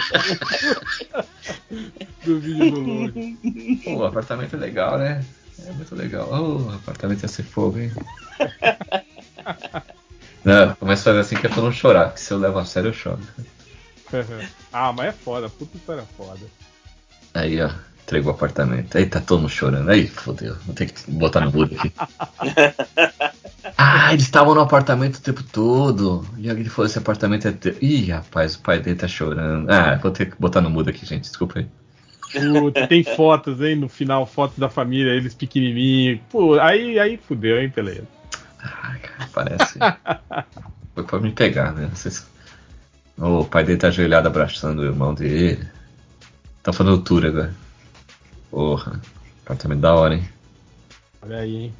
do vídeo do o apartamento é legal, né? É muito legal. Oh, o apartamento ia ser fogo, hein? Não, começa a fazer assim que é pra não chorar, porque se eu levo a sério eu choro. ah, mas é foda. Puta história foda. Aí, ó, entregou o apartamento. Aí tá todo mundo chorando. Aí, fodeu. Vou ter que botar no mudo aqui. ah, eles estavam no apartamento o tempo todo. E alguém falou: esse apartamento é teu. Ih, rapaz, o pai dele tá chorando. Ah, vou ter que botar no mudo aqui, gente. Desculpa aí. Puta, tem fotos, hein? No final, fotos da família, eles pequenininhos. Pô, aí, aí fudeu, hein, Pelé? Parece. Foi pra me pegar, né? Não sei se- O pai dele tá ajoelhado abraçando o irmão dele. Tá falando tour agora. Porra, apartamento da hora, hein? Olha aí, hein?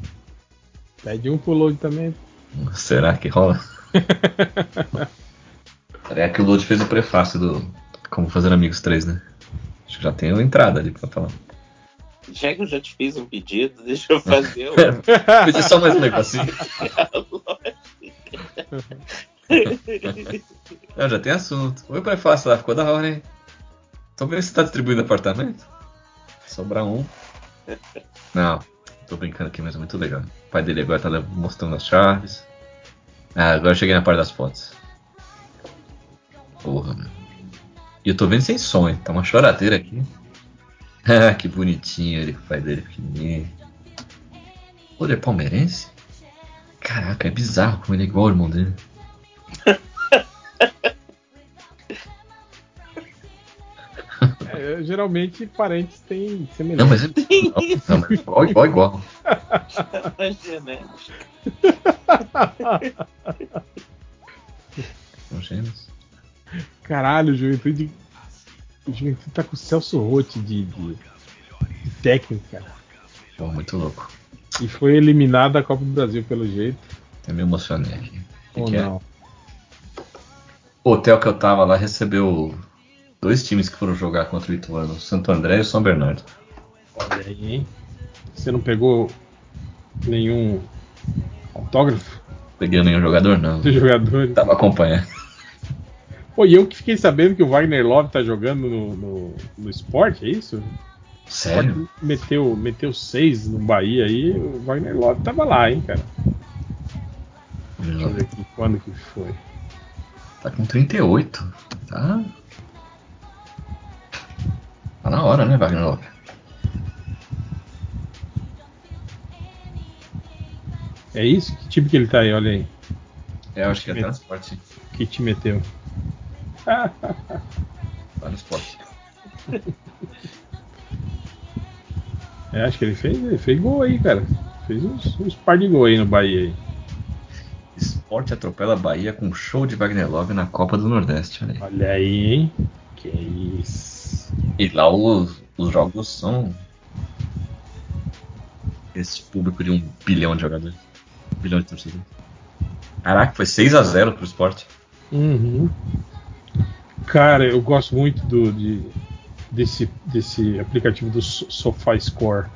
Pede um pro load também. Será que rola? É que o Load fez o prefácio do Como Fazer Amigos 3, né? Acho que já tem uma entrada ali pra falar. Já que eu já te fiz um pedido, deixa eu fazer um. Pedir só mais um negocinho. Não, já tem assunto. Oi, prefácio lá, ficou da hora, hein? Tô vendo se tá distribuindo apartamento. Sobrar um. Não, tô brincando aqui, mas é muito legal. O pai dele agora tá mostrando as chaves. Ah, agora cheguei na parte das fotos. Porra, meu. E eu tô vendo sem hein? Tá uma choradeira aqui. Ah, que bonitinho ele o pai dele pequenininho. Pô, ele é palmeirense? Caraca, é bizarro como ele é igual ao irmão dele. Geralmente, parentes têm Não, semelhança. mas é. Não, mas igual, igual, igual. Imagina. São gêmeos. Caralho, o Juventude. O Juventude tá com o Celso Rotti de, de, de técnico, cara. Pô, muito louco. E foi eliminado da Copa do Brasil, pelo jeito. Eu me emocionei aqui. Que Ou que é? não? O hotel que eu tava lá recebeu dois times que foram jogar contra o Ituano, o Santo André e o São Bernardo. Olha aí, hein? Você não pegou nenhum autógrafo Peguei nenhum jogador, não. do jogador? Tava acompanhando. Pô, e eu que fiquei sabendo que o Wagner Love tá jogando no, no, no esporte, é isso? Sério? Meteu, meteu seis no Bahia aí, o Wagner Love tava lá, hein, cara. Deixa eu ver aqui quando que foi. Tá com 38. Tá. Tá na hora, né, Wagner Love? É isso? Que time que ele tá aí? Olha aí. É, eu acho que é transporte. sim. Que te meteu. Tá no esporte. É, acho que ele fez, ele fez gol aí, cara. Fez uns, uns par de gol aí no Bahia aí. Esporte atropela Bahia com show de Wagner Love na Copa do Nordeste. Olha aí. Olha aí, hein? Que isso. E lá os, os jogos são. Esse público de um bilhão de jogadores. Um bilhão de torcedores. Caraca, foi 6x0 pro esporte. Uhum. Cara, eu gosto muito do, de, desse, desse aplicativo do So- SofaScore.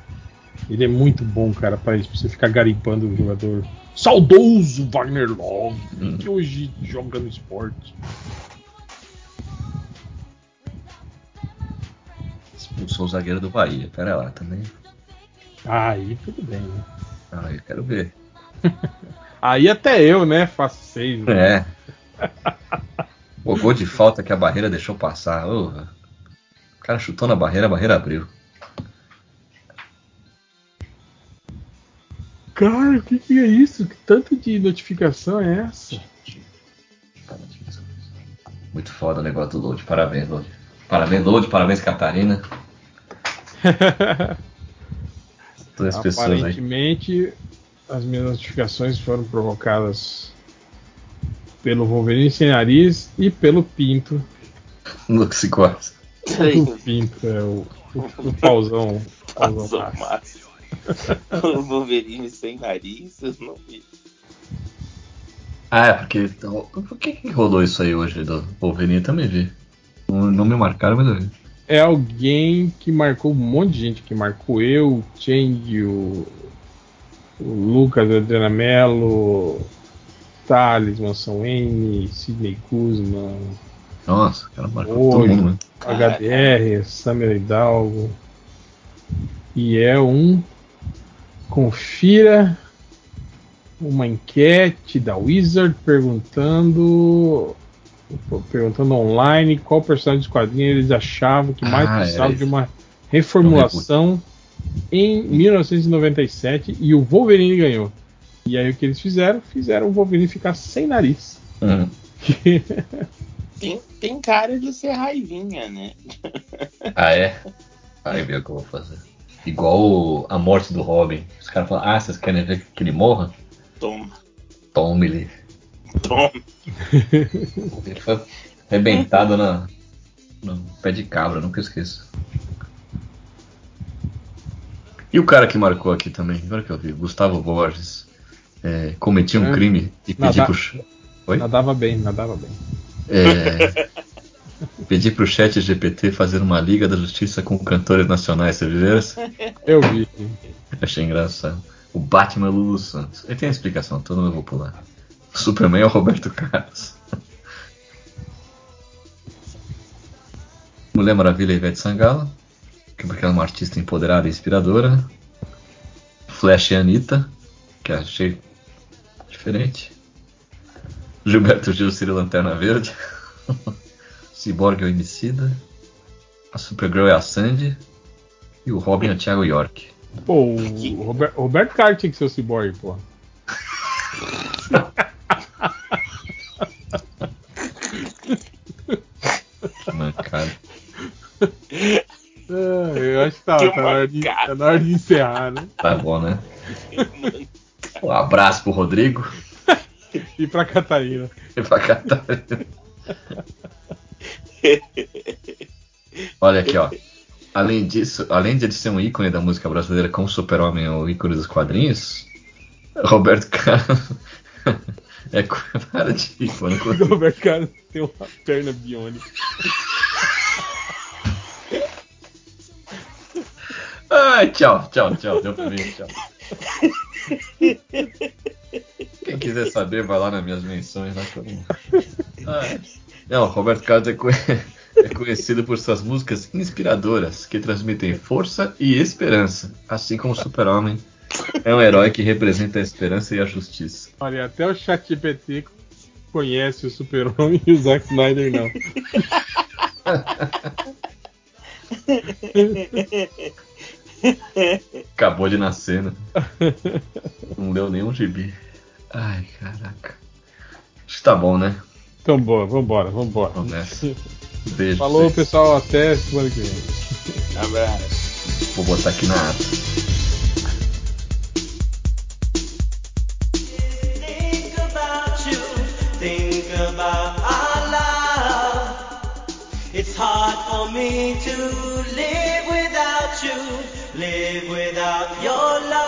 Ele é muito bom, cara, para você ficar garimpando o jogador. Saudoso Wagner Love, Hum. que hoje joga no esporte. Expulsou o zagueiro do Bahia. Pera lá também. Aí tudo bem, né? Ah, eu quero ver. Aí até eu, né, faço seis. Né? É. O gol de falta que a barreira deixou passar. Ô, o cara chutou na barreira, a barreira abriu. Cara, o que, que é isso? Que tanto de notificação é essa? Muito foda o negócio do load. Parabéns, load. Parabéns, load. Parabéns, Catarina. Pessoas aí. Aparentemente, as minhas notificações foram provocadas pelo Wolverine sem nariz e pelo Pinto. Luxicose. O Pinto é o, o, o pauzão. pauzão Pausão massa. massa. o Wolverine sem nariz, eu não vi. Ah, é porque. Por que, que rolou isso aí hoje do Wolverine? Eu também vi. Não, não me marcaram, mas eu vi. É alguém que marcou um monte de gente que marcou eu, o Chang, o, o Lucas Adriana Mello, Thales, Mansão N, Sidney Kuzma, Nossa, cara marcou todo mundo, né? HDR, Samuel Hidalgo. E é um. Confira uma enquete da Wizard perguntando. Perguntando online qual personagem dos quadrinhos eles achavam que mais Ah, precisava era de uma reformulação em 1997 e o Wolverine ganhou. E aí o que eles fizeram? Fizeram o Wolverine ficar sem nariz. Uhum. Tem, tem cara de ser raivinha, né? Ah, é? Aí ver o que eu vou fazer. Igual o- a morte do Robin. Os caras falam, ah, vocês querem ver que ele morra? Toma, Tome-lhe. Toma. Ele foi arrebentado na, no pé de cabra, nunca esqueço. E o cara que marcou aqui também, agora que eu vi, Gustavo Borges, é, cometia um É. crime e Nada- pediu pro, Oi? Nadava bem, nadava bem. é, pedi pro chat GPT fazer uma liga da justiça com cantores nacionais, você viu? Eu vi. Achei engraçado. O Batman Lulu Santos. Ele tem a explicação, todo mundo eu vou pular. O Superman é o Roberto Carlos. Mulher Maravilha é Ivete Sangalo, que porque ela é uma artista empoderada e inspiradora. Flash e Anitta, que eu achei diferente. Gilberto Gil, Ciro Lanterna Verde. Cyborg é o Emicida. A Supergirl é a Sandy. E o Robin é o Thiago York. Pô, o Robert- Roberto Carlos tinha que ser o cyborg, pô. Mancada. Ah, eu acho que tá, Que tá na hora de, tá na hora de encerrar, né? Tá bom, né? Um abraço pro Rodrigo E pra Catarina. e pra Catarina. Olha aqui, ó. Além disso, além de ele ser um ícone da música brasileira como Super-Homem é o ícone dos quadrinhos, Roberto Carlos é para de ícone. O Roberto Carlos tem uma perna biônica. Ai, tchau, tchau, tchau. Deu pra mim, tchau. Quem quiser saber, vai lá nas minhas menções. Lá que eu não... Ai. Não, Roberto Carlos é, co- é conhecido por suas músicas inspiradoras, que transmitem força e esperança, assim como o Super-Homem é um herói que representa a esperança e a justiça. Olha, até o ChatGPT conhece o Super-Homem e o Zack Snyder não. Acabou de nascer, né? Não leu nenhum gibi. Ai, caraca. Acho que tá bom, né? Então, bora, vambora, vambora. Vamos nessa. Beijo. Falou, pessoal, até semana que vem. Abraço. Vou botar aqui na ata. Me to live without you, live without your love.